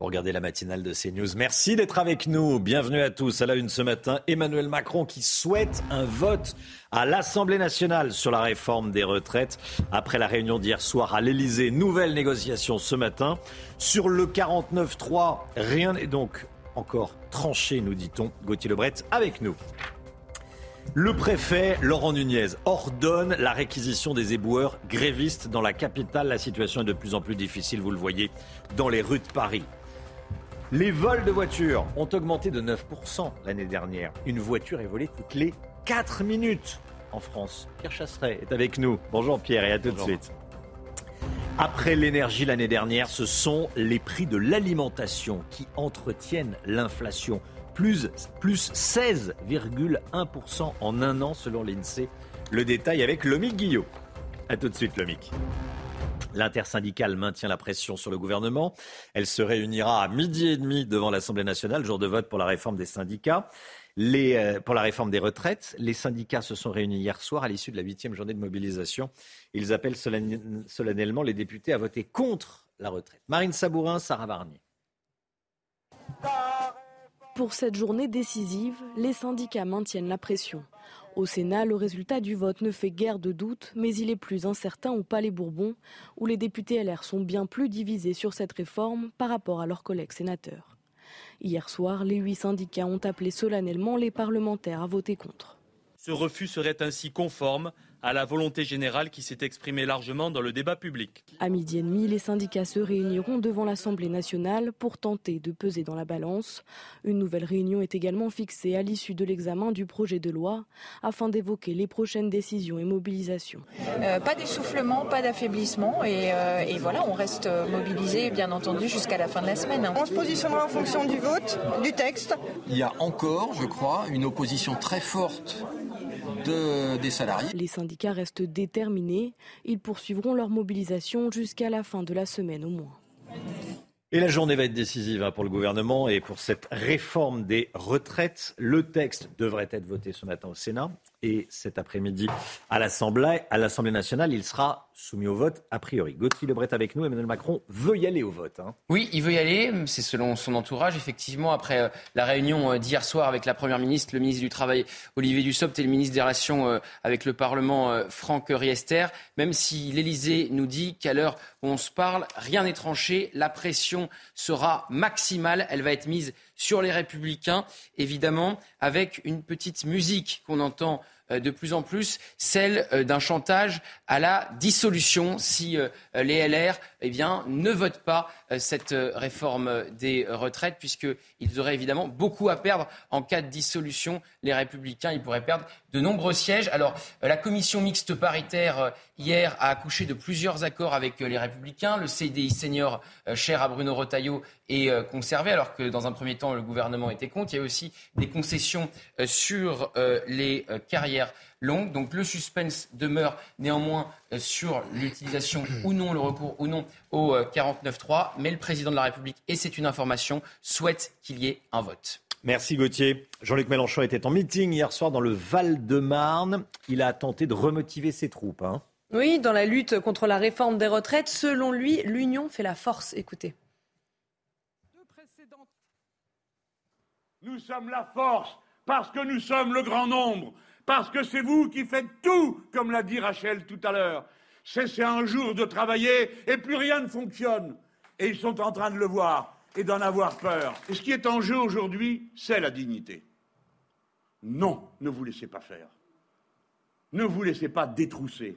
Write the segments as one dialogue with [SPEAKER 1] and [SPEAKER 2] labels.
[SPEAKER 1] Regardez la matinale de CNews. Merci d'être avec nous. Bienvenue à tous. À la une ce matin, Emmanuel Macron qui souhaite un vote à l'Assemblée nationale sur la réforme des retraites. Après la réunion d'hier soir à l'Elysée, nouvelle négociation ce matin. Sur le 49-3, rien n'est donc encore tranché, nous dit-on. Gauthier Lebret avec nous. Le préfet Laurent Nunez ordonne la réquisition des éboueurs grévistes dans la capitale. La situation est de plus en plus difficile, vous le voyez, dans les rues de Paris. Les vols de voitures ont augmenté de 9% l'année dernière. Une voiture est volée toutes les 4 minutes en France. Pierre Chasseret est avec nous. Bonjour Pierre et à tout de suite. Après l'énergie l'année dernière, ce sont les prix de l'alimentation qui entretiennent l'inflation. Plus, plus 16,1% en un an selon l'INSEE. Le détail avec Lomic Guillot. A tout de suite Lomic. L'intersyndicale maintient la pression sur le gouvernement. Elle se réunira à midi et demi devant l'Assemblée nationale, jour de vote pour la réforme des syndicats. Euh, pour la réforme des retraites, les syndicats se sont réunis hier soir à l'issue de la huitième journée de mobilisation. Ils appellent solennellement les députés à voter contre la retraite. Marine Sabourin, Sarah Varnier.
[SPEAKER 2] Pour cette journée décisive, les syndicats maintiennent la pression. Au Sénat, le résultat du vote ne fait guère de doute, mais il est plus incertain au Palais Bourbon, où les députés LR sont bien plus divisés sur cette réforme par rapport à leurs collègues sénateurs. Hier soir, les huit syndicats ont appelé solennellement les parlementaires à voter contre.
[SPEAKER 3] Ce refus serait ainsi conforme à la volonté générale qui s'est exprimée largement dans le débat public.
[SPEAKER 2] À midi et demi, les syndicats se réuniront devant l'Assemblée nationale pour tenter de peser dans la balance. Une nouvelle réunion est également fixée à l'issue de l'examen du projet de loi afin d'évoquer les prochaines décisions et mobilisations.
[SPEAKER 4] Euh, pas d'essoufflement, pas d'affaiblissement et, euh, et, voilà, on reste mobilisé bien entendu jusqu'à la fin de la semaine.
[SPEAKER 5] On se positionnera en fonction du vote, du texte.
[SPEAKER 6] Il y a encore, je crois, une opposition très forte des salariés.
[SPEAKER 2] Les syndicats restent déterminés. Ils poursuivront leur mobilisation jusqu'à la fin de la semaine au moins.
[SPEAKER 1] Et la journée va être décisive hein, pour le gouvernement et pour cette réforme des retraites. Le texte devrait être voté ce matin au Sénat et cet après-midi à l'Assemblée, nationale, il sera soumis au vote a priori. Gauthier Lebret avec nous, Emmanuel Macron veut y aller au vote. Hein.
[SPEAKER 7] Oui, il veut y aller, c'est selon son entourage. Effectivement, après euh, la réunion euh, d'hier soir avec la Première ministre, le ministre du Travail Olivier Dussopt et le ministre des Relations euh, avec le Parlement Franck Riester, même si l'Élysée nous dit qu'à l'heure où on se parle, rien n'est tranché, la pression sera maximale, elle va être mise sur les républicains, évidemment, avec une petite musique qu'on entend de plus en plus celle euh, d'un chantage à la dissolution si euh, les LR eh bien, ne votent pas cette réforme des retraites, puisqu'ils auraient évidemment beaucoup à perdre en cas de dissolution. Les républicains, ils pourraient perdre de nombreux sièges. Alors, la commission mixte paritaire, hier, a accouché de plusieurs accords avec les républicains. Le CDI senior, cher à Bruno Retailleau, est conservé, alors que dans un premier temps, le gouvernement était contre. Il y a aussi des concessions sur les carrières longues. Donc le suspense demeure néanmoins euh, sur l'utilisation ou non, le recours ou non au 49.3. Euh, Mais le président de la République, et c'est une information, souhaite qu'il y ait un vote.
[SPEAKER 1] Merci Gauthier. Jean-Luc Mélenchon était en meeting hier soir dans le Val-de-Marne. Il a tenté de remotiver ses troupes. Hein.
[SPEAKER 2] Oui, dans la lutte contre la réforme des retraites, selon lui, l'union fait la force. Écoutez.
[SPEAKER 8] Nous sommes la force parce que nous sommes le grand nombre parce que c'est vous qui faites tout, comme l'a dit Rachel tout à l'heure. Cessez un jour de travailler et plus rien ne fonctionne. Et ils sont en train de le voir et d'en avoir peur. Et ce qui est en jeu aujourd'hui, c'est la dignité. Non, ne vous laissez pas faire. Ne vous laissez pas détrousser.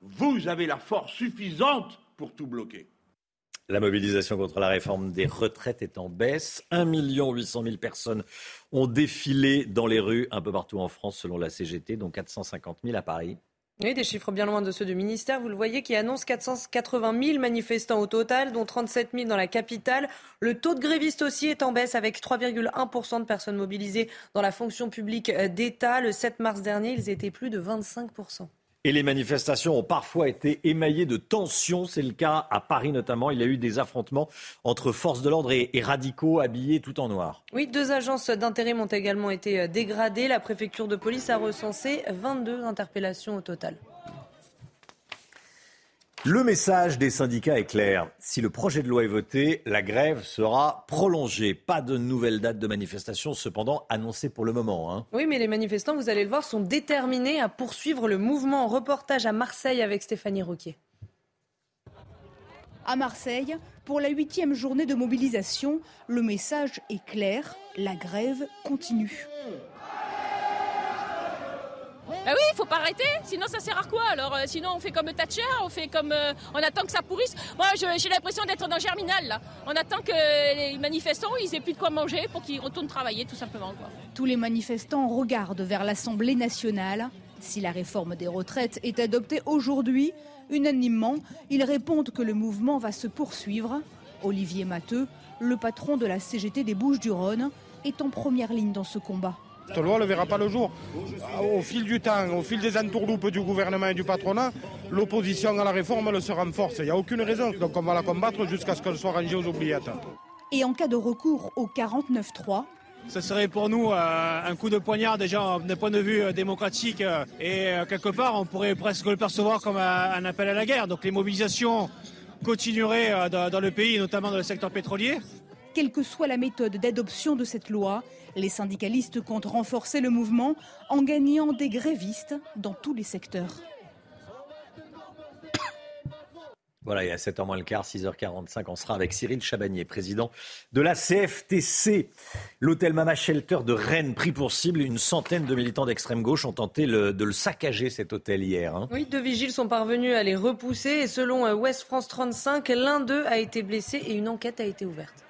[SPEAKER 8] Vous avez la force suffisante pour tout bloquer.
[SPEAKER 1] La mobilisation contre la réforme des retraites est en baisse. 1 800 000 personnes ont défilé dans les rues un peu partout en France selon la CGT, dont 450 000 à Paris.
[SPEAKER 2] Oui, des chiffres bien loin de ceux du ministère, vous le voyez, qui annonce 480 000 manifestants au total, dont 37 000 dans la capitale. Le taux de grévistes aussi est en baisse avec 3,1% de personnes mobilisées dans la fonction publique d'État. Le 7 mars dernier, ils étaient plus de 25%.
[SPEAKER 1] Et les manifestations ont parfois été émaillées de tensions. C'est le cas à Paris notamment. Il y a eu des affrontements entre forces de l'ordre et, radicaux habillés tout en noir.
[SPEAKER 2] Oui, deux agences d'intérim ont également été euh, dégradées. La préfecture de police a recensé 22 interpellations au total.
[SPEAKER 1] Le message des syndicats est clair. Si le projet de loi est voté, la grève sera prolongée. Pas de nouvelle date de manifestation, cependant annoncée pour le moment. Hein.
[SPEAKER 9] Oui, mais les manifestants, vous allez le voir, sont déterminés à poursuivre le mouvement. Reportage à Marseille avec Stéphanie Rouquier.
[SPEAKER 10] À Marseille, pour la huitième journée de mobilisation, le message est clair, la grève continue.
[SPEAKER 11] Bah oui, il faut pas arrêter, sinon ça sert à quoi Alors euh, sinon on fait comme Thatcher, on fait comme euh, on attend que ça pourrisse. Moi j'ai l'impression d'être dans Germinal là. On attend que les manifestants ils aient plus de quoi manger pour qu'ils retournent travailler tout simplement
[SPEAKER 10] Tous les manifestants regardent vers l'Assemblée nationale. Si la réforme des retraites est adoptée aujourd'hui, unanimement, ils répondent que le mouvement va se poursuivre. Olivier Matteux, le patron de la CGT des Bouches-du-Rhône, est en première ligne dans ce combat.
[SPEAKER 12] Cette loi ne verra pas le jour. Au fil du temps, au fil des entourloupes du gouvernement et du patronat, l'opposition à la réforme elle se renforce. Il n'y a aucune raison. Donc on va la combattre jusqu'à ce qu'elle soit rangée aux oubliettes.
[SPEAKER 10] Et en cas de recours au 49-3,
[SPEAKER 13] ce serait pour nous euh, un coup de poignard déjà d'un point de vue euh, démocratique euh, et quelque part on pourrait presque le percevoir comme un, appel à la guerre. Donc les mobilisations continueraient dans le pays, notamment dans le secteur pétrolier.
[SPEAKER 10] Quelle que soit la méthode d'adoption de cette loi, les syndicalistes comptent renforcer le mouvement en gagnant des grévistes dans tous les secteurs.
[SPEAKER 1] Voilà, il y a 7h moins le quart, 6h45, on sera avec Cyril Chabagnier, président de la CFTC. L'hôtel Mama Shelter de Rennes pris pour cible. Une centaine de militants d'extrême gauche ont tenté de le saccager, cet hôtel, hier. Hein.
[SPEAKER 9] Oui, deux vigiles sont parvenus à les repousser. Et selon euh, West France 35, l'un d'eux a été blessé et une enquête a été ouverte.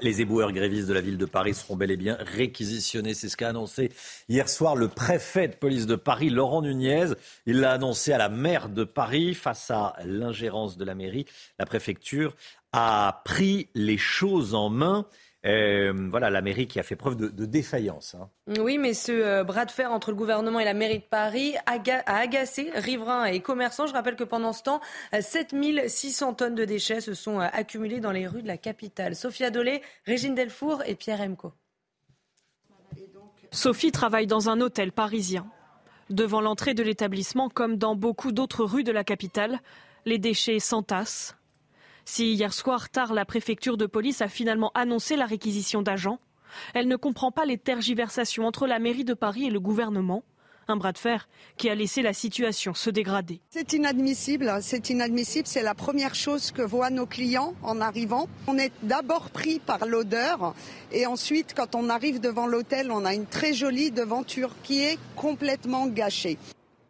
[SPEAKER 1] Les éboueurs grévistes de la ville de Paris seront bel et bien réquisitionnés. C'est ce qu'a annoncé hier soir le préfet de police de Paris, Laurent Nunez. Il l'a annoncé à la maire de Paris face à l'ingérence de la mairie. La préfecture a pris les choses en main. Euh, voilà, la mairie qui a fait preuve de, défaillance. Hein.
[SPEAKER 9] Oui, mais ce euh, bras de fer entre le gouvernement et la mairie de Paris a agacé riverains et commerçants. Je rappelle que pendant ce temps, 7600 tonnes de déchets se sont euh, accumulées dans les rues de la capitale. Sophia Dolé, Régine Delfour et Pierre Emco.
[SPEAKER 14] Sophie travaille dans un hôtel parisien. Devant l'entrée de l'établissement, comme dans beaucoup d'autres rues de la capitale, les déchets s'entassent. Si hier soir tard, la préfecture de police a finalement annoncé la réquisition d'agents, elle ne comprend pas les tergiversations entre la mairie de Paris et le gouvernement. Un bras de fer qui a laissé la situation se dégrader.
[SPEAKER 5] C'est inadmissible, c'est inadmissible. C'est la première chose que voient nos clients en arrivant. On est d'abord pris par l'odeur et ensuite, quand on arrive devant l'hôtel, on a une très jolie devanture qui est complètement gâchée.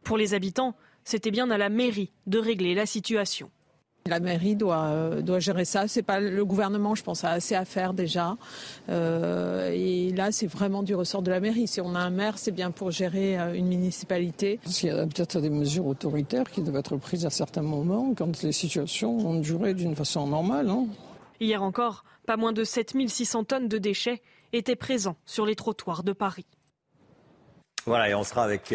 [SPEAKER 14] Pour les habitants, c'était bien à la mairie de régler la situation.
[SPEAKER 15] La mairie doit, euh, doit gérer ça. C'est pas le gouvernement, je pense, a assez à faire déjà. Euh, et là, c'est vraiment du ressort de la mairie. Si on a un maire, c'est bien pour gérer euh, une municipalité.
[SPEAKER 16] Il y a peut-être des mesures autoritaires qui doivent être prises à certains moments quand les situations ont duré d'une façon normale. Hein.
[SPEAKER 14] Hier encore, pas moins de 7600 tonnes de déchets étaient présents sur les trottoirs de Paris.
[SPEAKER 1] Voilà, et on sera avec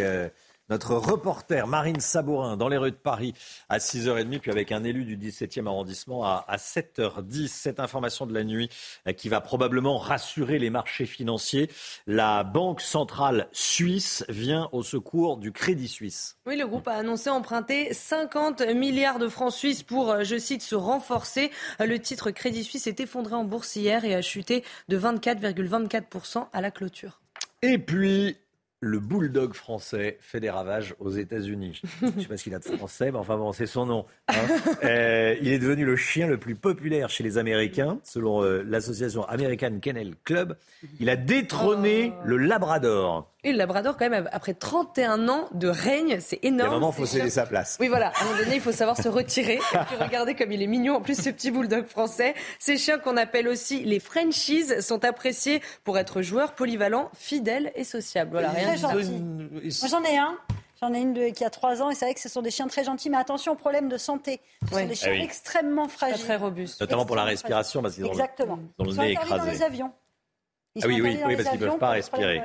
[SPEAKER 1] notre reporter Marine Sabourin dans les rues de Paris à 6h30, puis avec un élu du 17e arrondissement à, 7h10. Cette information de la nuit euh, qui va probablement rassurer les marchés financiers. La Banque centrale suisse vient au secours du Crédit Suisse.
[SPEAKER 9] Oui, le groupe a annoncé emprunter 50 milliards de francs suisses pour, euh, je cite, se renforcer. Euh, le titre Crédit Suisse est effondré en bourse hier et a chuté de 24,24% à la clôture.
[SPEAKER 1] Et puis, le bulldog français fait des ravages aux États-Unis. Je ne sais pas ce qu'il a de français, mais enfin bon, c'est son nom. Hein. Euh, il est devenu le chien le plus populaire chez les Américains, selon euh, l'association American Kennel Club. Il a détrôné oh. le Labrador.
[SPEAKER 9] Et le Labrador, quand même, après 31 ans de règne, c'est énorme.
[SPEAKER 1] À un moment, il faut céder sa place.
[SPEAKER 9] Oui, voilà. À un moment donné, il faut savoir se retirer. Et puis, regardez comme il est mignon. En plus, ce petit bulldog français. Ces chiens qu'on appelle aussi les Frenchies sont appréciés pour être joueurs polyvalents, fidèles et sociables. Voilà,
[SPEAKER 17] rien Moi, j'en ai un. J'en ai une qui a 3 ans et c'est vrai que ce sont des chiens très gentils, mais attention, problème de santé. Ce sont des chiens ah extrêmement fragiles.
[SPEAKER 9] Très, robustes.
[SPEAKER 1] Notamment pour la respiration, parce qu'ils ont
[SPEAKER 17] Exactement.
[SPEAKER 1] Dans le, nez écrasé.
[SPEAKER 17] dans les avions
[SPEAKER 1] ah oui, oui, oui parce qu'ils ne peuvent pas respirer.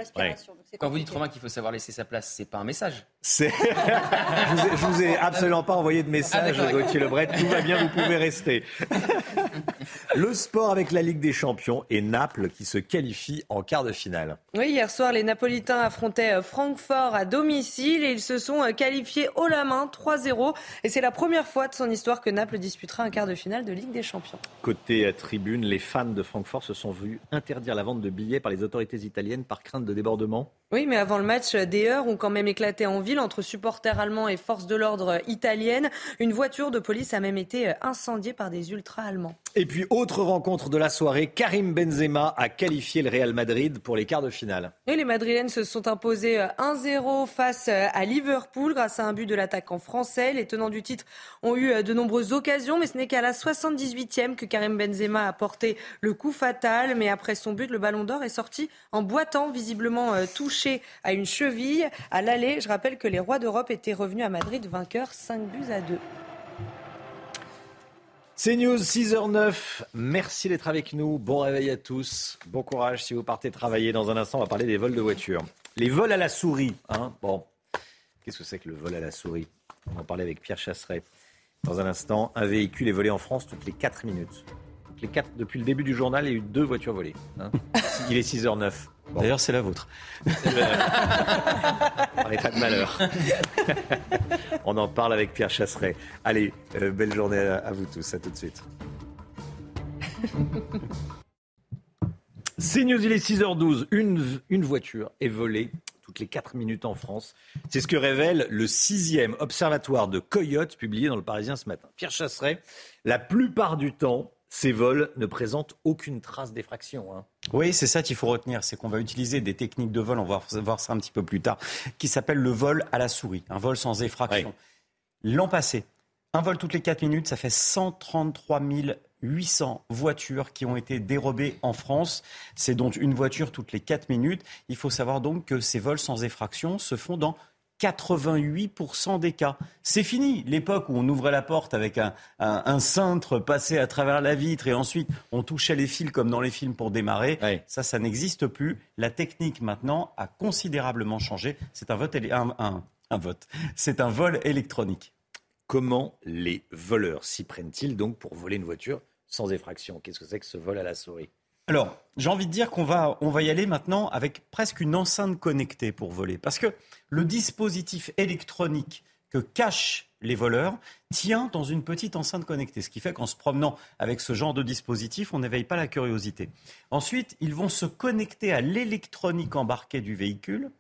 [SPEAKER 7] Quand vous dites Romain qu'il faut savoir laisser sa place, c'est pas un message.
[SPEAKER 1] je, vous ai, vous ai absolument pas envoyé de message, ah, Gauthier Lebret. Tout va bien, vous pouvez rester. Le sport avec la Ligue des Champions et Naples qui se qualifie en quart de finale.
[SPEAKER 9] Oui, hier soir, les Napolitains affrontaient euh, Francfort à domicile et ils se sont euh, qualifiés haut la main 3-0. Et c'est la première fois de son histoire que Naples disputera un quart de finale de Ligue des Champions.
[SPEAKER 1] Côté euh, tribune, les fans de Francfort se sont vus interdire la vente de billets par les autorités italiennes par crainte de débordement.
[SPEAKER 9] Oui, mais avant le match, des heures ont quand même éclaté en ville entre supporters allemands et forces de l'ordre italiennes. Une voiture de police a même été incendiée par des ultras allemands.
[SPEAKER 1] Et puis, autre rencontre de la soirée, Karim Benzema a qualifié le Real Madrid pour les quarts de finale.
[SPEAKER 9] Et les Madrilènes se sont imposés 1-0 face à Liverpool grâce à un but de l'attaquant français. Les tenants du titre ont eu de nombreuses occasions, mais ce n'est qu'à la 78e que Karim Benzema a porté le coup fatal. Mais après son but, le ballon d'or est sorti en boitant, visiblement touché à une cheville à l'aller. Je rappelle que les rois d'Europe étaient revenus à Madrid vainqueurs 5 buts à 2.
[SPEAKER 1] C'est News 6h09. Merci d'être avec nous. Bon réveil à tous. Bon courage si vous partez travailler. Dans un instant, on va parler des vols de voitures. Les vols à la souris. Hein bon, qu'est-ce que c'est que le vol à la souris? On va en parler avec Pierre Chasseret. Dans un instant, un véhicule est volé en France toutes les 4 minutes. Toutes les 4, depuis le début du journal, il y a eu deux voitures volées. Hein. il est 6h09.
[SPEAKER 18] D'ailleurs, c'est la vôtre.
[SPEAKER 1] On est de malheur. On en parle avec Pierre Chasseret. Allez, euh, belle journée à, vous tous. À tout de suite. C'est News, il est 6h12. Une, une voiture est volée toutes les 4 minutes en France. C'est ce que révèle le sixième observatoire de Coyote publié dans le Parisien ce matin. Pierre Chasseret, la plupart du temps, ces vols ne présentent aucune trace d'effraction. Hein.
[SPEAKER 18] Oui, c'est ça qu'il faut retenir, c'est qu'on va utiliser des techniques de vol, on va voir ça un petit peu plus tard, qui s'appelle le vol à la souris, un vol sans effraction. L'an passé, un vol toutes les 4 minutes, ça fait 133 800 voitures qui ont été dérobées en France. C'est donc une voiture toutes les 4 minutes. Il faut savoir donc que ces vols sans effraction se font dans 88% des cas. C'est fini l'époque où on ouvrait la porte avec un, cintre passé à travers la vitre et ensuite on touchait les fils comme dans les films pour démarrer. Ça, ça n'existe plus. La technique maintenant a considérablement changé. C'est un vote, un vote. C'est un vol électronique.
[SPEAKER 1] Comment les voleurs s'y prennent-ils donc pour voler une voiture sans effraction? Qu'est-ce que c'est que ce vol à la souris?
[SPEAKER 18] Alors, j'ai envie de dire qu'on va, on va y aller maintenant avec presque une enceinte connectée pour voler. Parce que le dispositif électronique que cachent les voleurs tient dans une petite enceinte connectée. Ce qui fait qu'en se promenant avec ce genre de dispositif, on n'éveille pas la curiosité. Ensuite, ils vont se connecter à l'électronique embarquée du véhicule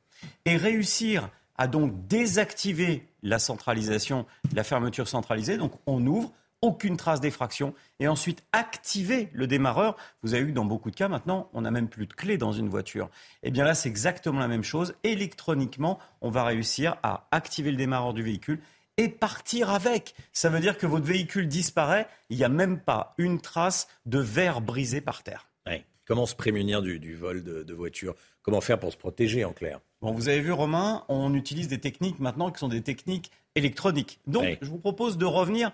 [SPEAKER 18] et réussir à donc désactiver la centralisation, la fermeture centralisée. Donc on ouvre, aucune trace d'effraction, et ensuite activer le démarreur. Vous avez eu dans beaucoup de cas maintenant, on n'a même plus de clé dans une voiture. Eh bien là, c'est exactement la même chose. Électroniquement, on va réussir à activer le démarreur du véhicule et partir avec. Ça veut dire que votre véhicule disparaît, il n'y a même pas une trace de verre brisé par terre.
[SPEAKER 1] Comment se prémunir du, vol de, de voiture? Comment faire pour se protéger en clair?
[SPEAKER 18] Bon, vous avez vu, Romain, on utilise des techniques maintenant qui sont des techniques électroniques. Donc, je vous propose de revenir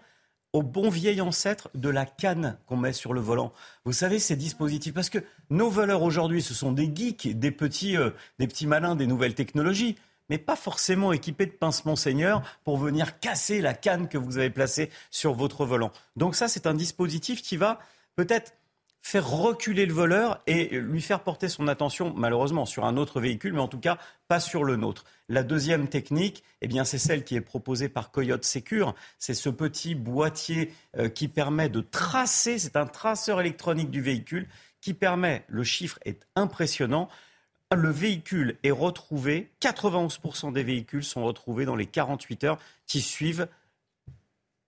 [SPEAKER 18] au bon vieil ancêtre de la canne qu'on met sur le volant. Vous savez, ces dispositifs, parce que nos voleurs aujourd'hui, ce sont des geeks, des petits, euh, des petits malins des nouvelles technologies, mais pas forcément équipés de pince Monseigneur pour venir casser la canne que vous avez placée sur votre volant. Donc ça, c'est un dispositif qui va peut-être faire reculer le voleur et lui faire porter son attention, malheureusement, sur un autre véhicule, mais en tout cas pas sur le nôtre. La deuxième technique, eh bien, c'est celle qui est proposée par Coyote Secure. C'est ce petit boîtier euh, qui permet de tracer, c'est un traceur électronique du véhicule qui permet, le chiffre est impressionnant, le véhicule est retrouvé, 91% des véhicules sont retrouvés dans les 48 heures qui suivent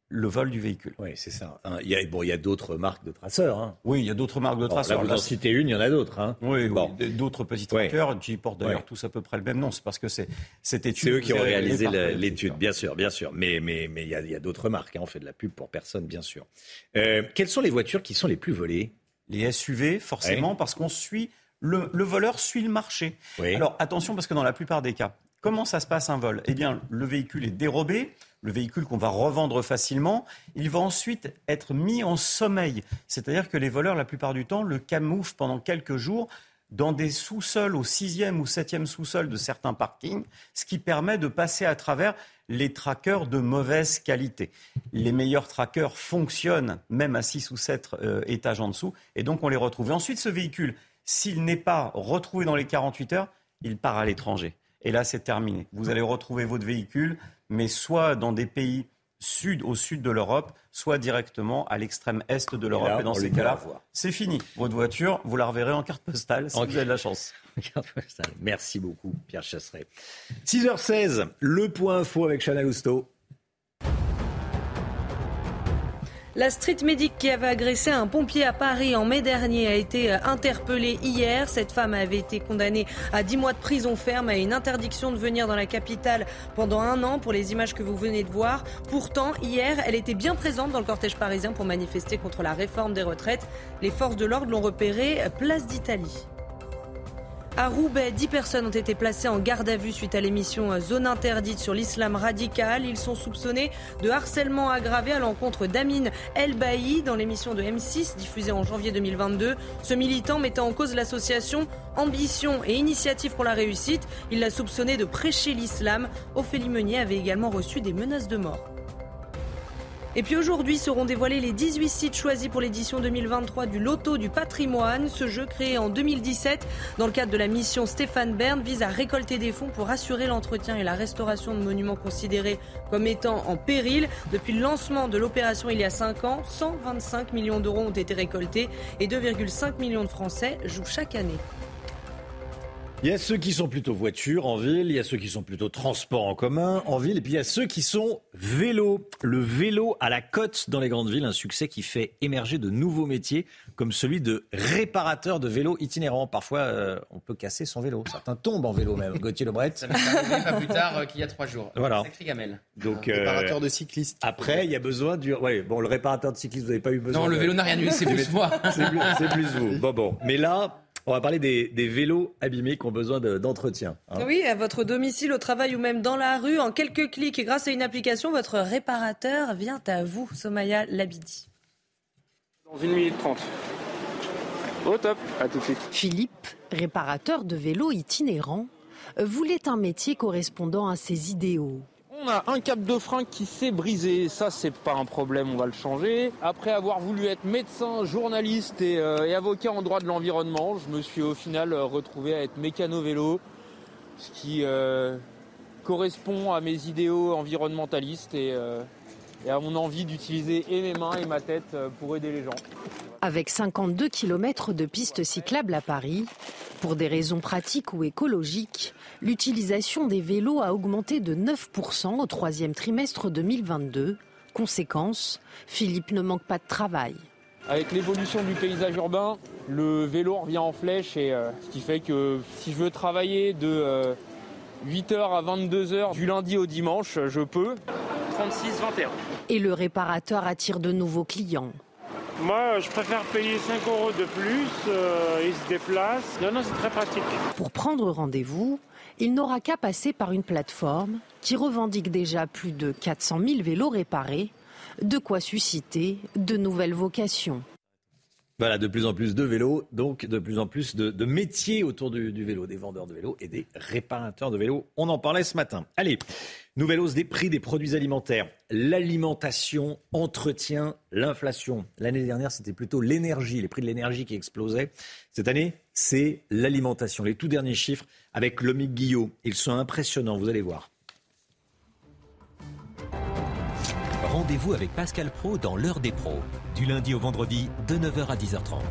[SPEAKER 18] le vol du véhicule.
[SPEAKER 1] Oui, c'est ça. Hein, il y a, bon, il y a d'autres marques de traceurs. Hein.
[SPEAKER 18] Oui, il y a d'autres marques de traceurs.
[SPEAKER 1] là, vous en citez une, il y en a d'autres. Hein.
[SPEAKER 18] Oui, bon. d'autres petits trackers qui portent d'ailleurs tous à peu près le même nom. C'est parce que c'est cette étude.
[SPEAKER 1] C'est eux qui ont réalisé l'étude, bien sûr, bien sûr. Mais, mais, mais il y a, a d'autres marques. Hein. On fait de la pub pour personne, bien sûr. Euh, quelles sont les voitures qui sont les plus volées?
[SPEAKER 18] Les SUV, forcément, parce qu'on suit le, le, voleur suit le marché. Alors attention, parce que dans la plupart des cas, comment ça se passe un vol? Eh bien, le véhicule est dérobé le véhicule qu'on va revendre facilement, il va ensuite être mis en sommeil. C'est-à-dire que les voleurs, la plupart du temps, le camouflent pendant quelques jours dans des sous-sols au sixième ou septième sous-sol de certains parkings, ce qui permet de passer à travers les trackers de mauvaise qualité. Les meilleurs trackers fonctionnent même à 6 ou 7 euh, étages en dessous, et donc on les retrouve. Et ensuite, ce véhicule, s'il n'est pas retrouvé dans les 48 heures, il part à l'étranger. Et là, c'est terminé. Vous allez retrouver votre véhicule, mais soit dans des pays sud, au sud de l'Europe, soit directement à l'extrême est de l'Europe. Et, dans ces cas-là, c'est fini. Votre voiture, vous la reverrez en carte postale si vous avez de la chance.
[SPEAKER 1] Merci beaucoup, Pierre Chasseret. 6h16, le point info avec Chanel Housteau.
[SPEAKER 9] La street medic qui avait agressé un pompier à Paris en mai dernier a été euh, interpellée hier. Cette femme avait été condamnée à 10 mois de prison ferme et une interdiction de venir dans la capitale pendant un an pour les images que vous venez de voir. Pourtant, hier, elle était bien présente dans le cortège parisien pour manifester contre la réforme des retraites. Les forces de l'ordre l'ont repérée euh, place d'Italie. À Roubaix, 10 personnes ont été placées en garde à vue suite à l'émission Zone interdite sur l'islam radical. Ils sont soupçonnés de harcèlement aggravé à l'encontre d'Amin El Bailly dans l'émission de M6 diffusée en janvier 2022. Ce militant mettant en cause l'association Ambition et Initiative pour la réussite, il l'a soupçonné de prêcher l'islam. Ophélie Meunier avait également reçu des menaces de mort. Et puis aujourd'hui seront dévoilés les 18 sites choisis pour l'édition 2023 du Loto du patrimoine. Ce jeu créé en 2017 dans le cadre de la mission Stéphane Bern vise à récolter des fonds pour assurer l'entretien et la restauration de monuments considérés comme étant en péril. Depuis le lancement de l'opération il y a 5 ans, 125 millions d'euros ont été récoltés et 2,5 millions de Français jouent chaque année.
[SPEAKER 1] Il y a ceux qui sont plutôt voitures en ville, il y a ceux qui sont plutôt transports en commun en ville, et puis il y a ceux qui sont vélo. Le vélo à la côte dans les grandes villes, un succès qui fait émerger de nouveaux métiers, comme celui de réparateur de vélo itinérant. Parfois, euh, on peut casser son vélo. Certains tombent en vélo même. Gauthier Lebret.
[SPEAKER 7] Ça m'est arrivé pas plus tard euh, qu'il y a trois jours.
[SPEAKER 1] Voilà.
[SPEAKER 7] Sacré gamelle.
[SPEAKER 1] Donc,
[SPEAKER 19] réparateur de cycliste.
[SPEAKER 1] Après, il y a besoin du. Ouais, bon, le réparateur de cycliste, vous n'avez pas eu besoin.
[SPEAKER 7] Non, le vélo n'a rien eu, c'est plus moi.
[SPEAKER 1] C'est plus vous. Bon, bon. Mais là, on va parler des, vélos abîmés qui ont besoin d'entretien.
[SPEAKER 9] Hein. Oui, à votre domicile, au travail ou même dans la rue, en quelques clics et grâce à une application, votre réparateur vient à vous. Somaya Labidi.
[SPEAKER 20] Dans une minute trente. Au top, à tout de suite.
[SPEAKER 21] Philippe, réparateur de vélos itinérant, voulait un métier correspondant à ses idéaux.
[SPEAKER 20] On a un cap de frein qui s'est brisé, ça c'est pas un problème, on va le changer. Après avoir voulu être médecin, journaliste et, euh, avocat en droit de l'environnement, je me suis au final euh, retrouvé à être mécano-vélo, ce qui euh, correspond à mes idéaux environnementalistes et, et à mon envie d'utiliser et mes mains et ma tête pour aider les gens.
[SPEAKER 21] Avec 52 km de pistes cyclables à Paris, pour des raisons pratiques ou écologiques, l'utilisation des vélos a augmenté de 9% au troisième trimestre 2022. Conséquence, Philippe ne manque pas de travail.
[SPEAKER 20] Avec l'évolution du paysage urbain, le vélo revient en flèche et euh, ce qui fait que si je veux travailler de 8h euh, à 22h du lundi au dimanche, je peux. 36, 21.
[SPEAKER 21] Et le réparateur attire de nouveaux clients.
[SPEAKER 22] Moi, je préfère payer 5 euros de plus, euh, il se déplace. Non, non, c'est très pratique.
[SPEAKER 21] Pour prendre rendez-vous, il n'aura qu'à passer par une plateforme qui revendique déjà plus de 400 000 vélos réparés, de quoi susciter de nouvelles vocations.
[SPEAKER 1] Voilà, de plus en plus de vélos, donc de plus en plus de, métiers autour du, vélo, des vendeurs de vélos et des réparateurs de vélos. On en parlait ce matin. Allez, nouvelle hausse des prix des produits alimentaires. L'alimentation entretient l'inflation. L'année dernière, c'était plutôt l'énergie, les prix de l'énergie qui explosaient. Cette année, c'est l'alimentation. Les tout derniers chiffres avec Lomic Guillot, ils sont impressionnants, vous allez voir.
[SPEAKER 23] Rendez-vous avec Pascal Pro dans l'heure des pros, du lundi au vendredi de 9h à 10h30.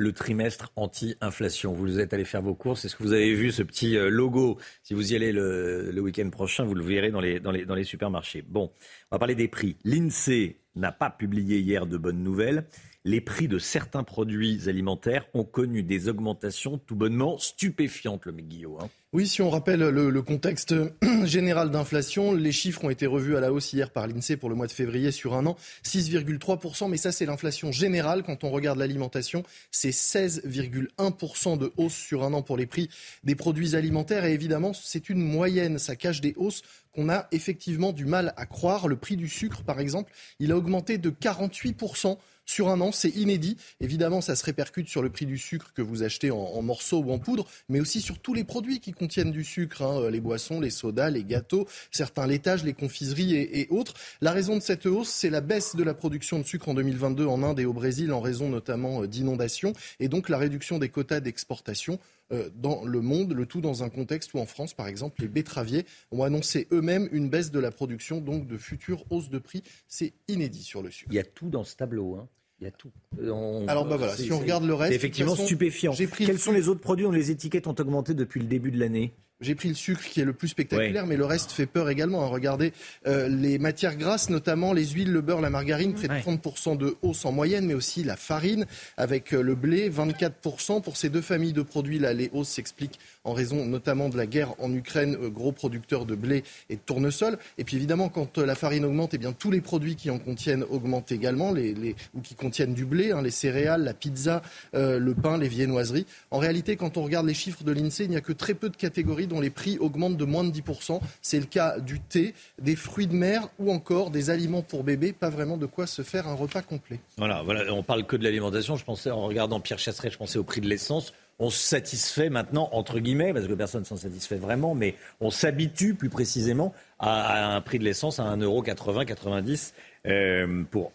[SPEAKER 1] le trimestre anti-inflation. Vous êtes allé faire vos courses. Est-ce que vous avez vu ce petit euh, logo? Si vous y allez le, week-end prochain, vous le verrez dans les, dans, les, dans les supermarchés. Bon, on va parler des prix. L'INSEE n'a pas publié hier de bonnes nouvelles les prix de certains produits alimentaires ont connu des augmentations tout bonnement stupéfiantes, le Guillaume. Hein.
[SPEAKER 19] Oui, si on rappelle le, contexte général d'inflation, les chiffres ont été revus à la hausse hier par l'INSEE pour le mois de février sur un an, 6,3%, mais ça c'est l'inflation générale. Quand on regarde l'alimentation, c'est 16,1% de hausse sur un an pour les prix des produits alimentaires. Et évidemment, c'est une moyenne, ça cache des hausses qu'on a effectivement du mal à croire. Le prix du sucre, par exemple, il a augmenté de 48% sur un an. C'est inédit. Évidemment, ça se répercute sur le prix du sucre que vous achetez en, morceaux ou en poudre, mais aussi sur tous les produits qui contiennent du sucre, hein, euh, les boissons, les sodas, les gâteaux, certains laitages, les confiseries et, et autres. La raison de cette hausse, c'est la baisse de la production de sucre en 2022 en Inde et au Brésil en raison notamment d'inondations et donc la réduction des quotas d'exportation. Euh, dans le monde, le tout dans un contexte où en France, par exemple, les betteraviers ont annoncé eux-mêmes une baisse de la production, donc de futures hausses de prix. C'est inédit sur le sucre.
[SPEAKER 1] Il y a tout dans ce tableau. Hein. Il y a tout.
[SPEAKER 19] Euh, Alors bah voilà, si on regarde le reste,
[SPEAKER 1] effectivement stupéfiant. Quels sont les autres produits dont les étiquettes ont augmenté depuis le début de l'année?
[SPEAKER 19] J'ai pris le sucre qui est le plus spectaculaire, mais le reste fait peur également. Hein. Regardez euh, les matières grasses, notamment les huiles, le beurre, la margarine, près de 30% de hausse en moyenne, mais aussi la farine avec euh, le blé, 24%. Pour ces deux familles de produits, là, les hausses s'expliquent en raison notamment de la guerre en Ukraine, euh, gros producteur de blé et de tournesol. Et puis évidemment, quand la farine augmente, eh bien, tous les produits qui en contiennent augmentent également, ou qui contiennent du blé, hein, les céréales, la pizza, le pain, les viennoiseries. En réalité, quand on regarde les chiffres de l'INSEE, il n'y a que très peu de catégories dont les prix augmentent de moins de 10%. C'est le cas du thé, des fruits de mer ou encore des aliments pour bébés. Pas vraiment de quoi se faire un repas complet.
[SPEAKER 1] Voilà, voilà on parle que de l'alimentation. Je pensais, en regardant Pierre Chasseret, je pensais au prix de l'essence on se satisfait maintenant, entre guillemets, parce que personne ne s'en satisfait vraiment, mais on s'habitue plus précisément à, un prix de l'essence à 1,80€, 90 euh, pour,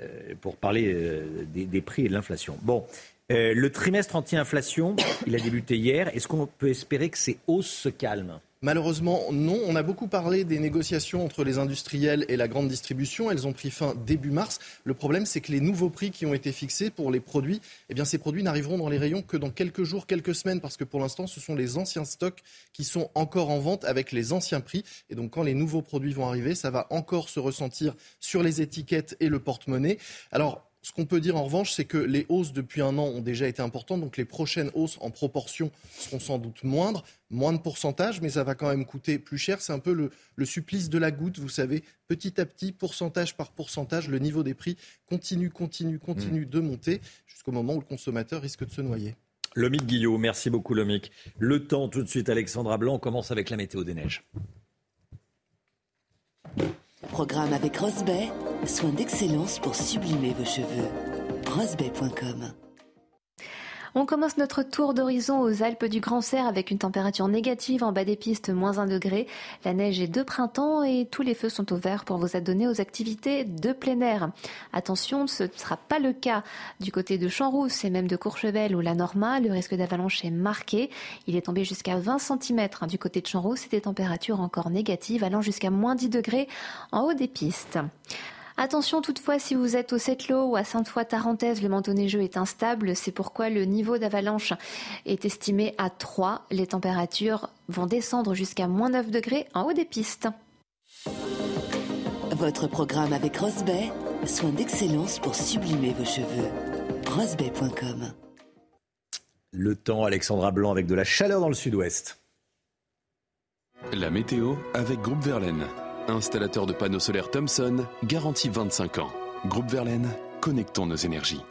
[SPEAKER 1] euh, pour parler euh, des, prix et de l'inflation. Bon, euh, le trimestre anti-inflation, il a débuté hier. Est-ce qu'on peut espérer que ces hausses se calment
[SPEAKER 19] Malheureusement, non. On a beaucoup parlé des négociations entre les industriels et la grande distribution. Elles ont pris fin début mars. Le problème, c'est que les nouveaux prix qui ont été fixés pour les produits, eh bien, ces produits n'arriveront dans les rayons que dans quelques jours, quelques semaines, parce que pour l'instant, ce sont les anciens stocks qui sont encore en vente avec les anciens prix. Et donc, quand les nouveaux produits vont arriver, ça va encore se ressentir sur les étiquettes et le porte-monnaie. Alors, ce qu'on peut dire en revanche, c'est que les hausses depuis un an ont déjà été importantes, donc les prochaines hausses en proportion seront sans doute moindres, moins de pourcentage, mais ça va quand même coûter plus cher. C'est un peu le, supplice de la goutte, vous savez, petit à petit, pourcentage par pourcentage, le niveau des prix continue, continue, continue mmh. de monter jusqu'au moment où le consommateur risque de se noyer.
[SPEAKER 1] Lomic Guillot, merci beaucoup Lomic. Le temps tout de suite, Alexandra Blanc, on commence avec la météo des neiges.
[SPEAKER 24] Programme avec Rosbay, soin d'excellence pour sublimer vos cheveux. Rosbay.com
[SPEAKER 25] on commence notre tour d'horizon aux Alpes du Grand Serre avec une température négative en bas des pistes, moins 1 degré. La neige est de printemps et tous les feux sont ouverts pour vous adonner aux activités de plein air. Attention, ce ne sera pas le cas du côté de Champs-Rousse et même de Courchevel ou la Norma. Le risque d'avalanche est marqué. Il est tombé jusqu'à 20 cm du côté de Champs-Rousse et des températures encore négatives allant jusqu'à moins 10 degrés en haut des pistes. Attention toutefois si vous êtes au Setlo ou à Sainte-Foy-Tarentaise, le manteau neigeux est instable. C'est pourquoi le niveau d'avalanche est estimé à 3. Les températures vont descendre jusqu'à moins 9 degrés en haut des pistes.
[SPEAKER 24] Votre programme avec Rosbay, soin d'excellence pour sublimer vos cheveux. Rosbay.com
[SPEAKER 1] Le temps, Alexandra Blanc, avec de la chaleur dans le sud-ouest.
[SPEAKER 26] La météo avec Groupe Verlaine. Installateur de panneaux solaires Thomson, garantie 25 ans. Groupe Verlaine, connectons nos énergies.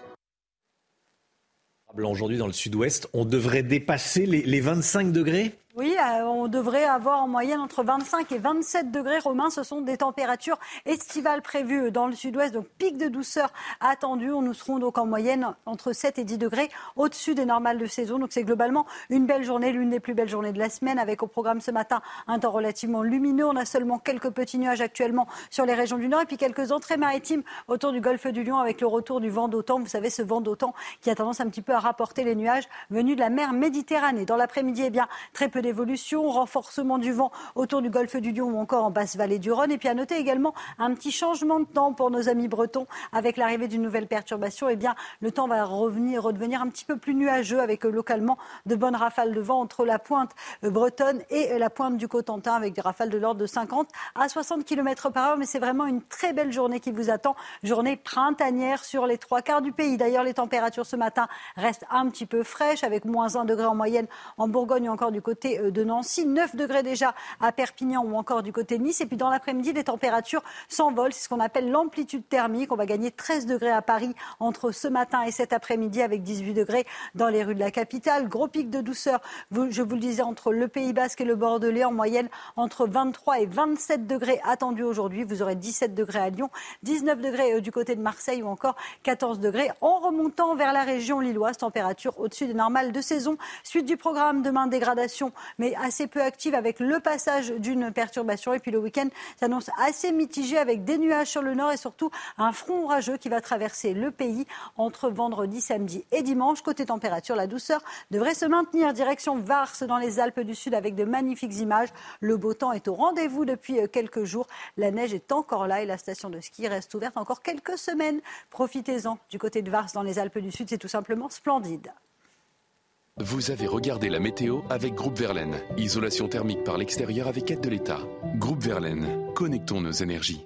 [SPEAKER 1] Aujourd'hui, dans le sud-ouest, on devrait dépasser les, les 25 degrés?
[SPEAKER 17] Oui, euh, on devrait avoir en moyenne entre 25 et 27 degrés romains. Ce sont des températures estivales prévues dans le sud-ouest, donc pic de douceur attendu. Nous serons donc en moyenne entre 7 et 10 degrés au-dessus des normales de saison. Donc c'est globalement une belle journée, l'une des plus belles journées de la semaine, avec au programme ce matin un temps relativement lumineux. On a seulement quelques petits nuages actuellement sur les régions du nord et puis quelques entrées maritimes autour du golfe du Lion avec le retour du vent d'automne. Vous savez, ce vent d'automne qui a tendance un petit peu à rapporter les nuages venus de la mer Méditerranée. Dans l'après-midi, eh bien, très peu évolution, renforcement du vent autour du golfe du Lion ou encore en basse vallée du Rhône. Et puis à noter également un petit changement de temps pour nos amis bretons avec l'arrivée d'une nouvelle perturbation. Eh bien, le temps va revenir, redevenir un petit peu plus nuageux avec euh, localement de bonnes rafales de vent entre la pointe euh, bretonne et euh, la pointe du Cotentin avec des rafales de l'ordre de 50 à 60 km par heure. Mais c'est vraiment une très belle journée qui vous attend. Journée printanière sur les trois quarts du pays. D'ailleurs, les températures ce matin restent un petit peu fraîches avec moins 1 degré en moyenne en Bourgogne ou encore du côté côté de Nancy, 9 degrés déjà à Perpignan ou encore du côté de Nice. Et puis dans l'après-midi, les températures s'envolent. C'est ce qu'on appelle l'amplitude thermique. On va gagner 13 degrés à Paris entre ce matin et cet après-midi avec 18 degrés dans les rues de la capitale. Gros pic de douceur, je vous le disais, entre le Pays Basque et le Bordelais, en moyenne entre 23 et 27 degrés attendus aujourd'hui. Vous aurez 17 degrés à Lyon, 19 degrés euh, du côté de Marseille ou encore 14 degrés en remontant vers la région lilloise. Température au-dessus des normales de saison. Suite du programme, demain dégradation, mais assez peu active avec le passage d'une perturbation. Et puis le week-end s'annonce assez mitigé avec des nuages sur le nord et surtout un front orageux qui va traverser le pays entre vendredi, samedi et dimanche. Côté température, la douceur devrait se maintenir direction Vars dans les Alpes du Sud avec de magnifiques images. Le beau temps est au rendez-vous depuis quelques jours. La neige est encore là et la station de ski reste ouverte encore quelques semaines. Profitez-en du côté de Vars dans les Alpes du Sud, c'est tout simplement splendide.
[SPEAKER 26] Vous avez regardé la météo avec Groupe Verlaine. Isolation thermique par l'extérieur avec aide de l'État. Groupe Verlaine, connectons nos énergies.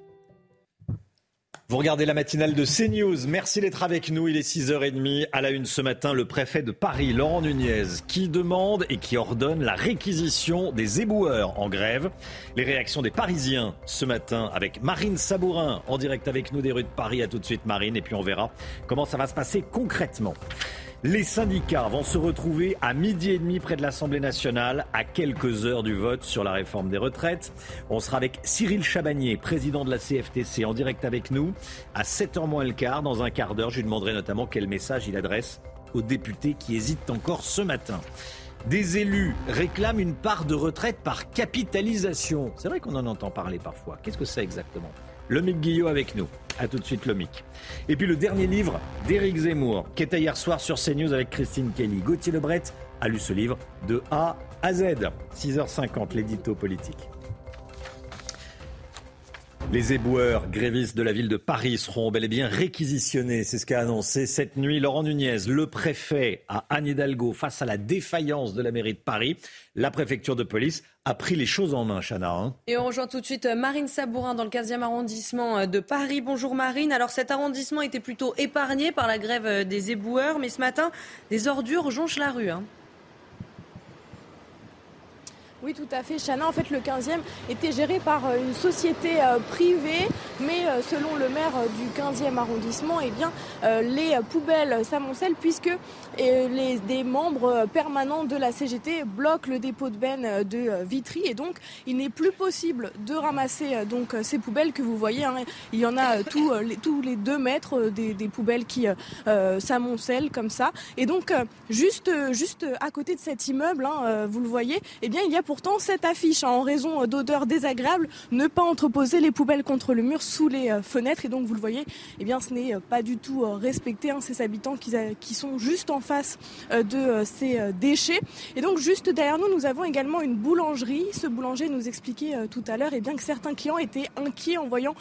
[SPEAKER 1] Vous regardez la matinale de CNews. Merci d'être avec nous. Il est 6h30. À la une ce matin, le préfet de Paris, Laurent Nunez, qui demande et qui ordonne la réquisition des éboueurs en grève. Les réactions des Parisiens ce matin avec Marine Sabourin en direct avec nous des rues de Paris. À tout de suite, Marine. Et puis on verra comment ça va se passer concrètement. Les syndicats vont se retrouver à midi et demi près de l'Assemblée nationale, à quelques heures du vote sur la réforme des retraites. On sera avec Cyril Chabagnier, président de la CFTC, en direct avec nous, à 7h moins le quart. Dans un quart d'heure, je lui demanderai notamment quel message il adresse aux députés qui hésitent encore ce matin. Des élus réclament une part de retraite par capitalisation. C'est vrai qu'on en entend parler parfois. Qu'est-ce que c'est exactement? Lomic Guillot avec nous. A tout de suite, Lomic. Et puis le dernier livre d'Éric Zemmour, qui était hier soir sur CNews avec Christine Kelly. Gauthier Lebret a lu ce livre de A à Z. 6h50, l'édito politique. Les éboueurs grévistes de la ville de Paris seront bel et bien réquisitionnés. C'est ce qu'a annoncé cette nuit Laurent Nunez, le préfet à Anne Hidalgo face à la défaillance de la mairie de Paris. La préfecture de police a pris les choses en main, Chana. Hein.
[SPEAKER 9] Et on rejoint tout de suite euh, Marine Sabourin dans le 15e arrondissement euh, de Paris. Bonjour Marine. Alors cet arrondissement était plutôt épargné par la grève euh, des éboueurs, mais ce matin, des ordures jonchent la rue. Hein.
[SPEAKER 27] Oui, tout à fait. Chana, en fait, le 15e était géré par euh, une société euh, privée, mais euh, selon le maire du 15e arrondissement, eh bien, les poubelles s'amoncellent puisque les, des membres permanents de la CGT bloquent le dépôt de benne de Vitry et donc il n'est plus possible de ramasser donc ces poubelles que vous voyez. Hein. Il y en a tous les, deux mètres des, des poubelles qui s'amoncellent comme ça. Et donc, juste, juste à côté de cet immeuble, hein, vous le voyez, eh bien, il y a Pourtant, cette affiche, en raison d'odeurs désagréables, ne pas entreposer les poubelles contre le mur sous les euh, fenêtres. Et donc, vous le voyez, eh bien, ce n'est euh, pas du tout euh, respecté. Hein, ces habitants qui, qui, sont juste en face de ces déchets. Et donc, juste derrière nous, nous avons également une boulangerie. Ce boulanger nous expliquait tout à l'heure eh bien, que certains clients étaient inquiets en voyant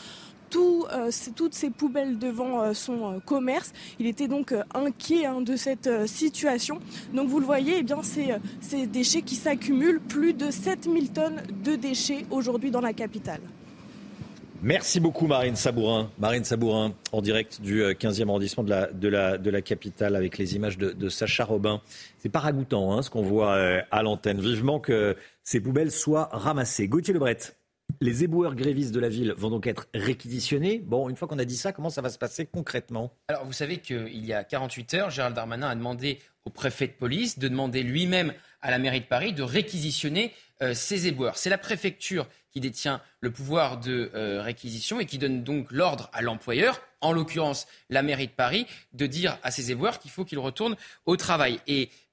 [SPEAKER 27] euh, toutes ces poubelles devant euh, son euh, commerce. Il était donc inquiet hein, de cette situation. Donc vous le voyez, eh bien, c'est ces déchets qui s'accumulent, plus de 7000 tonnes de déchets aujourd'hui dans la capitale.
[SPEAKER 1] Merci beaucoup Marine Sabourin. Marine Sabourin, en direct du 15e arrondissement de la, de de capitale avec les images de, Sacha Robin. C'est pas ragoûtant hein, ce qu'on voit à l'antenne. Vivement que ces poubelles soient ramassées. Gauthier Lebret. Les éboueurs grévistes de la ville vont donc être réquisitionnés. Bon, une fois qu'on a dit ça, comment ça va se passer concrètement?
[SPEAKER 7] Alors, vous savez qu'il y a 48 heures, Gérald Darmanin a demandé au préfet de police de demander lui-même à la mairie de Paris de réquisitionner euh, ces éboueurs. C'est la préfecture qui détient le pouvoir de euh, réquisition et qui donne donc l'ordre à l'employeur, en l'occurrence la mairie de Paris, de dire à ces éboueurs qu'il faut qu'ils retournent au travail.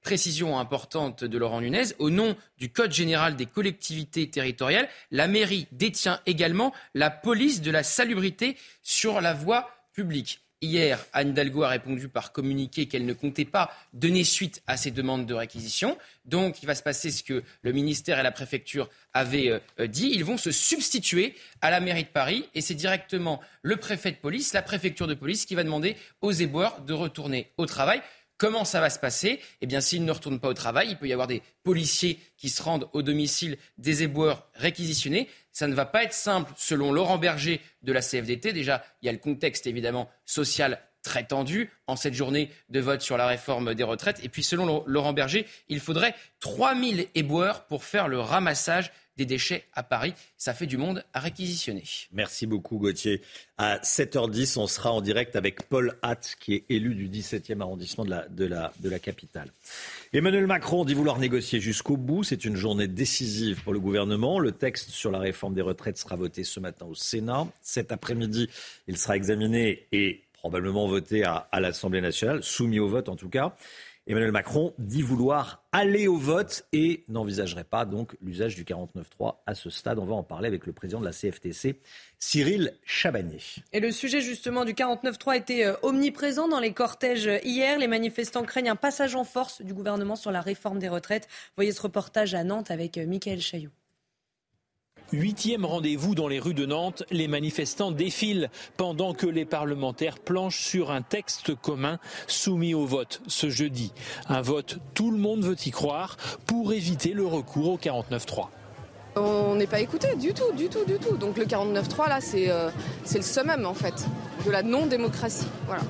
[SPEAKER 7] Précision importante de Laurent Nunez, au nom du Code général des collectivités territoriales, la mairie détient également la police de la salubrité sur la voie publique. Hier, Anne Hidalgo a répondu par communiqué qu'elle ne comptait pas donner suite à ces demandes de réquisition. Donc, il va se passer ce que le ministère et la préfecture avaient euh, dit. Ils vont se substituer à la mairie de Paris et c'est directement le préfet de police, la préfecture de police qui va demander aux éboueurs de retourner au travail. Comment ça va se passer Eh bien, s'ils ne retournent pas au travail, il peut y avoir des policiers qui se rendent au domicile des éboueurs réquisitionnés. Ça ne va pas être simple, selon Laurent Berger de la CFDT. Déjà, il y a le contexte évidemment social très tendu en cette journée de vote sur la réforme des retraites. Et puis selon Laurent Berger, il faudrait 3000 éboueurs pour faire le ramassage des déchets à Paris. Ça fait du monde à réquisitionner.
[SPEAKER 1] Merci beaucoup Gauthier. À 7h10, on sera en direct avec Paul Hatt, qui est élu du 17e arrondissement de la, capitale. Emmanuel Macron dit vouloir négocier jusqu'au bout. C'est une journée décisive pour le gouvernement. Le texte sur la réforme des retraites sera voté ce matin au Sénat. Cet après-midi, il sera examiné et probablement voté à l'Assemblée nationale, soumis au vote en tout cas. Emmanuel Macron dit vouloir aller au vote et n'envisagerait pas donc l'usage du 49.3 à ce stade. On va en parler avec le président de la CFTC, Cyril Chabagnier.
[SPEAKER 9] Et le sujet justement du 49.3 était euh, omniprésent dans les cortèges hier. Les manifestants craignent un passage en force du gouvernement sur la réforme des retraites. Voyez ce reportage à Nantes avec euh, Michael Chaillot.
[SPEAKER 28] Huitième rendez-vous dans les rues de Nantes, les manifestants défilent pendant que les parlementaires planchent sur un texte commun soumis au vote ce jeudi. Un vote, tout le monde veut y croire, pour éviter le recours au 49-3.
[SPEAKER 29] On n'est pas écouté du tout, du tout, du tout. Donc le 49-3, là, c'est euh, le summum, en fait, de la non-démocratie. Voilà.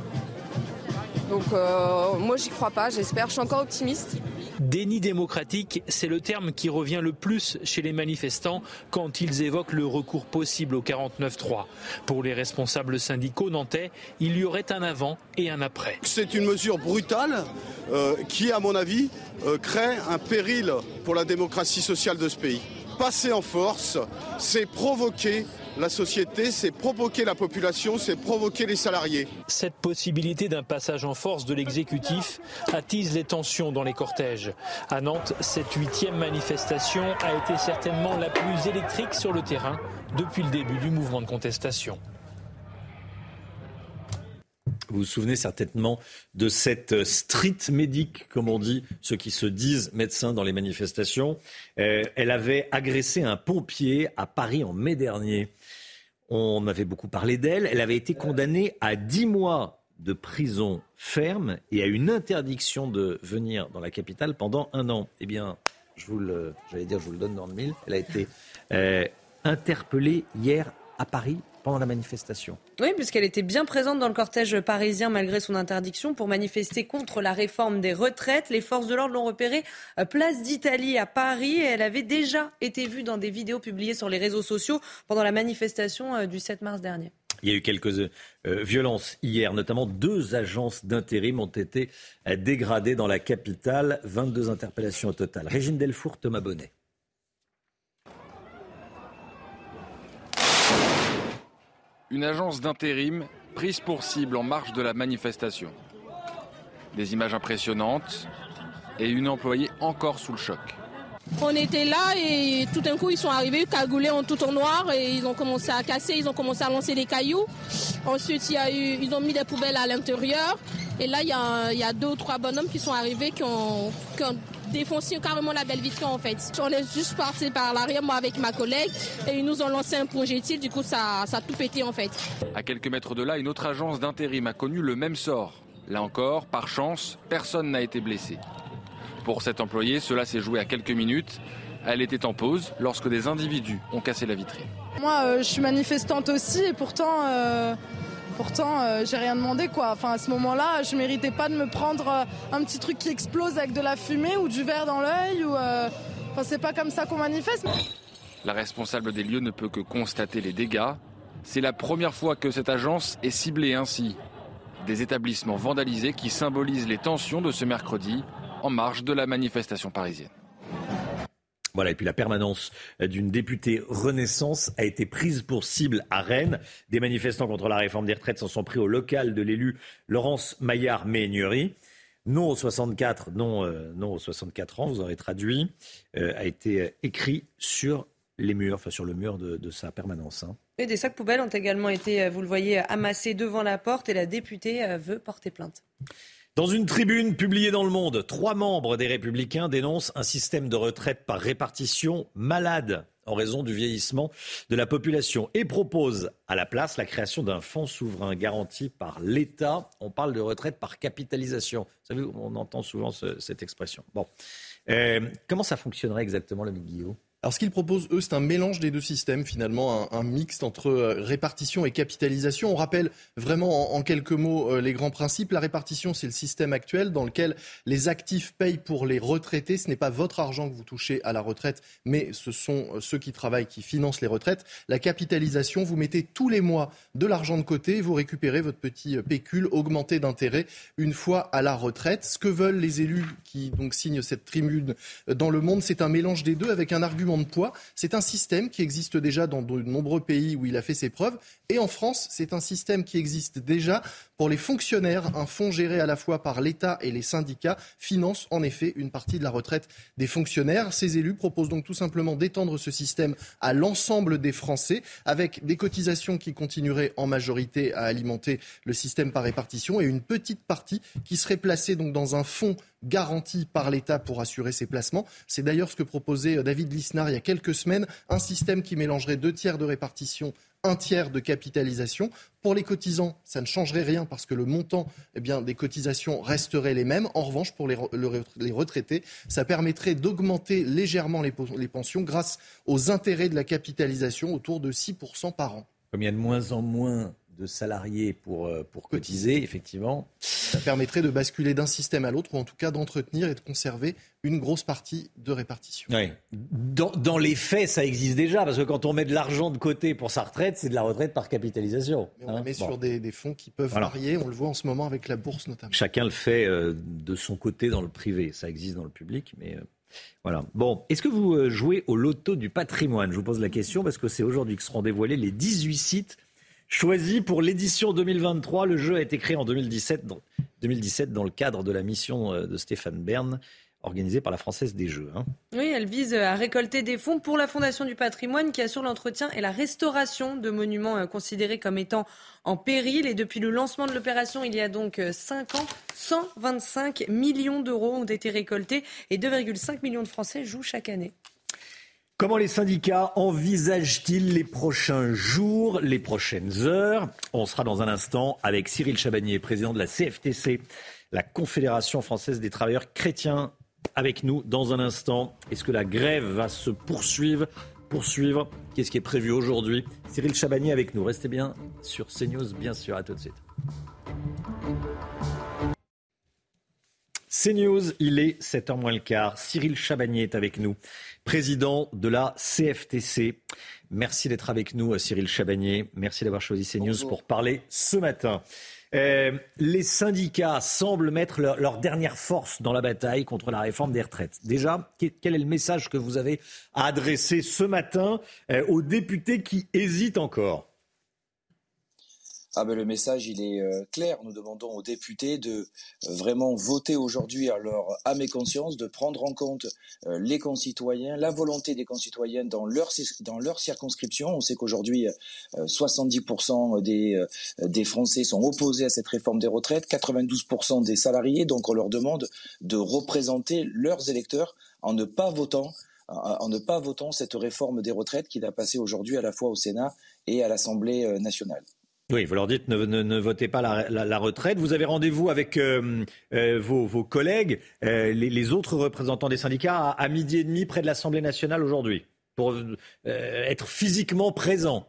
[SPEAKER 29] Donc euh, moi, j'y crois pas, j'espère, je suis encore optimiste.
[SPEAKER 28] Déni démocratique, c'est le terme qui revient le plus chez les manifestants quand ils évoquent le recours possible au 49-3. Pour les responsables syndicaux nantais, il y aurait un avant et un après.
[SPEAKER 30] C'est une mesure brutale euh, qui, à mon avis, euh, crée un péril pour la démocratie sociale de ce pays. Passer en force, c'est provoquer la société, c'est provoquer la population, c'est provoquer les salariés.
[SPEAKER 28] Cette possibilité d'un passage en force de l'exécutif attise les tensions dans les cortèges. À Nantes, cette huitième manifestation a été certainement la plus électrique sur le terrain depuis le début du mouvement de contestation.
[SPEAKER 1] Vous vous souvenez certainement de cette street médic, comme on dit, ceux qui se disent médecins dans les manifestations. Euh, elle avait agressé un pompier à Paris en mai dernier. On avait beaucoup parlé d'elle. Elle avait été condamnée à 10 mois de prison ferme et à une interdiction de venir dans la capitale pendant un an. Eh bien, je vous le, j'allais dire, je vous le donne dans le mille. Elle a été euh, interpellée hier à Paris pendant la manifestation.
[SPEAKER 9] Oui, puisqu'elle était bien présente dans le cortège parisien malgré son interdiction pour manifester contre la réforme des retraites. Les forces de l'ordre l'ont repérée euh, place d'Italie à Paris et elle avait déjà été vue dans des vidéos publiées sur les réseaux sociaux pendant la manifestation euh, du 7 mars dernier.
[SPEAKER 1] Il y a eu quelques euh, violences hier, notamment deux agences d'intérim ont été dégradées dans la capitale. 22 interpellations au total. Régine Delfour, Thomas Bonnet.
[SPEAKER 31] Une agence d'intérim prise pour cible en marge de la manifestation. Des images impressionnantes et une employée encore sous le choc.
[SPEAKER 32] On était là et tout d'un coup ils sont arrivés cagoulés en tout en noir et ils ont commencé à casser, ils ont commencé à lancer des cailloux. Ensuite ils ont mis des poubelles à l'intérieur et là il y, a, deux ou trois bonhommes qui sont arrivés qui ont défoncé carrément la belle vitrine en fait. On est juste parti par l'arrière moi avec ma collègue et ils nous ont lancé un projectile du coup ça, ça a tout pété en fait.
[SPEAKER 31] À quelques mètres de là une autre agence d'intérim a connu le même sort. Là encore, par chance, personne n'a été blessé. Pour cette employée, cela s'est joué à quelques minutes. Elle était en pause lorsque des individus ont cassé la vitrine.
[SPEAKER 33] Moi, euh, je suis manifestante aussi et pourtant, euh, pourtant, euh, j'ai rien demandé quoi. À ce moment-là, je méritais pas de me prendre euh, un petit truc qui explose avec de la fumée ou du verre dans l'œil ou. Euh, pas comme ça qu'on manifeste.
[SPEAKER 31] La responsable des lieux ne peut que constater les dégâts. C'est la première fois que cette agence est ciblée ainsi. Des établissements vandalisés qui symbolisent les tensions de ce mercredi en marge de la manifestation parisienne.
[SPEAKER 1] Voilà, et puis la permanence d'une députée Renaissance a été prise pour cible à Rennes. Des manifestants contre la réforme des retraites s'en sont pris au local de l'élu Laurence Maillard-Méignery. Non aux 64, non, euh, non aux 64 ans, vous aurez traduit, euh, a été écrit sur les murs, enfin sur le mur de, sa permanence. Hein.
[SPEAKER 9] Et des sacs poubelles ont également été, euh, vous le voyez, amassés devant la porte et la députée euh, veut porter plainte.
[SPEAKER 1] Dans une tribune publiée dans Le Monde, trois membres des Républicains dénoncent un système de retraite par répartition malade en raison du vieillissement de la population et proposent à la place la création d'un fonds souverain garanti par l'État. On parle de retraite par capitalisation. Vous savez, on entend souvent ce- cette expression. Bon. Euh, comment ça fonctionnerait exactement, le Guillaume
[SPEAKER 19] alors ce qu'ils proposent, eux, c'est un mélange des deux systèmes, finalement, un, mixte entre euh, répartition et capitalisation. On rappelle vraiment en, quelques mots euh, les grands principes. La répartition, c'est le système actuel dans lequel les actifs payent pour les retraités. Ce n'est pas votre argent que vous touchez à la retraite, mais ce sont euh, ceux qui travaillent qui financent les retraites. La capitalisation, vous mettez tous les mois de l'argent de côté, vous récupérez votre petit pécule augmenté d'intérêt une fois à la retraite. Ce que veulent les élus qui donc signent cette tribune dans le monde, c'est un mélange des deux avec un argument de poids. C'est un système qui existe déjà dans de nombreux pays où il a fait ses preuves. Et en France, c'est un système qui existe déjà pour les fonctionnaires. Un fonds géré à la fois par l'État et les syndicats finance en effet une partie de la retraite des fonctionnaires. Ces élus proposent donc tout simplement d'étendre ce système à l'ensemble des Français avec des cotisations qui continueraient en majorité à alimenter le système par répartition et une petite partie qui serait placée donc dans un fonds garantie par l'État pour assurer ses placements. C'est d'ailleurs ce que proposait David Lisnard il y a quelques semaines, un système qui mélangerait deux tiers de répartition un tiers de capitalisation. Pour les cotisants, ça ne changerait rien parce que le montant eh des cotisations resterait les mêmes. En revanche, pour les, retraités, ça permettrait d'augmenter légèrement les, les pensions grâce aux intérêts de la capitalisation autour de 6% par an.
[SPEAKER 1] Comme il y a de moins en moins de salariés pour, euh, pour cotiser, effectivement.
[SPEAKER 19] Ça permettrait de basculer d'un système à l'autre, ou en tout cas d'entretenir et de conserver une grosse partie de répartition.
[SPEAKER 1] Oui. Dans, dans, les faits, ça existe déjà, parce que quand on met de l'argent de côté pour sa retraite, c'est de la retraite par capitalisation.
[SPEAKER 19] Mais on hein. met sur des, des, fonds qui peuvent varier, on le voit en ce moment avec la bourse notamment.
[SPEAKER 1] Chacun le fait euh, de son côté dans le privé, ça existe dans le public, mais... Euh, voilà. Bon, est-ce que vous jouez au loto du patrimoine? Je vous pose la question parce que c'est aujourd'hui que seront dévoilés les 18 sites choisi pour l'édition 2023. Le jeu a été créé en 2017 dans, 2017 dans le cadre de la mission euh, de Stéphane Bern organisée par la Française des Jeux. Hein.
[SPEAKER 9] Oui, elle vise à récolter des fonds pour la Fondation du patrimoine qui assure l'entretien et la restauration de monuments euh, considérés comme étant en péril. Et depuis le lancement de l'opération, il y a donc 5 euh, ans, 125 millions d'euros ont été récoltés et 2,5 millions de Français jouent chaque année.
[SPEAKER 1] Comment les syndicats envisagent-ils les prochains jours, les prochaines heures? On sera dans un instant avec Cyril Chabagnier, président de la CFTC, la Confédération française des travailleurs chrétiens, avec nous dans un instant. Est-ce que la grève va se poursuivre Poursuivre? Qu'est-ce qui est prévu aujourd'hui? Cyril Chabagnier avec nous. Restez bien sur CNews, bien sûr. À tout de suite. CNews, il est 7h moins le quart. Cyril Chabagnier est avec nous président de la CFTC. Merci d'être avec nous, Cyril Chabagnier. Merci d'avoir choisi CNews pour parler ce matin. Euh, les syndicats semblent mettre leur, dernière force dans la bataille contre la réforme des retraites. Déjà, quel est le message que vous avez à adresser ce matin euh, aux députés qui hésitent encore?
[SPEAKER 34] Ah ben, le message il est euh, clair. Nous demandons aux députés de euh, vraiment voter aujourd'hui à leur âme et conscience, de prendre en compte euh, les concitoyens, la volonté des concitoyens dans leur dans circonscription. On sait qu'aujourd'hui 70% des des Français sont opposés à cette réforme des retraites, 92% des salariés. Donc on leur demande de représenter leurs électeurs en ne pas votant en ne pas votant cette réforme des retraites qui va passer aujourd'hui à la fois au Sénat et à l'Assemblée nationale.
[SPEAKER 1] Oui, vous leur dites ne, votez pas la, retraite. Vous avez rendez-vous avec euh, euh, vos, collègues, euh, les, autres représentants des syndicats, à, midi et demi près de l'Assemblée nationale aujourd'hui, pour être physiquement présent.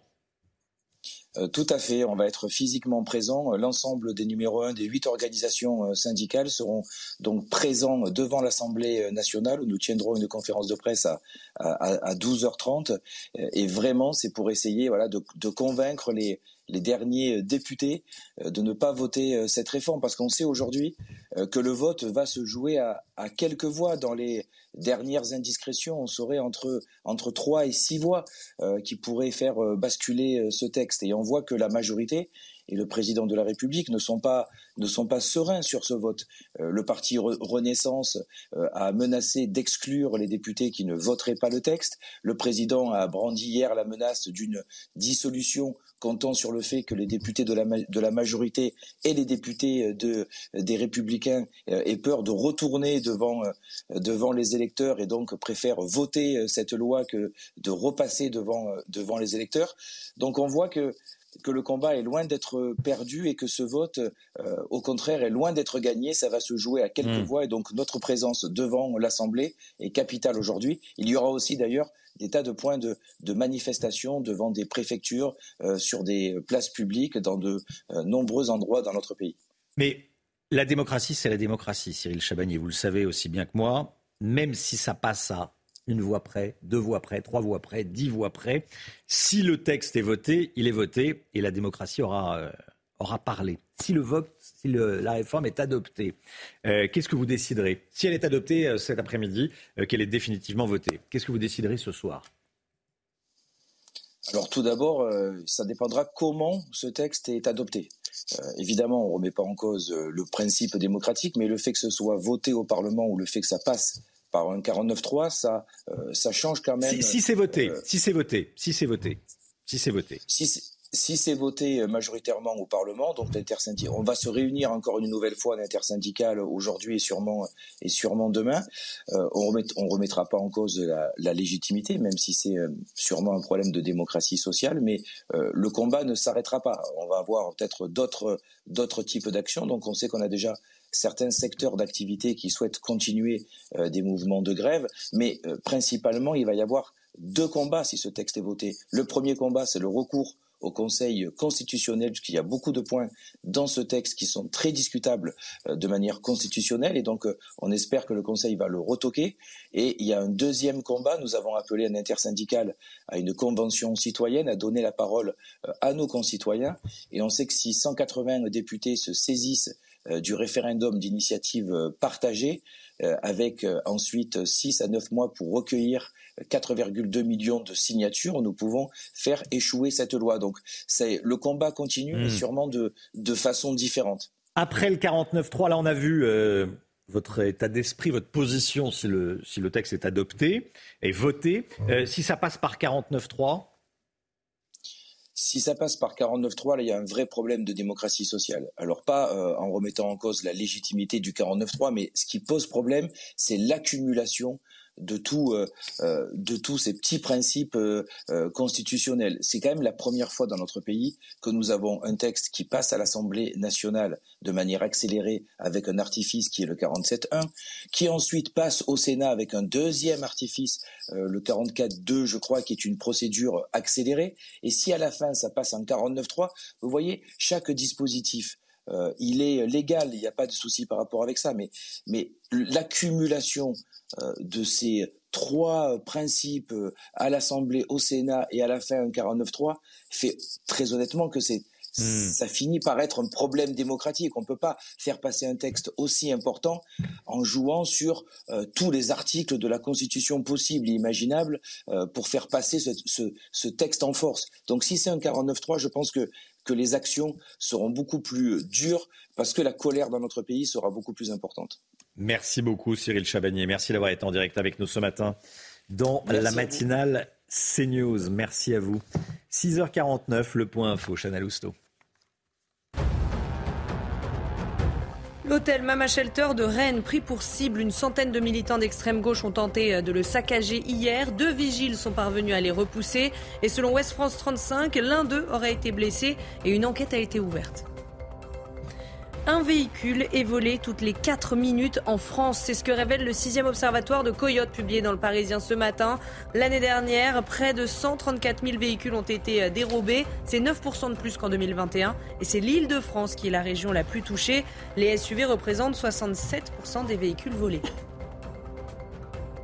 [SPEAKER 34] tout à fait, on va être physiquement présent. L'ensemble des numéros 1 des huit organisations syndicales seront donc présents devant l'Assemblée nationale où nous tiendrons une conférence de presse à, à, 12h30. Et vraiment, c'est pour essayer voilà, de convaincre les, les derniers euh, députés euh, de ne pas voter euh, cette réforme parce qu'on sait aujourd'hui que le vote va se jouer à, quelques voix. Dans les dernières indiscrétions, on saurait entre, entre 3 et 6 voix qui pourraient faire basculer ce texte. Et on voit que la majorité et le président de la République ne sont pas, ne sont pas sereins sur ce vote. Euh, le parti Renaissance euh, a menacé d'exclure les députés qui ne voteraient pas le texte. Le président a brandi hier la menace d'une dissolution comptant sur le fait que les députés de la, de la majorité et les députés de, des républicains euh, aient peur de retourner devant, devant les électeurs et donc préfèrent voter cette loi que de repasser devant, devant les électeurs. Donc on voit que que le combat est loin d'être perdu et que ce vote, au contraire, est loin d'être gagné. Ça va se jouer à quelques
[SPEAKER 1] Hmm.
[SPEAKER 34] voix et donc notre présence devant l'Assemblée est capitale aujourd'hui. Il y aura aussi d'ailleurs des tas de points de, de manifestation devant des préfectures, euh, sur des places publiques, dans de euh, nombreux endroits dans notre pays.
[SPEAKER 1] Mais la démocratie, c'est la démocratie, Cyril Chabagnier. Vous le savez aussi bien que moi. Même si ça passe à une voix près, deux voix près, trois voix près, dix voix près, si le texte est voté, il est voté et la démocratie aura, euh, aura parlé. Si le vote, si la réforme est adoptée, euh, qu'est-ce que vous déciderez? Si elle est adoptée euh, cet après-midi, qu'elle est définitivement votée, qu'est-ce que vous déciderez ce soir?
[SPEAKER 34] Alors tout d'abord, ça dépendra comment ce texte est adopté. Évidemment, on ne remet pas en cause le principe démocratique, mais le fait que ce soit voté au Parlement ou le fait que ça passe par un 49-3, ça, euh, ça change quand même.
[SPEAKER 1] Si, si c'est voté, si c'est voté, si c'est voté, si c'est voté.
[SPEAKER 34] Si si c'est voté majoritairement au Parlement, donc l'intersyndical, on va se réunir encore une nouvelle fois l'intersyndicale aujourd'hui et sûrement et sûrement demain. Euh, on remet, remettra pas en cause la, légitimité, même si c'est euh, sûrement un problème de démocratie sociale, mais euh, le combat ne s'arrêtera pas. On va avoir peut-être d'autres d'autres types d'actions. Donc on sait qu'on a déjà certains secteurs d'activité qui souhaitent continuer euh, des mouvements de grève, mais euh, principalement il va y avoir deux combats si ce texte est voté. Le premier combat, c'est le recours au Conseil constitutionnel, puisqu'il y a beaucoup de points dans ce texte qui sont très discutables euh, de manière constitutionnelle, et donc euh, on espère que le Conseil va le retoquer. Et il y a un deuxième combat, nous avons appelé un intersyndical à une convention citoyenne, à donner la parole euh, à nos concitoyens, et on sait que si 180 députés se saisissent du référendum d'initiative partagée, avec ensuite 6 à 9 mois pour recueillir 4,2 millions de signatures, nous pouvons faire échouer cette loi. Donc c'est le combat continue, mais
[SPEAKER 1] Mm.
[SPEAKER 34] sûrement de, de façon différente.
[SPEAKER 1] Après le 49-3, là, on a vu euh, votre état d'esprit, votre position si le, si le texte est adopté et voté. Euh, si ça passe par 49-3,
[SPEAKER 34] Si ça passe par 49.3, là, il y a un vrai problème de démocratie sociale. Alors pas euh, en remettant en cause la légitimité du 49.3, mais ce qui pose problème, c'est l'accumulation euh, euh, de tous ces petits principes euh, constitutionnels. C'est quand même la première fois dans notre pays que nous avons un texte qui passe à l'Assemblée nationale de manière accélérée avec un artifice qui est le 47.1, qui ensuite passe au Sénat avec un deuxième artifice, le 44.2, je crois, qui est une procédure accélérée. Et si à la fin ça passe en 49.3, vous voyez, chaque dispositif euh, il est légal, il n'y a pas de souci par rapport avec ça, mais, mais l'accumulation euh, de ces trois principes euh, à l'Assemblée, au Sénat et à la fin un 49.3 fait très honnêtement que c'est
[SPEAKER 1] Hmm.
[SPEAKER 34] ça finit par être un problème démocratique. On ne peut pas faire passer un texte aussi important en jouant sur euh, tous les articles de la Constitution possibles et imaginables euh, pour faire passer ce, ce- ce texte en force. Donc si c'est un 49.3, je pense que, que les actions seront beaucoup plus dures parce que la colère dans notre pays sera beaucoup plus importante.
[SPEAKER 1] merci beaucoup Cyril Chabagnier. Merci d'avoir été en direct avec nous ce matin dans
[SPEAKER 34] Merci
[SPEAKER 1] la matinale CNews. Merci à vous. 6h49, le point info, Chanel Housteau.
[SPEAKER 9] L'hôtel Mama Shelter de Rennes, pris pour cible, une centaine de militants d'extrême gauche ont tenté euh, de le saccager hier. Deux vigiles sont parvenus à les repousser. Et selon West France 35, l'un d'eux aurait été blessé et une enquête a été ouverte. Un véhicule est volé toutes les 4 minutes en France. C'est ce que révèle le sixième observatoire de Coyote publié dans le Parisien ce matin. L'année dernière, près de 134 000 véhicules ont été euh, dérobés. C'est 9% de plus qu'en 2021. Et c'est l'île de France qui est la région la plus touchée. Les SUV représentent 67% des véhicules volés.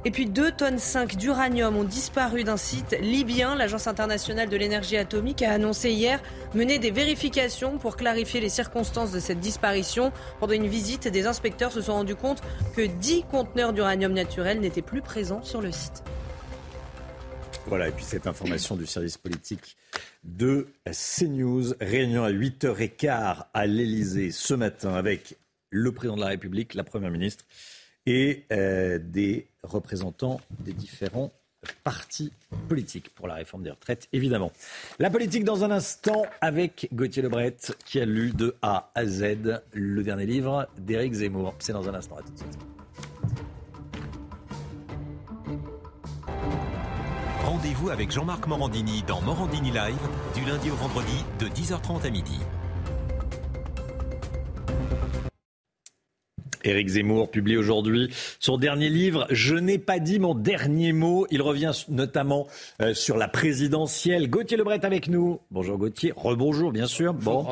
[SPEAKER 9] Et puis 2 tonnes 5 d'uranium ont disparu d'un site libyen. L'Agence internationale de l'énergie atomique a annoncé hier mener des vérifications pour clarifier les circonstances de cette disparition. Pendant une visite, des inspecteurs se sont rendus compte que 10 conteneurs d'uranium naturel n'étaient plus présents sur le site.
[SPEAKER 1] Voilà, et puis cette information du service politique de CNews. Réunion à 8h15 à l'Elysée ce matin avec le président de la République, la première ministre et euh, des représentants des différents partis politiques pour la réforme des retraites, évidemment. La politique dans un instant avec Gauthier Lebret qui a lu de A à Z le dernier livre d'Éric Zemmour. C'est dans un instant. À tout de suite.
[SPEAKER 23] Rendez-vous Rendez-vous avec Jean-Marc Morandini dans Morandini Live du lundi au vendredi de 10h30 à midi.
[SPEAKER 1] Éric Zemmour publie aujourd'hui son dernier livre Je n'ai pas dit mon dernier mot. Il revient notamment euh, sur la présidentielle. Gauthier Lebret avec nous. Bonjour Gauthier. Rebonjour bien sûr. Bon.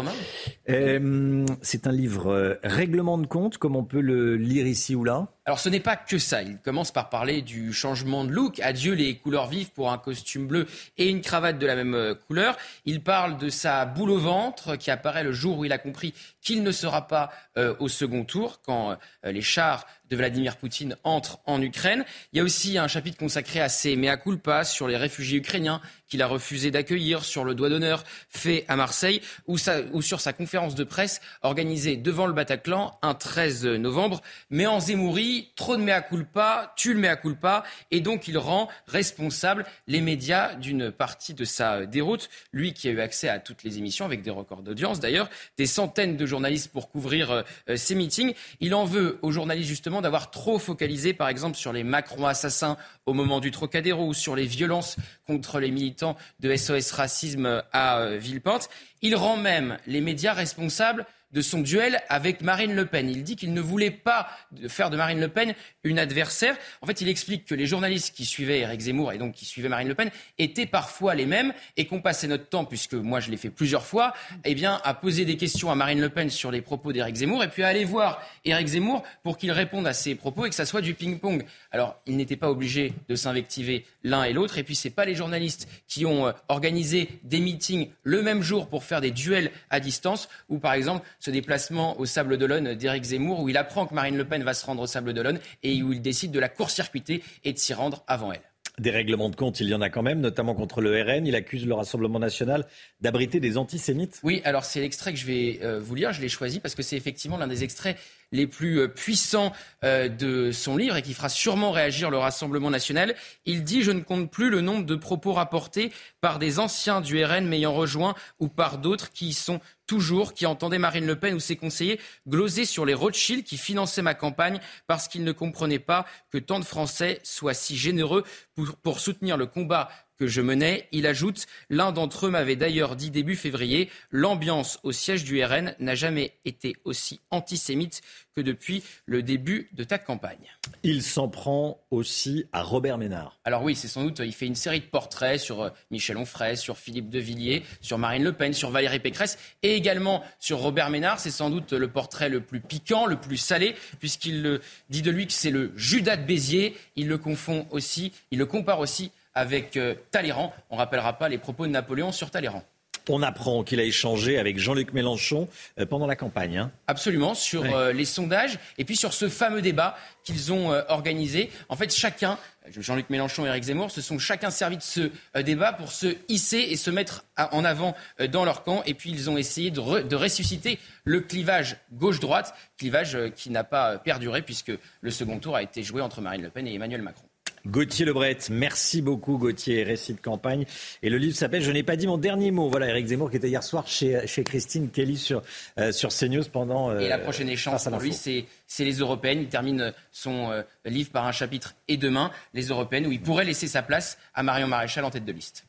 [SPEAKER 1] Euh, c'est un livre euh, règlement de compte comme on peut le lire ici ou là.
[SPEAKER 7] Alors ce n'est pas que ça. Il commence par parler du changement de look. Adieu les couleurs vives pour un costume bleu et une cravate de la même euh, couleur. Il parle de sa boule au ventre qui apparaît le jour où il a compris qu'il ne sera pas euh, au second tour quand euh, les chars de Vladimir Poutine entre en Ukraine. Il y a aussi un chapitre consacré à ses mea culpa sur les réfugiés ukrainiens qu'il a refusé d'accueillir, sur le doigt d'honneur fait à Marseille ou, sur sa conférence de presse organisée devant le Bataclan un 13 novembre. Mais en Zemmouri, trop de mea culpa, tue le mea culpa et donc il rend responsable les médias d'une partie de sa déroute. Lui qui a eu accès à toutes les émissions avec des records d'audience d'ailleurs, des centaines de journalistes pour couvrir euh, ces meetings. Il en veut aux journalistes justement d'avoir trop focalisé, par exemple, sur les Macron assassins au moment du Trocadéro ou sur les violences contre les militants de SOS Racisme à euh, Villepinte. Il rend même les médias responsables de son duel avec Marine Le Pen. Il dit qu'il ne voulait pas faire de Marine Le Pen une adversaire. En fait, il explique que les journalistes qui suivaient Eric Zemmour et donc qui suivaient Marine Le Pen étaient parfois les mêmes et qu'on passait notre temps, puisque moi je l'ai fait plusieurs fois, eh bien, à poser des questions à Marine Le Pen sur les propos d'Eric Zemmour et puis à aller voir Eric Zemmour pour qu'il réponde à ses propos et que ça soit du ping-pong. Alors, il n'était pas obligé de s'invectiver l'un et l'autre. Et puis, ce n'est pas les journalistes qui ont euh, organisé des meetings le même jour pour faire des duels à distance ou, par exemple, ce déplacement au Sable d'Olonne d'Éric Zemmour où il apprend que Marine Le Pen va se rendre au Sable d'Olonne et où il décide de la court-circuiter et de s'y rendre avant elle.
[SPEAKER 1] Des règlements de compte, il y en a quand même, notamment contre le RN. Il accuse le Rassemblement national d'abriter des antisémites.
[SPEAKER 7] Oui, alors c'est l'extrait que je vais euh, vous lire. Je l'ai choisi parce que c'est effectivement l'un des extraits les plus euh, puissants euh, de son livre et qui fera sûrement réagir le Rassemblement national. Il dit Je ne compte plus le nombre de propos rapportés par des anciens du RN m'ayant rejoint ou par d'autres qui y sont toujours, qui entendaient Marine Le Pen ou ses conseillers gloser sur les Rothschild qui finançaient ma campagne parce qu'ils ne comprenaient pas que tant de Français soient si généreux pour, pour soutenir le combat que je menais. Il ajoute L'un d'entre eux m'avait d'ailleurs dit début février L'ambiance au siège du RN n'a jamais été aussi antisémite que depuis le début de ta campagne.
[SPEAKER 1] Il s'en prend aussi à Robert Ménard.
[SPEAKER 7] Alors oui, c'est sans doute, il fait une série de portraits sur euh, Michel Onfray, sur Philippe de Villiers, sur Marine Le Pen, sur Valérie Pécresse et également sur Robert Ménard. C'est sans doute le portrait le plus piquant, le plus salé, puisqu'il dit de lui que c'est le Judas de Béziers. Il le confond aussi, il le compare aussi avec euh, Talleyrand. On ne rappellera pas les propos de Napoléon sur Talleyrand.
[SPEAKER 1] On apprend qu'il a échangé avec Jean-Luc Mélenchon euh, pendant la campagne. Hein.
[SPEAKER 7] Absolument, sur euh, les sondages et puis sur ce fameux débat qu'ils ont organisé. En fait, chacun, Jean-Luc Mélenchon et Éric Zemmour, se sont chacun servi de ce débat pour se hisser et se mettre en avant dans leur camp. Et puis, ils ont essayé de, de ressusciter le clivage gauche-droite, clivage qui n'a pas perduré puisque le second tour a été joué entre Marine Le Pen et Emmanuel Macron.
[SPEAKER 1] Gauthier Lebret, merci beaucoup Gauthier, récit de campagne. Et le livre s'appelle Je n'ai pas dit mon dernier mot. Voilà, Eric Zemmour qui était hier soir chez, chez Christine Kelly sur, euh, sur CNews pendant...
[SPEAKER 7] Euh, et la prochaine échange pour lui, c'est, les Européennes. Il termine son euh, livre par un chapitre et demain, les Européennes, où il pourrait laisser sa place à Marion Maréchal en tête de liste.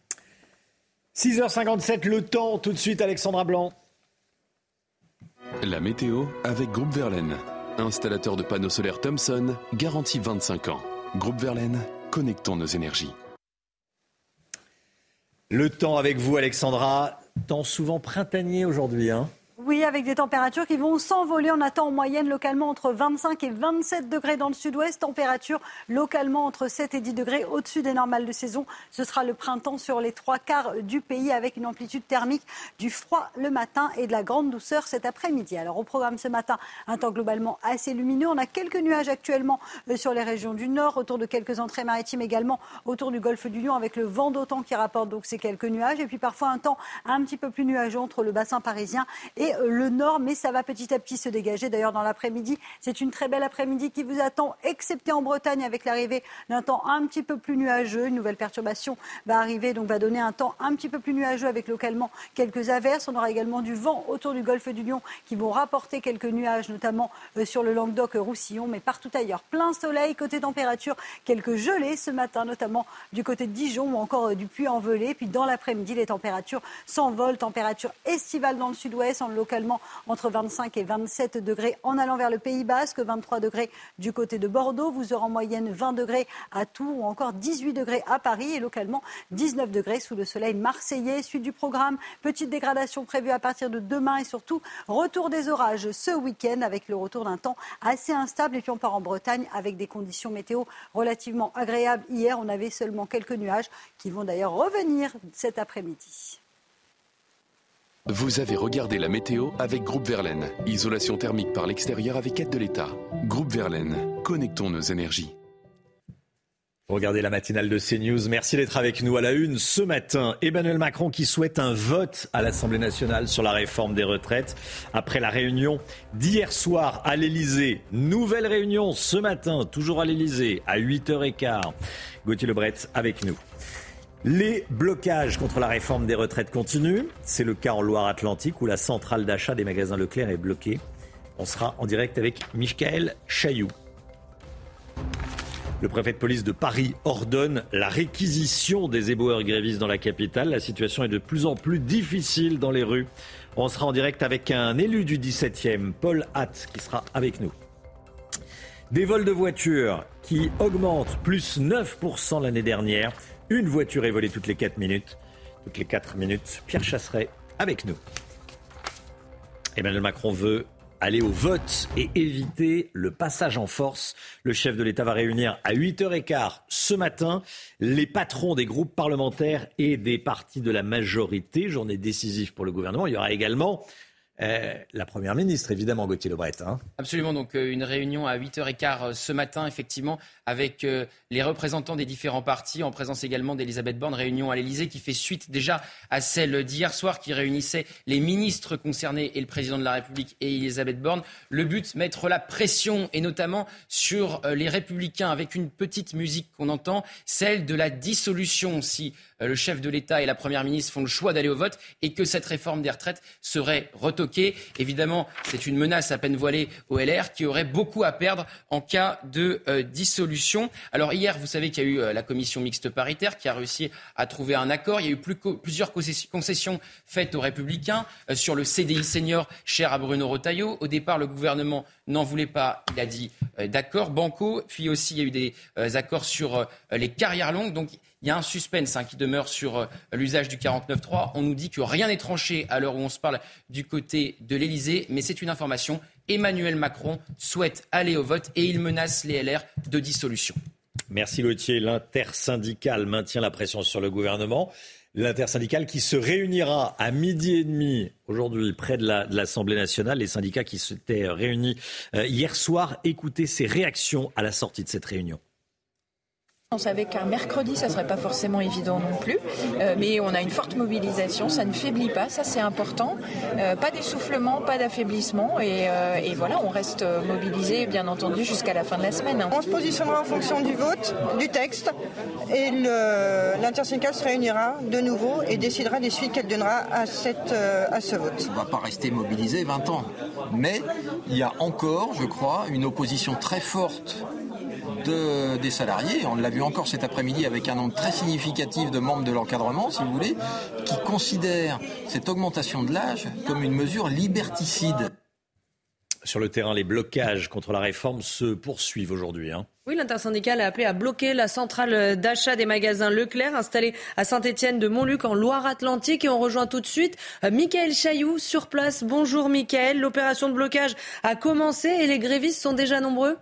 [SPEAKER 1] 6h57, le temps, tout de suite Alexandra Blanc.
[SPEAKER 26] La météo avec Groupe Verlaine, installateur de panneaux solaires Thomson, garantie 25 ans. Groupe Verlaine, connectons nos énergies.
[SPEAKER 1] Le temps avec vous, Alexandra. Temps souvent printanier aujourd'hui. Hein
[SPEAKER 17] oui, avec des températures qui vont s'envoler. On attend en moyenne localement entre 25 et 27 degrés dans le sud-ouest. Température localement entre 7 et 10 degrés au-dessus des normales de saison. Ce sera le printemps sur les trois quarts du pays avec une amplitude thermique du froid le matin et de la grande douceur cet après-midi. Alors au programme ce matin, un temps globalement assez lumineux. On a quelques nuages actuellement euh, sur les régions du nord, autour de quelques entrées maritimes également autour du golfe du Lion avec le vent d'autant qui rapporte donc ces quelques nuages. Et puis parfois un temps un petit peu plus nuageux entre le bassin parisien et et le nord, mais ça va petit à petit se dégager. D'ailleurs, dans l'après-midi, c'est une très belle après-midi qui vous attend, excepté en Bretagne avec l'arrivée d'un temps un petit peu plus nuageux. Une nouvelle perturbation va arriver, donc va donner un temps un petit peu plus nuageux avec localement quelques averses. On aura également du vent autour du golfe du Lion qui vont rapporter quelques nuages, notamment euh, sur le Languedoc-Roussillon, mais partout ailleurs. Plein soleil, côté température, quelques gelées ce matin, notamment du côté de Dijon ou encore euh, du Puy-en-Velay. Puis dans l'après-midi, les températures s'envolent. Température estivale dans le sud-ouest, localement entre 25 et 27 degrés en allant vers le Pays Basque, 23 degrés du côté de Bordeaux. Vous aurez en moyenne 20 degrés à Tours ou encore 18 degrés à Paris et localement 19 degrés sous le soleil marseillais. Suite du programme, petite dégradation prévue à partir de demain et surtout retour des orages ce week-end avec le retour d'un temps assez instable. Et puis on part en Bretagne avec des conditions météo relativement agréables. Hier, on avait seulement quelques nuages qui vont d'ailleurs revenir cet après-midi.
[SPEAKER 26] Vous avez regardé la météo avec Groupe Verlaine. Isolation thermique par l'extérieur avec aide de l'État. Groupe Verlaine, connectons nos énergies.
[SPEAKER 1] Regardez la matinale de CNews. Merci d'être avec nous à la une ce matin. Emmanuel Macron qui souhaite un vote à l'Assemblée nationale sur la réforme des retraites après la réunion d'hier soir à l'Elysée. Nouvelle réunion ce matin, toujours à l'Elysée, à 8h15. Gauthier Lebret avec nous. Les blocages contre la réforme des retraites continuent. C'est le cas en Loire-Atlantique où la centrale d'achat des magasins Leclerc est bloquée. On sera en direct avec Michael Chailloux. Le préfet de police de Paris ordonne la réquisition des éboueurs grévistes dans la capitale. La situation est de plus en plus difficile dans les rues. On sera en direct avec un élu du 17e, Paul Hatt, qui sera avec nous. Des vols de voitures qui augmentent plus 9% l'année dernière. Une voiture est volée toutes les 4 minutes. Toutes les 4 minutes, Pierre Chasseret avec nous. Emmanuel Macron veut aller au vote et éviter le passage en force. Le chef de l'État va réunir à 8h15 ce matin les patrons des groupes parlementaires et des partis de la majorité. Journée décisive pour le gouvernement. Il y aura également euh, la Première ministre, évidemment, Gauthier Lebret. Hein.
[SPEAKER 7] Absolument, donc euh, une réunion à 8h15 euh, ce matin, effectivement, avec les représentants des différents partis, en présence également d'Elisabeth Borne, réunion à l'Elysée qui fait suite déjà à celle d'hier soir qui réunissait les ministres concernés et le président de la République et Elisabeth Borne. Le but, mettre la pression, et notamment sur les républicains, avec une petite musique qu'on entend, celle de la dissolution. Si le chef de l'État et la Première ministre font le choix d'aller au vote et que cette réforme des retraites serait Évidemment, c'est une menace à peine voilée au LR qui aurait beaucoup à perdre en cas de euh, dissolution. Alors hier, vous savez qu'il y a eu euh, la commission mixte paritaire qui a réussi à trouver un accord. Il y a eu plusieurs concessions faites aux républicains euh, sur le CDI senior cher à Bruno Rotaillot. Au départ, le gouvernement n'en voulait pas. Il a dit d'accord, banco. Puis aussi, il y a eu des accords sur les carrières longues. Il y a un suspense hein, qui demeure sur euh, l'usage du 49.3. On nous dit que rien n'est tranché à l'heure où on se parle du côté de l'Elysée, mais c'est une information. Emmanuel Macron souhaite aller au vote et il menace les LR de dissolution.
[SPEAKER 1] Merci Gauthier. L'intersyndicale maintient la pression sur le gouvernement. L'intersyndicale qui se réunira à midi et demi aujourd'hui près de l'Assemblée nationale. Les syndicats qui s'étaient réunis euh, hier soir. Écoutez ces réactions à la sortie de cette réunion.
[SPEAKER 35] On savait qu'un mercredi, ça ne serait pas forcément évident non plus, euh, mais on a une forte mobilisation, ça ne faiblit pas, ça c'est important. Euh, pas d'essoufflement, pas d'affaiblissement, euh, et, voilà, on reste mobilisé, bien entendu, jusqu'à la fin de la semaine.
[SPEAKER 36] On se positionnera en fonction du vote, du texte, et l'intersyndicale se réunira de nouveau et décidera des suites qu'elle donnera à, cette, à ce vote.
[SPEAKER 37] On ne va pas rester mobilisé 20 ans, mais il y a encore, je crois, une opposition très forte des salariés. On l'a vu encore cet après-midi avec un nombre très significatif de membres de l'encadrement, si vous voulez, qui considèrent cette augmentation de l'âge comme une mesure liberticide.
[SPEAKER 1] Sur le terrain, les blocages contre la réforme se poursuivent aujourd'hui. Hein.
[SPEAKER 9] Oui, l'intersyndicale a appelé à bloquer la centrale d'achat des magasins Leclerc installée à Saint-Étienne de Montluc en Loire-Atlantique. Et on rejoint tout de suite euh, Michael Chailloux sur place. Bonjour Michael. L'opération de blocage a commencé et les grévistes sont déjà nombreux?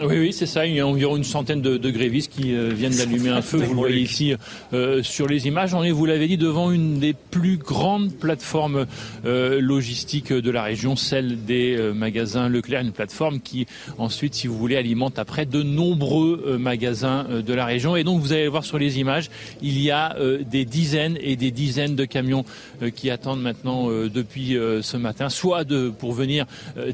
[SPEAKER 28] Oui, oui, c'est ça. Il y a environ une centaine de, de grévistes qui euh, viennent d'allumer un feu. Vous le voyez ici euh, sur les images. On est, vous l'avez dit, devant une des plus grandes plateformes euh, logistiques de la région, celle des euh, magasins Leclerc. Une plateforme qui, ensuite, si vous voulez, alimente après de nombreux euh, magasins euh, de la région. Et donc, vous allez voir sur les images, il y a des dizaines et des dizaines de camions qui attendent maintenant depuis ce matin, soit de, pour venir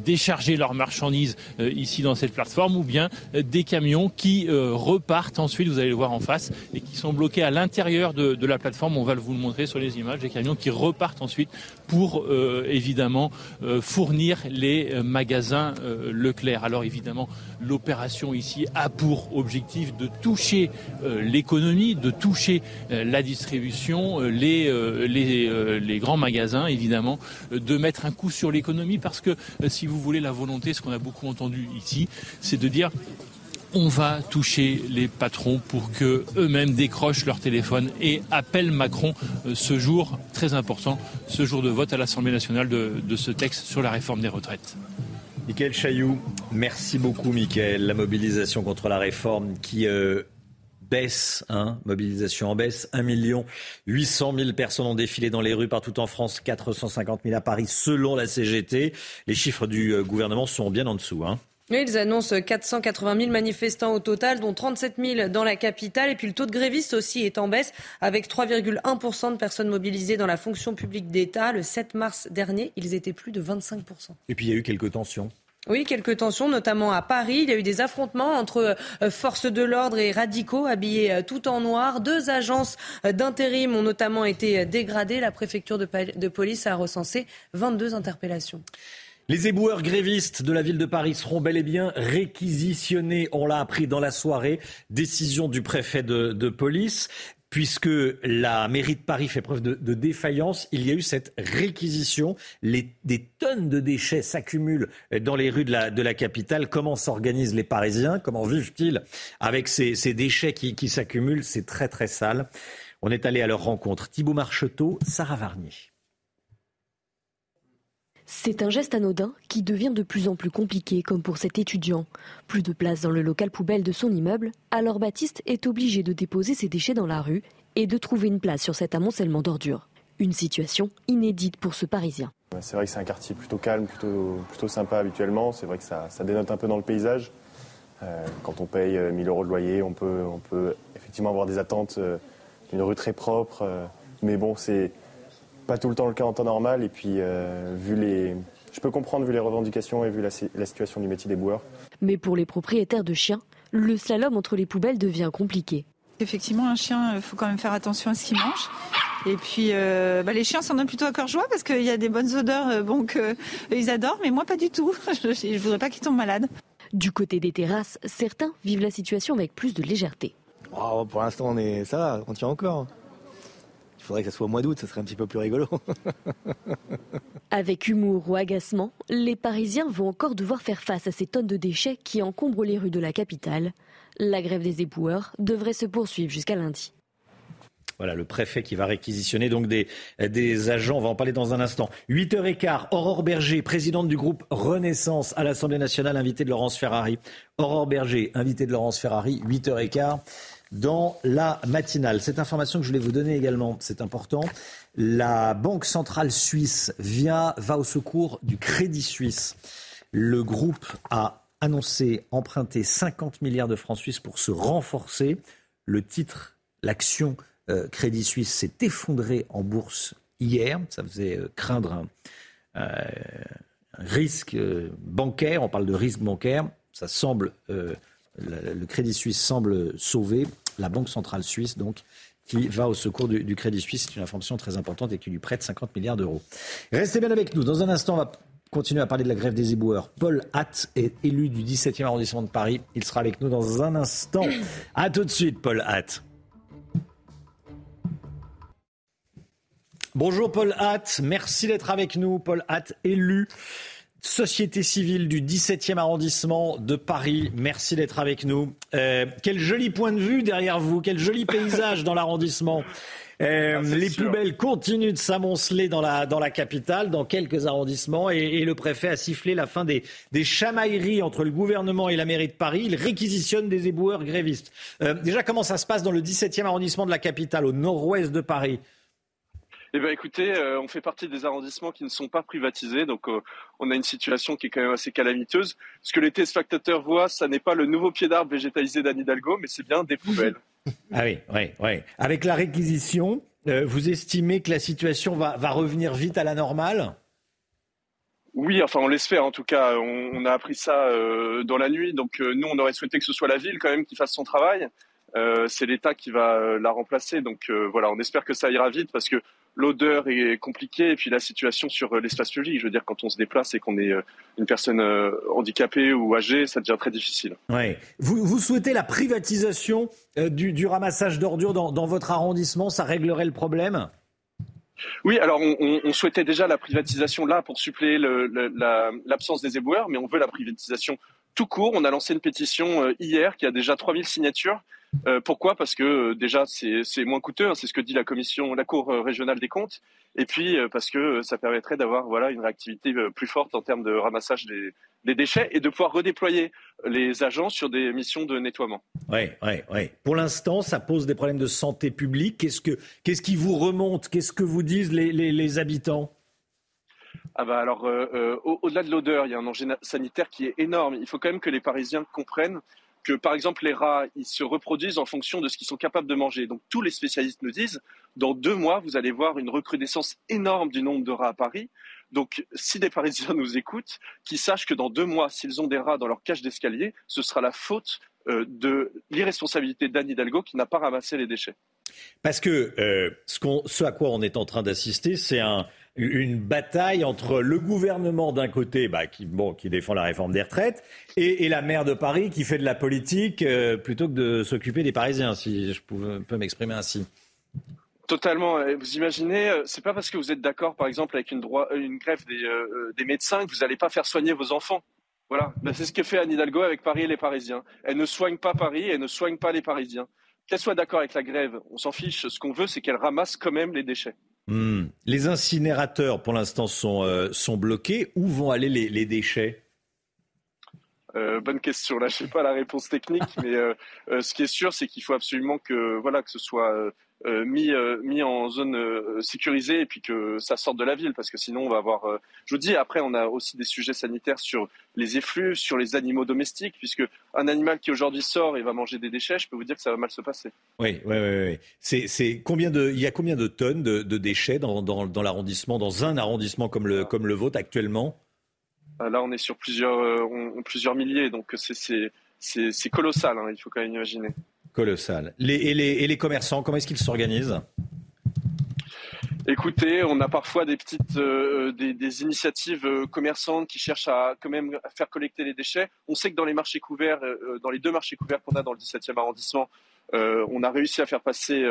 [SPEAKER 28] décharger leurs marchandises ici dans cette plateforme, ou bien des camions qui repartent ensuite, vous allez le voir en face, et qui sont bloqués à l'intérieur de, la plateforme. On va vous le montrer sur les images, des camions qui repartent ensuite pour euh, évidemment euh, fournir les euh, magasins Leclerc. Alors évidemment, l'opération ici a pour objectif de toucher l'économie, de toucher la distribution, les, les, grands magasins évidemment, de mettre un coup sur l'économie parce que si vous voulez la volonté, ce qu'on a beaucoup entendu ici, c'est de dire on va toucher les patrons pour que eux-mêmes décrochent leur téléphone et appellent Macron euh, ce jour très important, ce jour de vote à l'Assemblée nationale de, ce texte sur la réforme des retraites.
[SPEAKER 1] Michael Chailloux, merci beaucoup Michael. La mobilisation contre la réforme qui euh, baisse, hein, mobilisation en baisse. 1 800 000 personnes ont défilé dans les rues partout en France, 450 000 à Paris selon la CGT. Les chiffres du euh, gouvernement sont bien en dessous. Hein.
[SPEAKER 9] Oui, ils annoncent 480 000 manifestants au total, dont 37 000 dans la capitale. Et puis le taux de grévistes aussi est en baisse, avec 3,1% de personnes mobilisées dans la fonction publique d'État. Le 7 mars dernier, ils étaient plus de 25
[SPEAKER 1] Et puis il y a eu quelques tensions.
[SPEAKER 9] Oui, quelques tensions, notamment à Paris. Il y a eu des affrontements entre euh, forces de l'ordre et radicaux habillés euh, tout en noir. Deux agences euh, d'intérim ont notamment été dégradées. La préfecture de police a recensé 22 interpellations.
[SPEAKER 1] Les éboueurs grévistes de la ville de Paris seront bel et bien réquisitionnés. On l'a appris dans la soirée. Décision du préfet de, police puisque la mairie de Paris fait preuve de, défaillance, il y a eu cette réquisition. des tonnes de déchets s'accumulent dans les rues de la, capitale. Comment s'organisent les Parisiens? Comment vivent-ils avec ces, déchets qui, qui s'accumulent? C'est très très sale. On est allé à leur rencontre. Thibault Marcheteau, Sarah Varnier.
[SPEAKER 38] C'est un geste anodin qui devient de plus en plus compliqué, comme pour cet étudiant. Plus de place dans le local poubelle de son immeuble, alors Baptiste est obligé de déposer ses déchets dans la rue et de trouver une place sur cet amoncellement d'ordures. Une situation inédite pour ce Parisien.
[SPEAKER 39] C'est vrai que c'est un quartier plutôt calme, plutôt, plutôt sympa habituellement. C'est vrai que ça, dénote un peu dans le paysage. Euh, quand on paye 1000 euh, euros de loyer, on peut, on peut effectivement avoir des attentes euh, d'une rue très propre. mais bon, c'est pas tout le temps le cas en temps normal. Et puis, euh, vu les, je peux comprendre vu les revendications et vu la, situation du métier des boueurs.
[SPEAKER 38] Mais pour les propriétaires de chiens, le slalom entre les poubelles devient compliqué.
[SPEAKER 40] Effectivement, un chien, il faut quand même faire attention à ce qu'il mange. Et puis, euh, bah, les chiens s'en donnent plutôt à cœur joie parce qu'il y a des bonnes odeurs euh, bon, qu'ils adorent, mais moi pas du tout. Je ne voudrais pas qu'ils tombent malades.
[SPEAKER 38] Du côté des terrasses, certains vivent la situation avec plus de légèreté.
[SPEAKER 41] Oh, pour l'instant, on est ça va, on tient encore. Il faudrait que ça soit au mois d'août, ça serait un petit peu plus rigolo.
[SPEAKER 38] Avec humour ou agacement, les Parisiens vont encore devoir faire face à ces tonnes de déchets qui encombrent les rues de la capitale. La grève des éboueurs devrait se poursuivre jusqu'à lundi.
[SPEAKER 1] Voilà, le préfet qui va réquisitionner donc des, des agents. On va en parler dans un instant. 8h15, Aurore Berger, présidente du groupe Renaissance à l'Assemblée nationale, invitée de Laurence Ferrari. Aurore Berger, invitée de Laurence Ferrari, 8h15 dans la matinale. Cette information que je voulais vous donner également, c'est important. La Banque centrale suisse vient, va au secours du Crédit Suisse. Le groupe a annoncé emprunter 50 milliards de francs suisses pour se renforcer. Le titre, l'action euh, Crédit Suisse s'est effondré en bourse hier. Ça faisait euh, craindre un, euh, risque bancaire. On parle de risque bancaire. Ça semble, le Crédit Suisse semble sauvé la Banque centrale suisse, donc, qui va au secours du, Crédit Suisse. C'est une information très importante et qui lui prête 50 milliards d'euros. Restez bien avec nous. Dans un instant, on va continuer à parler de la grève des éboueurs. Paul Hatt est élu du 17e arrondissement de Paris. Il sera avec nous dans un instant. A tout de suite, Paul Hatt. Bonjour Paul Hatt, merci d'être avec nous. Paul Hatt, élu Société civile du 17e arrondissement de Paris. Merci d'être avec nous. Euh, quel joli point de vue derrière vous, quel joli paysage dans l'arrondissement. Euh,
[SPEAKER 42] Ah,
[SPEAKER 1] les
[SPEAKER 42] sûr.
[SPEAKER 1] poubelles continuent de s'amonceler dans la, dans la capitale, dans quelques arrondissements, et, et le préfet a sifflé la fin des, des chamailleries entre le gouvernement et la mairie de Paris. Il réquisitionne des éboueurs grévistes. Euh, déjà, comment ça se passe dans le 17e arrondissement de la capitale, au nord-ouest de Paris?
[SPEAKER 42] Eh bien, écoutez, euh, on fait partie des arrondissements qui ne sont pas privatisés, donc euh, on a une situation qui est quand même assez calamiteuse. Ce que les téléspectateurs voient, ça n'est pas le nouveau pied d'arbre végétalisé d'Anne Hidalgo, mais c'est bien des poubelles.
[SPEAKER 1] Ah oui, oui, oui. Avec la réquisition, euh, vous estimez que la situation va, va revenir vite à la normale?
[SPEAKER 42] Oui, enfin on l'espère en tout cas. On, on a appris ça dans la nuit, donc nous on aurait souhaité que ce soit la ville quand même qui fasse son travail. Euh, c'est l'État qui va euh, la remplacer, donc euh, voilà, on espère que ça ira vite parce que l'odeur est compliquée et puis la situation sur l'espace public. Je veux dire, quand on se déplace et qu'on est une personne handicapée ou âgée, ça devient très difficile.
[SPEAKER 1] Ouais. Vous, vous souhaitez la privatisation du, du ramassage d'ordures dans, dans votre arrondissement? Ça réglerait le problème?
[SPEAKER 42] Oui, alors on, on- on souhaitait déjà la privatisation là pour suppléer la- l'absence des éboueurs, mais on veut la privatisation tout court. On a lancé une pétition hier qui a déjà 3000 signatures. Euh, pourquoi? Parce que euh, déjà c'est moins coûteux, hein, c'est ce que dit la commission, la Cour euh, régionale des comptes, et puis euh, parce que ça permettrait d'avoir voilà une réactivité plus forte en termes de ramassage des, des déchets et de pouvoir redéployer les agents sur des missions de nettoiement.
[SPEAKER 1] Oui, oui, oui. Pour l'instant, ça pose des problèmes de santé publique. Qu'est-ce, que, qu'est-ce qui vous remonte? Qu'est-ce que vous disent les, les, les habitants?
[SPEAKER 42] Ah bah alors, au- au-delà de l'odeur, il y a un danger na- sanitaire qui est énorme. Il faut quand même que les Parisiens comprennent que, par exemple, les rats, ils se reproduisent en fonction de ce qu'ils sont capables de manger. Donc, tous les spécialistes nous disent, dans deux mois, vous allez voir une recrudescence énorme du nombre de rats à Paris. Donc, si des Parisiens nous écoutent, qu'ils sachent que dans deux mois, s'ils ont des rats dans leur cage d'escalier, ce sera la faute euh, de l'irresponsabilité d'Anne Hidalgo qui n'a pas ramassé les déchets.
[SPEAKER 1] Parce que euh, ce, à quoi on est en train d'assister, c'est un, une bataille entre le gouvernement d'un côté, bah, qui, défend la réforme des retraites, et, la maire de Paris qui fait de la politique euh, plutôt que de s'occuper des Parisiens, si je peux m'exprimer ainsi.
[SPEAKER 42] Totalement. Vous imaginez, euh, c'est pas parce que vous êtes d'accord, par exemple, avec une, euh, grève des, médecins que vous n'allez pas faire soigner vos enfants. Voilà. C'est ce que fait Anne Hidalgo avec Paris et les Parisiens. Elle ne soigne pas Paris, elle ne soigne pas les Parisiens. Qu'elle soit d'accord avec la grève, on s'en fiche. Ce qu'on veut, c'est qu'elle ramasse quand même les déchets.
[SPEAKER 1] Hmm. Les incinérateurs, pour l'instant, sont, euh, sont bloqués. Où vont aller les, les déchets?
[SPEAKER 42] Euh, bonne question. Là, je sais pas la réponse technique, mais euh, euh, ce qui est sûr, c'est qu'il faut absolument que voilà que ce soit mis euh, mis en zone euh, sécurisée et puis que ça sorte de la ville, parce que sinon on va avoir. euh, je vous dis, après, on a aussi des sujets sanitaires sur les effluves, sur les animaux domestiques, puisque un animal qui aujourd'hui sort et va manger des déchets, je peux vous dire que ça va mal se passer.
[SPEAKER 1] Oui, oui, oui. oui. C'est, c'est combien de, il y a combien de tonnes de, de déchets dans, dans, dans l'arrondissement, dans un arrondissement comme le, comme le vôtre actuellement?
[SPEAKER 42] Euh, Là, on est sur plusieurs euh, on- plusieurs milliers, donc c'est c'est c'est colossal. hein, il faut quand même imaginer.
[SPEAKER 1] Colossal. Les, et, les, et les commerçants, comment est-ce qu'ils s'organisent?
[SPEAKER 42] Écoutez, on a parfois des petites euh, des, des initiatives euh, commerçantes qui cherchent à quand même à faire collecter les déchets. On sait que dans les marchés couverts, euh, dans les deux marchés couverts qu'on a dans le 17e arrondissement, on a réussi à faire passer,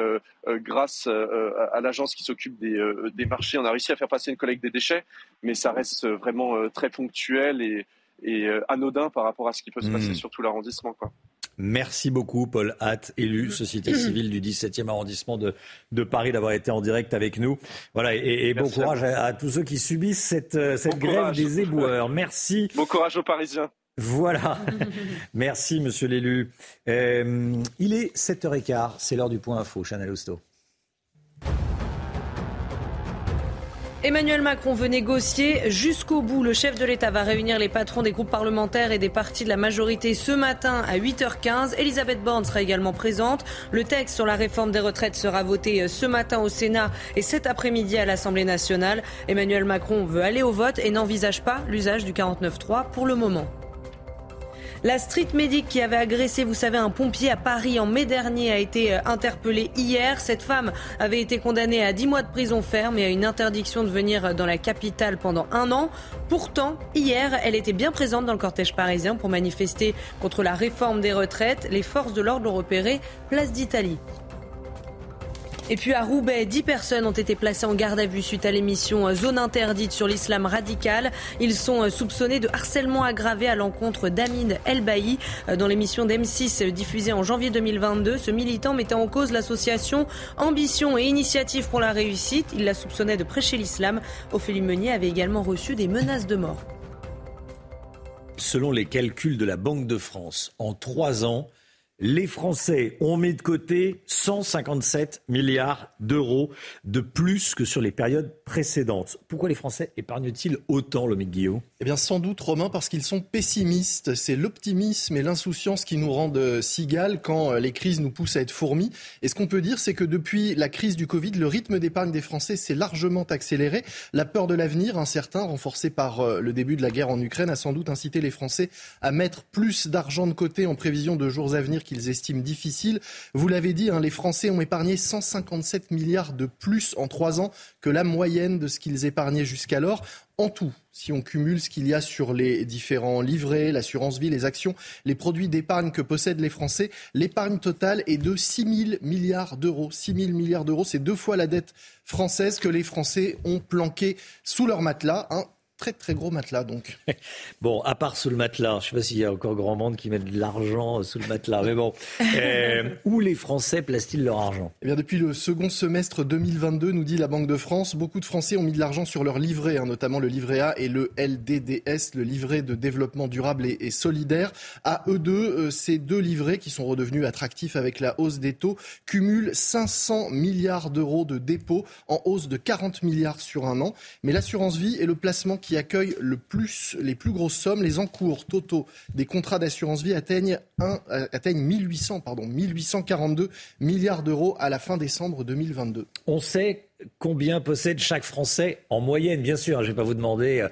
[SPEAKER 42] grâce à, l'agence qui s'occupe des, des marchés, on a réussi à faire passer une collecte des déchets, mais ça reste vraiment très ponctuel et, et euh, anodin par rapport à ce qui peut se
[SPEAKER 1] Hmm.
[SPEAKER 42] passer sur tout l'arrondissement. Quoi.
[SPEAKER 1] Merci beaucoup, Paul Hatt, élu Société civile du 17e arrondissement de, de Paris, d'avoir été en direct avec nous. Voilà, et, et bon courage à, à tous ceux qui subissent cette, euh, cette
[SPEAKER 42] Bon
[SPEAKER 1] grève
[SPEAKER 42] courage.
[SPEAKER 1] des éboueurs. Merci.
[SPEAKER 42] Bon courage aux Parisiens.
[SPEAKER 1] Voilà. Merci, monsieur l'élu. Euh, il est 7h15, c'est l'heure du point info. Chanel Housteau.
[SPEAKER 9] Emmanuel Macron veut négocier jusqu'au bout. Le chef de l'État va réunir les patrons des groupes parlementaires et des partis de la majorité ce matin à 8h15. Elisabeth Borne sera également présente. Le texte sur la réforme des retraites sera voté ce matin au Sénat et cet après-midi à l'Assemblée nationale. Emmanuel Macron veut aller au vote et n'envisage pas l'usage du 49.3 pour le moment. La street medic qui avait agressé, vous savez, un pompier à Paris en mai dernier a été euh, interpellée hier. Cette femme avait été condamnée à 10 mois de prison ferme et à une interdiction de venir dans la capitale pendant un an. Pourtant, hier, elle était bien présente dans le cortège parisien pour manifester contre la réforme des retraites. Les forces de l'ordre l'ont repérée place d'Italie. Et puis à Roubaix, 10 personnes ont été placées en garde à vue suite à l'émission Zone interdite sur l'islam radical. Ils sont soupçonnés de harcèlement aggravé à l'encontre d'Amin Elbaï. Dans l'émission d'M6 diffusée en janvier 2022, ce militant mettait en cause l'association Ambition et Initiative pour la réussite. Il la soupçonnait de prêcher l'islam. Ophélie Meunier avait également reçu des menaces de mort.
[SPEAKER 1] Selon les calculs de la Banque de France, en trois ans, les Français ont mis de côté 157 milliards d'euros de plus que sur les périodes précédentes. Pourquoi les Français épargnent-ils autant, le Guillaume
[SPEAKER 19] Eh bien, sans doute, Romain, parce qu'ils sont pessimistes. C'est l'optimisme et l'insouciance qui nous rendent cigales quand les crises nous poussent à être fourmis. Et ce qu'on peut dire, c'est que depuis la crise du Covid, le rythme d'épargne des Français s'est largement accéléré. La peur de l'avenir, incertain, renforcée par le début de la guerre en Ukraine, a sans doute incité les Français à mettre plus d'argent de côté en prévision de jours à venir qu'ils estiment difficiles. Vous l'avez dit, hein, les Français ont épargné 157 milliards de plus en trois ans que la moyenne de ce qu'ils épargnaient jusqu'alors. En tout, si on cumule ce qu'il y a sur les différents livrets, l'assurance vie, les actions, les produits d'épargne que possèdent les Français, l'épargne totale est de 6 000 milliards d'euros. 6 000 milliards d'euros, c'est deux fois la dette française que les Français ont planquée sous leur matelas. Hein très très gros matelas donc.
[SPEAKER 1] Bon, à part sous le matelas, je ne sais pas s'il y a encore grand monde qui met de l'argent sous le matelas, mais bon, euh, où les Français placent-ils leur argent?
[SPEAKER 19] Eh bien, depuis le second semestre 2022, nous dit la Banque de France, beaucoup de Français ont mis de l'argent sur leur livret, hein, notamment le livret A et le LDDS, le livret de développement durable et, et solidaire. À eux deux, euh, ces deux livrets qui sont redevenus attractifs avec la hausse des taux cumulent 500 milliards d'euros de dépôts en hausse de 40 milliards sur un an. Mais l'assurance vie est le placement qui accueille le plus, les plus grosses sommes. Les encours totaux des contrats d'assurance vie atteignent, un, atteignent 1800, pardon, 1842 milliards d'euros à la fin décembre 2022.
[SPEAKER 1] On sait combien possède chaque Français en moyenne, bien sûr. Je ne vais pas vous demander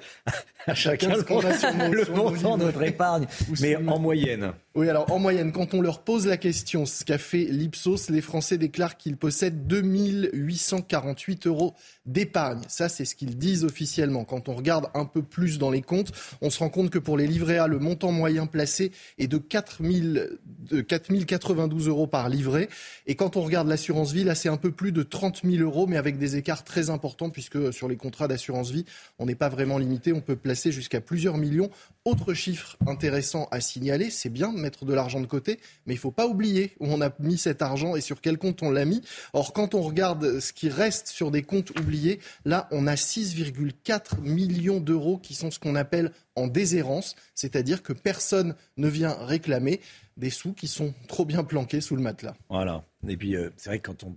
[SPEAKER 1] à chacun le, le montant de votre épargne, mais en moyenne.
[SPEAKER 19] Oui, alors en moyenne, quand on leur pose la question, ce qu'a fait l'Ipsos, les Français déclarent qu'ils possèdent 2848 euros d'épargne. Ça, c'est ce qu'ils disent officiellement. Quand on regarde un peu plus dans les comptes, on se rend compte que pour les livrets A, le montant moyen placé est de 4000, de 4092 euros par livret. Et quand on regarde l'assurance vie, là, c'est un peu plus de 30 000 euros, mais avec des écarts très importants, puisque sur les contrats d'assurance vie, on n'est pas vraiment limité. On peut placer jusqu'à plusieurs millions. Autre chiffre intéressant à signaler, c'est bien de mettre de l'argent de côté, mais il ne faut pas oublier où on a mis cet argent et sur quel compte on l'a mis. Or, quand on regarde ce qui reste sur des comptes oubliés, là, on a 6,4 millions d'euros qui sont ce qu'on appelle en déshérence, c'est-à-dire que personne ne vient réclamer des sous qui sont trop bien planqués sous le matelas.
[SPEAKER 1] Voilà. Et puis, euh, c'est vrai que quand on,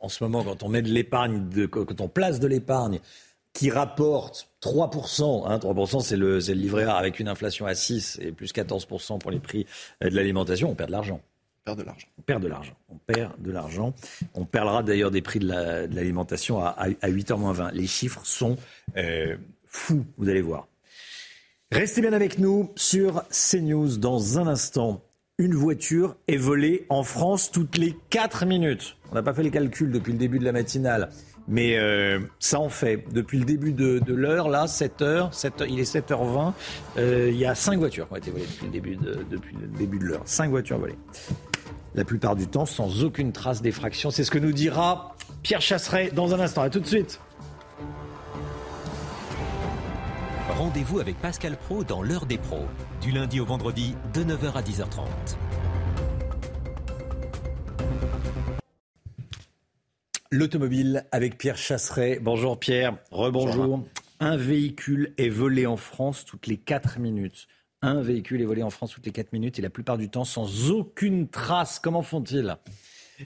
[SPEAKER 1] en ce moment, quand on met de l'épargne, quand on place de l'épargne qui rapporte 3%, hein, 3% c'est le, le livret A avec une inflation à 6 et plus 14% pour les prix de l'alimentation, on perd de l'argent.
[SPEAKER 19] On perd de l'argent.
[SPEAKER 1] On perd de l'argent. On perd de l'argent. On perdra d'ailleurs des prix de l'alimentation la, à, à, 8h moins 20. Les chiffres sont euh, fous, vous allez voir. Restez bien avec nous sur CNews dans un instant. Une voiture est volée en France toutes les 4 minutes. On n'a pas fait les calculs depuis le début de la matinale. Mais euh, ça en fait. Depuis le début de, l'heure, là, 7h, 7 il est 7h20, euh, il y a 5 voitures qui ont été volées depuis le début de, depuis le début de l'heure. 5 voitures volées. La plupart du temps sans aucune trace d'effraction. C'est ce que nous dira Pierre Chasseret dans un instant. A tout de suite.
[SPEAKER 23] Rendez-vous avec Pascal Pro dans l'heure des pros, du lundi au vendredi de 9h à 10h30.
[SPEAKER 1] L'automobile avec Pierre Chasseret. Bonjour Pierre, rebonjour. Un véhicule est volé en France toutes les 4 minutes. Un véhicule est volé en France toutes les 4 minutes et la plupart du temps sans aucune trace. Comment font-ils?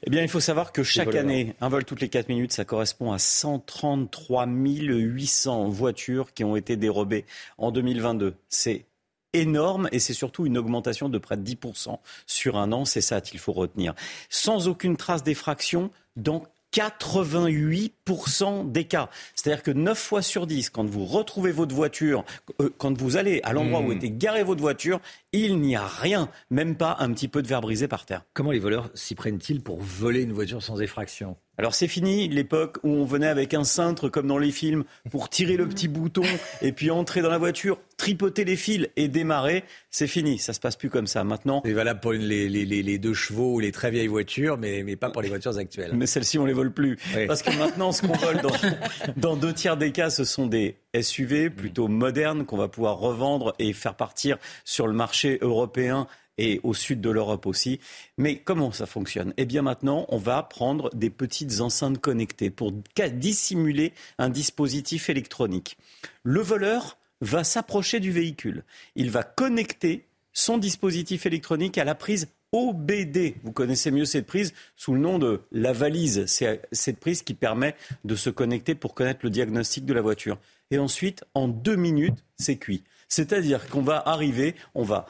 [SPEAKER 43] Eh bien, il faut savoir que chaque année, un vol toutes les 4 minutes, ça correspond à 133 800 voitures qui ont été dérobées en 2022. C'est énorme et c'est surtout une augmentation de près de 10% sur un an. C'est ça qu'il faut retenir. Sans aucune trace d'effraction, donc 88% des cas. C'est-à-dire que 9 fois sur 10, quand vous retrouvez votre voiture, euh, quand vous allez à l'endroit mmh. où était garée votre voiture, il n'y a rien, même pas un petit peu de verre brisé par terre.
[SPEAKER 1] Comment les voleurs s'y prennent-ils pour voler une voiture sans effraction?
[SPEAKER 18] Alors c'est fini l'époque où on venait avec un cintre comme dans les films pour tirer le petit bouton et puis entrer dans la voiture, tripoter les fils et démarrer. C'est fini, ça se passe plus comme ça. Maintenant,
[SPEAKER 1] c'est valable pour les, les, les, deux chevaux ou les très vieilles voitures, mais, mais pas pour les voitures actuelles.
[SPEAKER 18] Mais celles-ci, on les vole plus. Parce que maintenant, ce qu'on vole dans, dans, deux tiers des cas, ce sont des SUV plutôt modernes qu'on va pouvoir revendre et faire partir sur le marché européen et au sud de l'Europe aussi. Mais comment ça fonctionne? Eh bien maintenant, on va prendre des petites enceintes connectées pour dissimuler un dispositif électronique. Le voleur va s'approcher du véhicule. Il va connecter son dispositif électronique à la prise OBD. Vous connaissez mieux cette prise sous le nom de la valise. C'est cette prise qui permet de se connecter pour connaître le diagnostic de la voiture. Et ensuite, en deux minutes, c'est cuit. C'est-à-dire qu'on va arriver, on va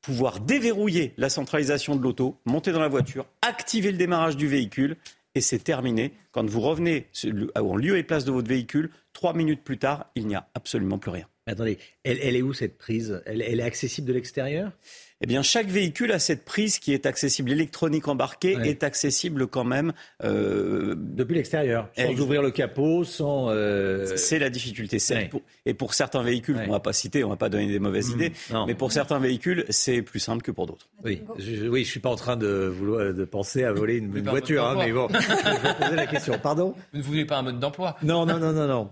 [SPEAKER 18] pouvoir déverrouiller la centralisation de l'auto, monter dans la voiture, activer le démarrage du véhicule et c'est terminé. Quand vous revenez en lieu et place de votre véhicule, trois minutes plus tard, il n'y a absolument plus rien.
[SPEAKER 1] attendez, elle, est où cette prise? Elle est accessible de l'extérieur?
[SPEAKER 18] Eh bien, chaque véhicule a cette prise qui est accessible. L'électronique embarquée est accessible quand même.
[SPEAKER 1] Euh, Depuis l'extérieur, sans ouvrir le capot, sans.
[SPEAKER 18] Euh, c'est la difficulté. Et pour certains véhicules, on ne va pas citer, on ne va pas donner des mauvaises mmh. idées, mais pour certains véhicules, c'est plus simple que pour d'autres.
[SPEAKER 1] Oui, je, oui, je suis pas en train de vouloir de penser à voler une, voiture, hein, mais bon, je vais poser la question. Pardon?
[SPEAKER 7] Vous ne voulez pas un mode d'emploi?
[SPEAKER 1] Non, non, non, non, non.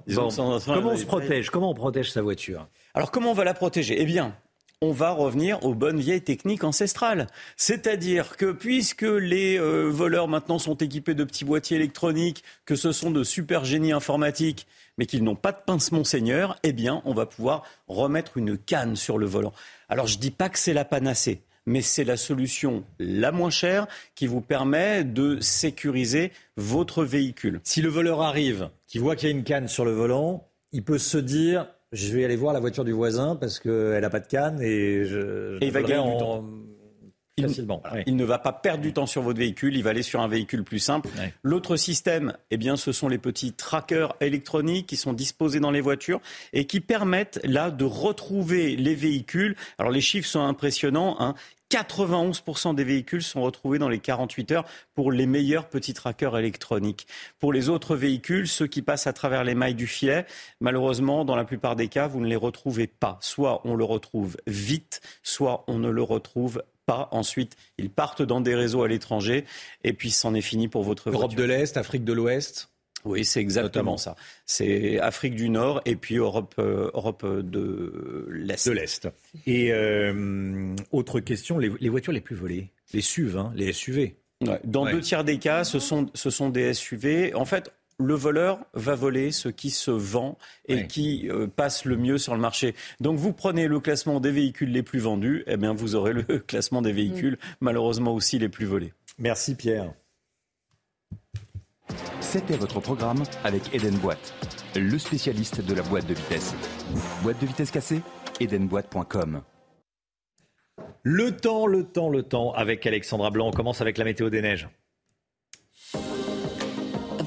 [SPEAKER 1] comment on se protège? Comment on protège sa voiture?
[SPEAKER 18] Alors, comment on va la protéger? Eh bien, on va revenir aux bonnes vieilles techniques ancestrales. C'est-à-dire que puisque les euh, voleurs maintenant sont équipés de petits boîtiers électroniques, que ce sont de super génies informatiques, mais qu'ils n'ont pas de pince monseigneur, eh bien, on va pouvoir remettre une canne sur le volant. Alors, je dis pas que c'est la panacée, mais c'est la solution la moins chère qui vous permet de sécuriser votre véhicule.
[SPEAKER 1] Si le voleur arrive, qui voit qu'il y a une canne sur le volant, il peut se dire je vais aller voir la voiture du voisin parce qu'elle n'a pas de canne et je,
[SPEAKER 18] il va gagner en... Il, il, ne va pas perdre du temps sur votre véhicule, il va aller sur un véhicule plus simple. L'autre système, eh bien, ce sont les petits trackers électroniques qui sont disposés dans les voitures et qui permettent là de retrouver les véhicules. Alors les chiffres sont impressionnants. Hein. 91% des véhicules sont retrouvés dans les 48 heures pour les meilleurs petits trackers électroniques. Pour les autres véhicules, ceux qui passent à travers les mailles du filet, malheureusement, dans la plupart des cas, vous ne les retrouvez pas. Soit on le retrouve vite, soit on ne le retrouve pas. Ensuite, ils partent dans des réseaux à l'étranger et puis c'en est fini pour votre
[SPEAKER 1] Europe de l'Est, Afrique de l'Ouest
[SPEAKER 18] oui, c'est exactement ça. C'est Afrique du Nord et puis Europe, euh, Europe de l'Est.
[SPEAKER 1] De l'Est. Et euh, autre question, les, voitures les plus volées, les SUV, hein, les SUV.
[SPEAKER 18] Dans deux tiers des cas, ce sont, ce sont des SUV. En fait, le voleur va voler ce qui se vend et qui euh, passe le mieux sur le marché. Donc vous prenez le classement des véhicules les plus vendus, eh bien vous aurez le classement des véhicules mm. malheureusement aussi les plus volés.
[SPEAKER 1] Merci Pierre.
[SPEAKER 23] C'était votre programme avec Eden Boîte, le spécialiste de la boîte de vitesse. Boîte de vitesse cassée Edenboîte.com.
[SPEAKER 1] Le temps, le temps, le temps avec Alexandra Blanc. On commence avec la météo des neiges.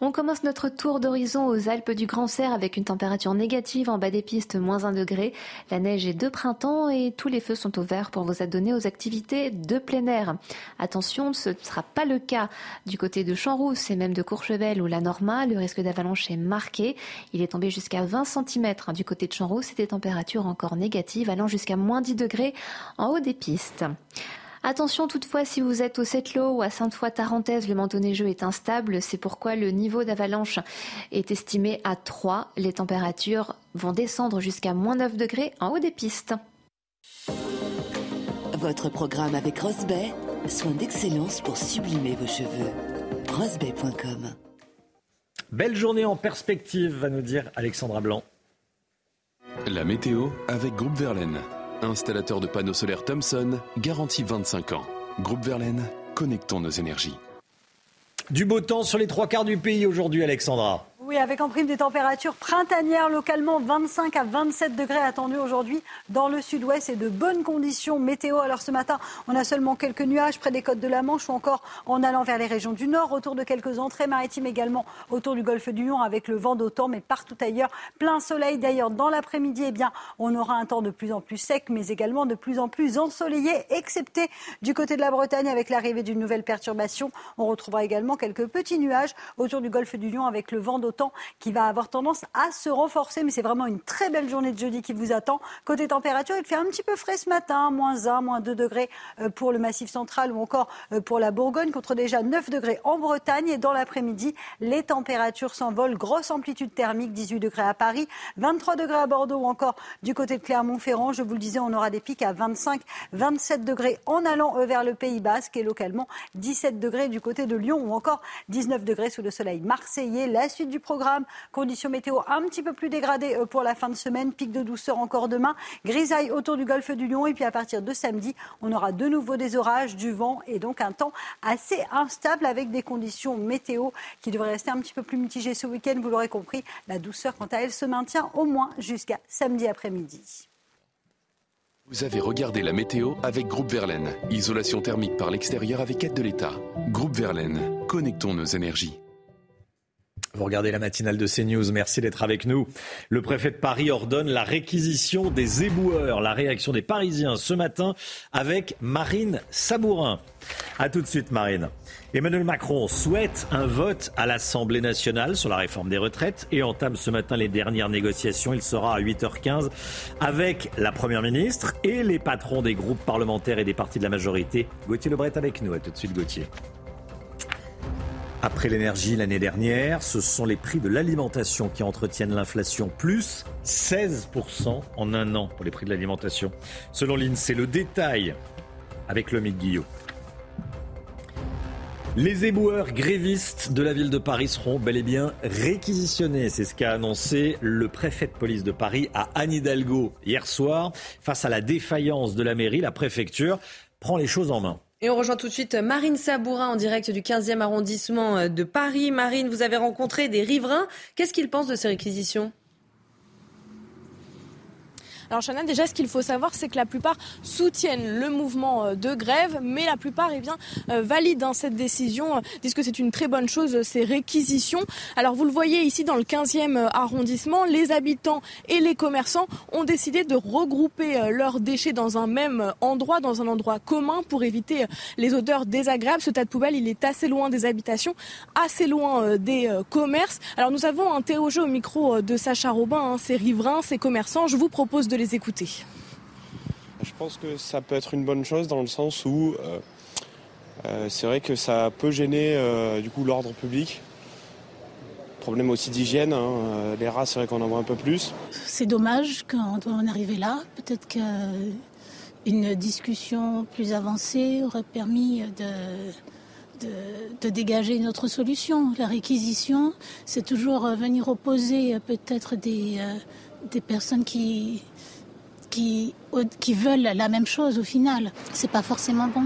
[SPEAKER 25] on commence notre tour d'horizon aux Alpes du Grand Serre avec une température négative en bas des pistes, moins 1 degré. La neige est de printemps et tous les feux sont ouverts pour vous adonner aux activités de plein air. Attention, ce ne sera pas le cas du côté de Champs-Rousse et même de Courchevel ou la Norma. Le risque d'avalanche est marqué. Il est tombé jusqu'à 20 cm du côté de Champs-Rousse et des températures encore négatives allant jusqu'à moins 10 degrés en haut des pistes. Attention toutefois si vous êtes au Sept-Lô ou à Sainte-Foy-Tarentaise, le manteau neigeux est instable. C'est pourquoi le niveau d'avalanche est estimé à 3. Les températures vont descendre jusqu'à moins 9 degrés en haut des pistes.
[SPEAKER 44] Votre programme avec Rosbay, soin d'excellence pour sublimer vos cheveux. Rosbay.com
[SPEAKER 1] Belle journée en perspective, va nous dire Alexandra Blanc.
[SPEAKER 45] La météo avec Groupe Verlaine. Installateur de panneaux solaires Thomson, garantie 25 ans. Groupe Verlaine, connectons nos énergies.
[SPEAKER 1] Du beau temps sur les trois quarts du pays aujourd'hui, Alexandra.
[SPEAKER 17] Oui, avec en prime des températures printanières localement 25 à 27 degrés attendus aujourd'hui dans le sud-ouest et de bonnes conditions météo. Alors ce matin, on a seulement quelques nuages près des côtes de la Manche ou encore en allant vers les régions du nord, autour de quelques entrées maritimes également autour du golfe du Lion avec le vent d'automne, mais partout ailleurs plein soleil. D'ailleurs, dans l'après-midi, eh bien, on aura un temps de plus en plus sec, mais également de plus en plus ensoleillé, excepté du côté de la Bretagne avec l'arrivée d'une nouvelle perturbation. On retrouvera également quelques petits nuages autour du golfe du Lion avec le vent d'automne temps qui va avoir tendance à se renforcer. Mais c'est vraiment une très belle journée de jeudi qui vous attend. Côté température, il fait un petit peu frais ce matin, moins 1, moins 2 degrés euh, pour le massif central ou encore euh, pour la Bourgogne, contre déjà 9 degrés en Bretagne. Et dans l'après-midi, les températures s'envolent. Grosse amplitude thermique, 18 degrés à Paris, 23 degrés à Bordeaux ou encore du côté de Clermont-Ferrand. Je vous le disais, on aura des pics à 25, 27 degrés en allant euh, vers le Pays Basque et localement 17 degrés du côté de Lyon ou encore 19 degrés sous le soleil marseillais. La suite du programme. Conditions météo un petit peu plus dégradées euh, pour la fin de semaine. Pic de douceur encore demain. Grisaille autour du golfe du Lion. Et puis à partir de samedi, on aura de nouveau des orages, du vent et donc un temps assez instable avec des conditions météo qui devraient rester un petit peu plus mitigées ce week-end. Vous l'aurez compris, la douceur, quant à elle, se maintient au moins jusqu'à samedi après-midi.
[SPEAKER 26] Vous avez regardé la météo avec Groupe Verlaine. Isolation thermique par l'extérieur avec aide de l'État. Groupe Verlaine, connectons nos énergies.
[SPEAKER 1] Vous regardez la matinale de CNews, merci d'être avec nous. Le préfet de Paris ordonne la réquisition des éboueurs. La réaction des Parisiens ce matin avec Marine Sabourin. A tout de suite Marine. Emmanuel Macron souhaite un vote à l'Assemblée nationale sur la réforme des retraites et entame ce matin les dernières négociations. Il sera à 8h15 avec la Première ministre et les patrons des groupes parlementaires et des partis de la majorité. Gauthier Lebret avec nous. A tout de suite Gauthier. Après l'énergie l'année dernière, ce sont les prix de l'alimentation qui entretiennent l'inflation, plus 16% en un an pour les prix de l'alimentation. Selon l'INSEE, le détail avec le Guillot. Les éboueurs grévistes de la ville de Paris seront bel et bien réquisitionnés. C'est ce qu'a annoncé le préfet de police de Paris à Anne Hidalgo hier soir. Face à la défaillance de la mairie, la préfecture prend les choses en main.
[SPEAKER 9] Et on rejoint tout de suite Marine Sabourin en direct du 15e arrondissement de Paris. Marine, vous avez rencontré des riverains. Qu'est-ce qu'ils pensent de ces réquisitions?
[SPEAKER 46] Alors Chana, déjà ce qu'il faut savoir, c'est que la plupart soutiennent le mouvement euh, de grève, mais la plupart eh bien, euh, valident hein, cette décision, euh, disent que c'est une très bonne chose, ces réquisitions. Alors vous le voyez ici dans le 15e arrondissement, les habitants et les commerçants ont décidé de regrouper leurs déchets dans un même endroit, dans un endroit commun pour éviter les odeurs désagréables. Ce tas de poubelles, il est assez loin des habitations, assez loin des commerces. Alors nous avons interrogé au micro de Sacha Robin hein, ces riverains, ces commerçants. Je vous propose de les écouter
[SPEAKER 47] Je pense que ça peut être une bonne chose dans le sens où euh, euh, c'est vrai que ça peut gêner euh, du coup l'ordre public. Problème aussi d'hygiène, hein, les rats c'est vrai qu'on en voit un peu plus.
[SPEAKER 48] C'est dommage quand on est arrivé là. Peut-être qu'une discussion plus avancée aurait permis de, de, de, dégager une autre solution. La réquisition, c'est toujours venir opposer peut-être des, des personnes qui, qui, qui veulent la même chose au final. C'est pas forcément bon.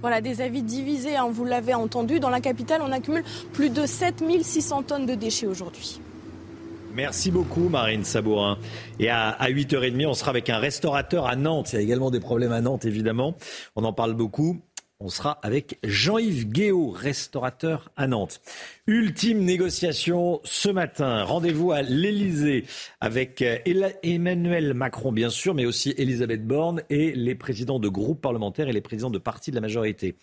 [SPEAKER 46] Voilà, des avis divisés, hein, vous l'avez entendu. Dans la capitale, on accumule plus de 7600 tonnes de déchets aujourd'hui.
[SPEAKER 1] Merci beaucoup Marine Sabourin. Et à, à 8h30, on sera avec un restaurateur à Nantes. Il y a également des problèmes à Nantes, évidemment. On en parle beaucoup. On sera avec Jean-Yves Guéot, restaurateur à Nantes. Ultime négociation ce matin. Rendez-vous à l'Elysée avec euh, Emmanuel Macron, bien sûr, mais aussi Elisabeth Borne et les présidents de groupes parlementaires et les présidents de partis de la majorité.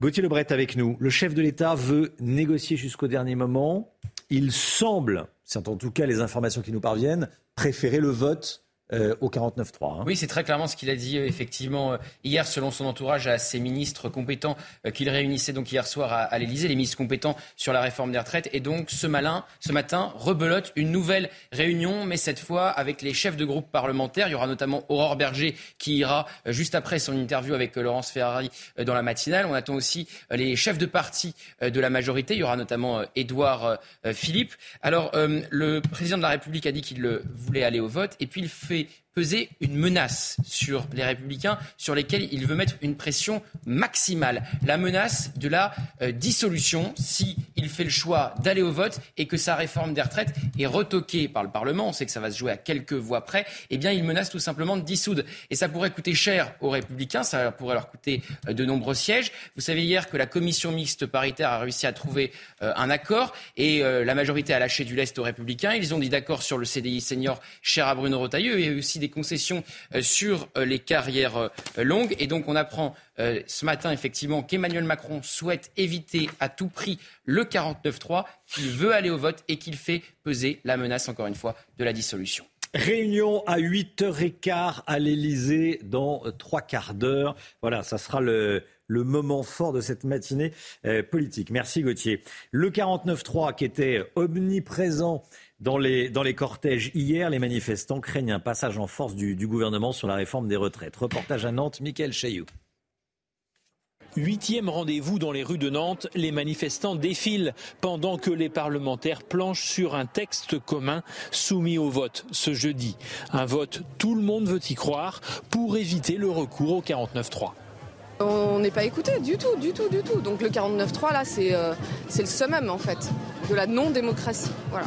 [SPEAKER 1] Gauthier Lebret avec nous. Le chef de l'État veut négocier jusqu'au dernier moment. Il semble, c'est en tout cas les informations qui nous parviennent, préférer le vote euh, au 49.3.
[SPEAKER 7] Hein. Oui, c'est très clairement ce qu'il a dit euh, effectivement euh, hier, selon son entourage, à ses ministres compétents qu'il réunissait donc hier soir à, à l'Elysée, les ministres compétents sur la réforme des retraites. Et donc ce, malin, ce matin, rebelote une nouvelle réunion, mais cette fois avec les chefs de groupe parlementaires. Il y aura notamment Aurore Berger qui ira juste après son interview avec Laurence Ferrari dans la matinale. On attend aussi les chefs de parti de la majorité. Il y aura notamment Édouard Philippe. Alors le président de la République a dit qu'il voulait aller au vote et puis il fait country peser une menace sur les républicains sur lesquels il veut mettre une pression maximale. La menace de la euh, dissolution si fait le choix d'aller au vote et que sa réforme des retraites est retoquée par le Parlement. On sait que ça va se jouer à quelques voix près. Eh bien, il menace tout simplement de dissoudre. Et ça pourrait coûter cher aux républicains, ça pourrait leur coûter euh, de nombreux sièges. Vous savez hier que la commission mixte paritaire a réussi à trouver euh, un accord et la majorité a lâché du lest aux républicains. Ils ont dit d'accord sur le CDI senior cher à Bruno Retailleau et aussi des concessions euh, sur euh, les carrières euh, longues. Et donc on apprend ce matin effectivement qu'Emmanuel Macron souhaite éviter à tout prix le 49-3, qu'il veut aller au vote et qu'il fait peser la menace, encore une fois, de la dissolution.
[SPEAKER 1] Réunion à 8h15 à l'Elysée dans trois quarts d'heure. Voilà, ça sera le, le moment fort de cette matinée politique. Merci Gauthier. Le 49-3 qui était omniprésent dans les, dans les cortèges hier, les manifestants craignent un passage en force du, gouvernement sur la réforme des retraites. Reportage à Nantes, Michael Chailloux.
[SPEAKER 28] Huitième rendez-vous dans les rues de Nantes, les manifestants défilent pendant que les parlementaires planchent sur un texte commun soumis au vote ce jeudi. Un vote, tout le monde veut y croire, pour éviter le recours au 49-3.
[SPEAKER 29] On n'est pas écouté du tout, du tout, du tout. Donc le 49-3, là, c'est euh, c'est le summum, en fait, de la non-démocratie. Voilà.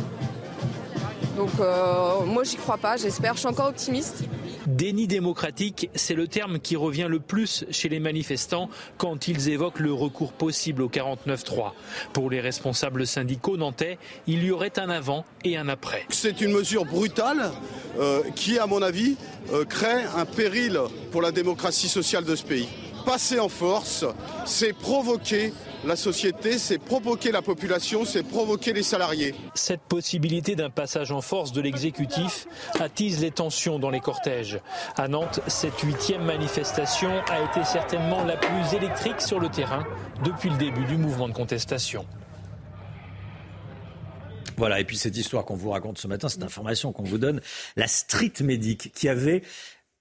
[SPEAKER 29] Donc euh, moi j'y crois pas, j'espère, je suis encore optimiste.
[SPEAKER 28] Déni démocratique, c'est le terme qui revient le plus chez les manifestants quand ils évoquent le recours possible au 49-3. Pour les responsables syndicaux nantais, il y aurait un avant et un après.
[SPEAKER 30] C'est une mesure brutale euh, qui, à mon avis, euh, crée un péril pour la démocratie sociale de ce pays. Passer en force, c'est provoquer la société, c'est provoquer la population, c'est provoquer les salariés.
[SPEAKER 28] Cette possibilité d'un passage en force de l'exécutif attise les tensions dans les cortèges. À Nantes, cette huitième manifestation a été certainement la plus électrique sur le terrain depuis le début du mouvement de contestation.
[SPEAKER 1] Voilà, et puis cette histoire qu'on vous raconte ce matin, cette information qu'on vous donne, la street médic qui avait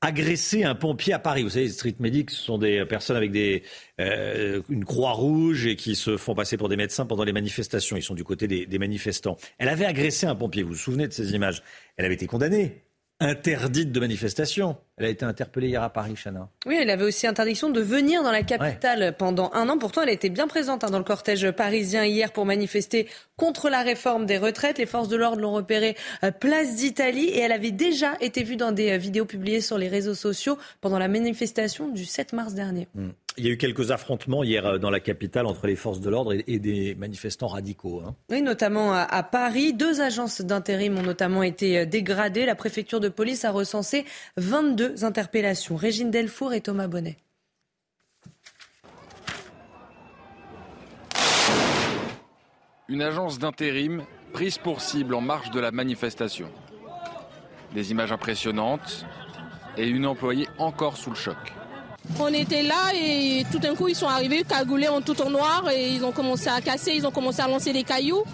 [SPEAKER 1] agressé un pompier à Paris. Vous savez, les street medics, ce sont des personnes avec des, euh, une croix rouge et qui se font passer pour des médecins pendant les manifestations. Ils sont du côté des, des manifestants. Elle avait agressé un pompier. Vous vous souvenez de ces images? Elle avait été condamnée interdite de manifestation. Elle a été interpellée hier à Paris, Chana.
[SPEAKER 9] Oui, elle avait aussi interdiction de venir dans la capitale pendant un an. Pourtant, elle a été bien présente hein, dans le cortège parisien hier pour manifester contre la réforme des retraites. Les forces de l'ordre l'ont repérée à place d'Italie et elle avait déjà été vue dans des euh, vidéos publiées sur les réseaux sociaux pendant la manifestation du 7 mars dernier.
[SPEAKER 1] Hmm. Il y a eu quelques affrontements hier euh, dans la capitale entre les forces de l'ordre et, des manifestants radicaux. Hein.
[SPEAKER 9] Oui, notamment à, Paris. Deux agences d'intérim ont notamment été euh, dégradées. La préfecture de police a recensé 22 interpellations. Régine Delfour et Thomas Bonnet.
[SPEAKER 31] Une agence d'intérim prise pour cible en marge de la manifestation. Des images impressionnantes et une employée encore sous le choc.
[SPEAKER 49] On était là et tout d'un coup ils sont arrivés cagoulés en tout en noir et ils ont commencé à casser, ils ont commencé à lancer des cailloux.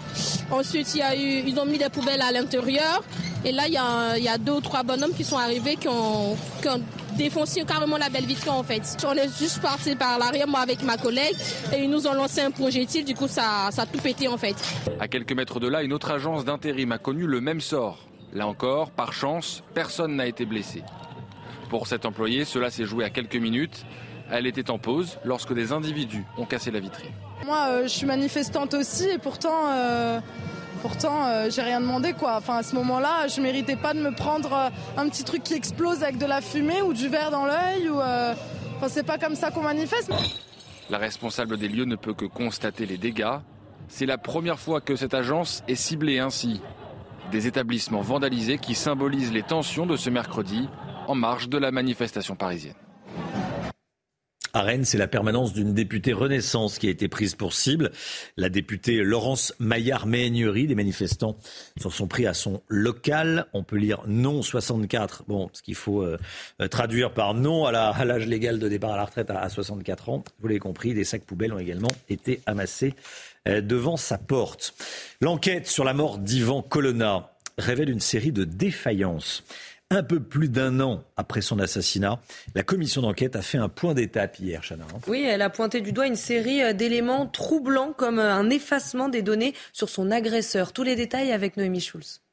[SPEAKER 49] Ensuite ils ont mis des poubelles à l'intérieur et là il y, a, deux ou trois bonhommes qui sont arrivés qui ont, défoncé carrément la belle vitre en fait. On est juste parti par l'arrière moi avec ma collègue et ils nous ont lancé un projectile, du coup ça, ça a tout pété en fait.
[SPEAKER 31] À quelques mètres de là, une autre agence d'intérim a connu le même sort. Là encore, par chance, personne n'a été blessé. Pour cette employée, cela s'est joué à quelques minutes. Elle était en pause lorsque des individus ont cassé la vitrine.
[SPEAKER 50] Moi, euh, je suis manifestante aussi et pourtant, euh, pourtant, euh, j'ai rien demandé quoi. Enfin, à ce moment-là, je méritais pas de me prendre un petit truc qui explose avec de la fumée ou du verre dans l'œil ou. Enfin, c'est pas comme ça qu'on manifeste.
[SPEAKER 31] La responsable des lieux ne peut que constater les dégâts. C'est la première fois que cette agence est ciblée ainsi. Des établissements vandalisés qui symbolisent les tensions de ce mercredi en marge de la manifestation parisienne.
[SPEAKER 1] À Rennes, c'est la permanence d'une députée Renaissance qui a été prise pour cible. La députée Laurence Maillard-Méhaignerie, des manifestants s'en sont pris à son local. On peut lire non 64. Bon, ce qu'il faut euh, euh, traduire par non à l'âge légal de départ à la retraite à, 64 ans. Vous l'avez compris, des sacs poubelles ont également été amassés euh, devant sa porte. L'enquête sur la mort d'Ivan Colonna révèle une série de défaillances. Un peu plus d'un an après son assassinat, la commission d'enquête a fait un point d'étape hier, Chana. Hein.
[SPEAKER 9] Oui, elle a pointé du doigt une série euh, d'éléments troublants comme un effacement des données sur son agresseur. Tous les détails avec Noémie Schulz.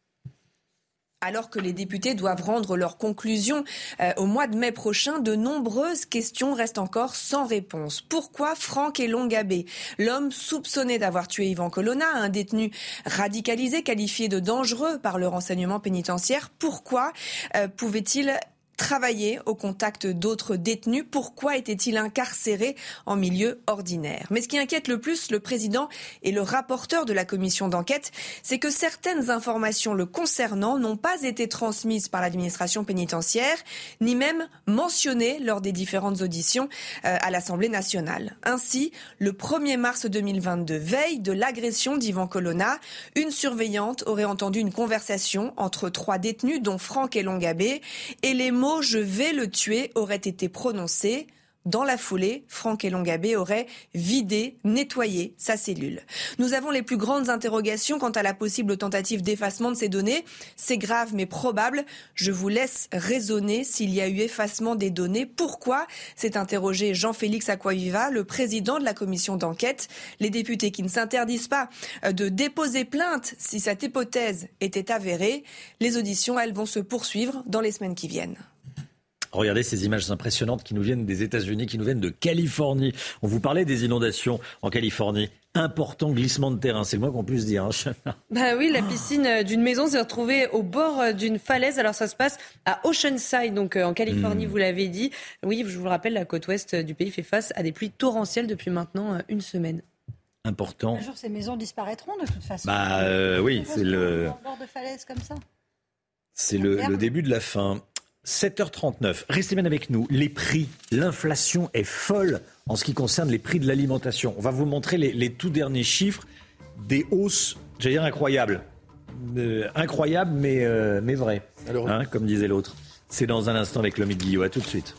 [SPEAKER 51] Alors que les députés doivent rendre leurs conclusions euh, au mois de mai prochain, de nombreuses questions restent encore sans réponse. Pourquoi Franck Elongabé, l'homme soupçonné d'avoir tué Yvan Colonna, un détenu radicalisé qualifié de dangereux par le renseignement pénitentiaire, pourquoi euh, pouvait-il travailler au contact d'autres détenus. Pourquoi était-il incarcéré en milieu ordinaire? Mais ce qui inquiète le plus le président et le rapporteur de la commission d'enquête, c'est que certaines informations le concernant n'ont pas été transmises par l'administration pénitentiaire, ni même mentionnées lors des différentes auditions euh, à l'Assemblée nationale. Ainsi, le 1er mars 2022, veille de l'agression d'Ivan Colonna, une surveillante aurait entendu une conversation entre trois détenus, dont Franck et Longabé, et les je vais le tuer aurait été prononcé. Dans la foulée, Franck Elongabé aurait vidé, nettoyé sa cellule. Nous avons les plus grandes interrogations quant à la possible tentative d'effacement de ces données. C'est grave mais probable. Je vous laisse raisonner s'il y a eu effacement des données. Pourquoi s'est interrogé Jean-Félix Aquaviva, le président de la commission d'enquête. Les députés qui ne s'interdisent pas de déposer plainte si cette hypothèse était avérée. Les auditions, elles, vont se poursuivre dans les semaines qui viennent.
[SPEAKER 1] Regardez ces images impressionnantes qui nous viennent des États-Unis, qui nous viennent de Californie. On vous parlait des inondations en Californie important glissement de terrain, c'est le moins qu'on puisse dire. Hein.
[SPEAKER 9] bah oui, la piscine euh, d'une maison s'est retrouvée au bord euh, d'une falaise. Alors ça se passe à Oceanside, donc euh, en Californie, hmm. vous l'avez dit. Oui, je vous le rappelle, la côte ouest du pays fait face à des pluies torrentielles depuis maintenant une semaine.
[SPEAKER 1] Important.
[SPEAKER 17] Un jour, ces maisons disparaîtront de toute façon.
[SPEAKER 1] Bah oui, c'est le.
[SPEAKER 17] Bord de falaise comme ça.
[SPEAKER 1] C'est le, le, début de la fin. 7h39. Restez bien avec nous. Les prix, l'inflation est folle en ce qui concerne les prix de l'alimentation. On va vous montrer les, tout derniers chiffres des hausses, j'allais dire incroyables. Euh, incroyables, mais, euh, mais vraies, hein, comme disait l'autre. C'est dans un instant avec l'homme Guillot. À tout de suite.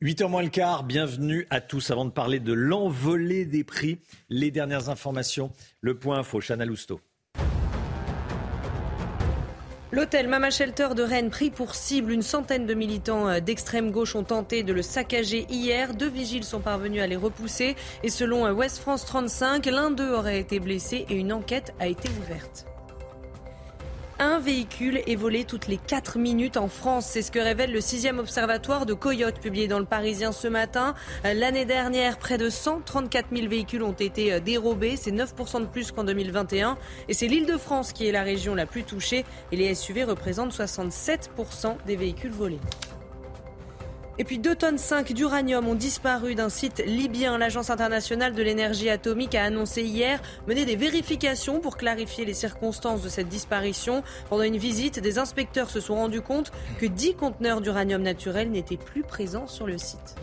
[SPEAKER 1] 8h moins le quart, bienvenue à tous. Avant de parler de l'envolée des prix, les dernières informations, le point info, Chana Lousteau.
[SPEAKER 9] L'hôtel Mama Shelter de Rennes pris pour cible. Une centaine de militants euh, d'extrême gauche ont tenté de le saccager hier. Deux vigiles sont parvenus à les repousser. Et selon euh, West France 35, l'un d'eux aurait été blessé et une enquête a été ouverte. Un véhicule est volé toutes les 4 minutes en France. C'est ce que révèle le sixième observatoire de Coyote publié dans le Parisien ce matin. L'année dernière, près de 134 000 véhicules ont été euh, dérobés. C'est 9% de plus qu'en 2021. Et c'est l'île de France qui est la région la plus touchée. Et les SUV représentent 67% des véhicules volés. Et puis 2 tonnes 5 d'uranium ont disparu d'un site libyen. L'Agence internationale de l'énergie atomique a annoncé hier mener des vérifications pour clarifier les circonstances de cette disparition. Pendant une visite, des inspecteurs se sont rendus compte que 10 conteneurs d'uranium naturel n'étaient plus présents sur le site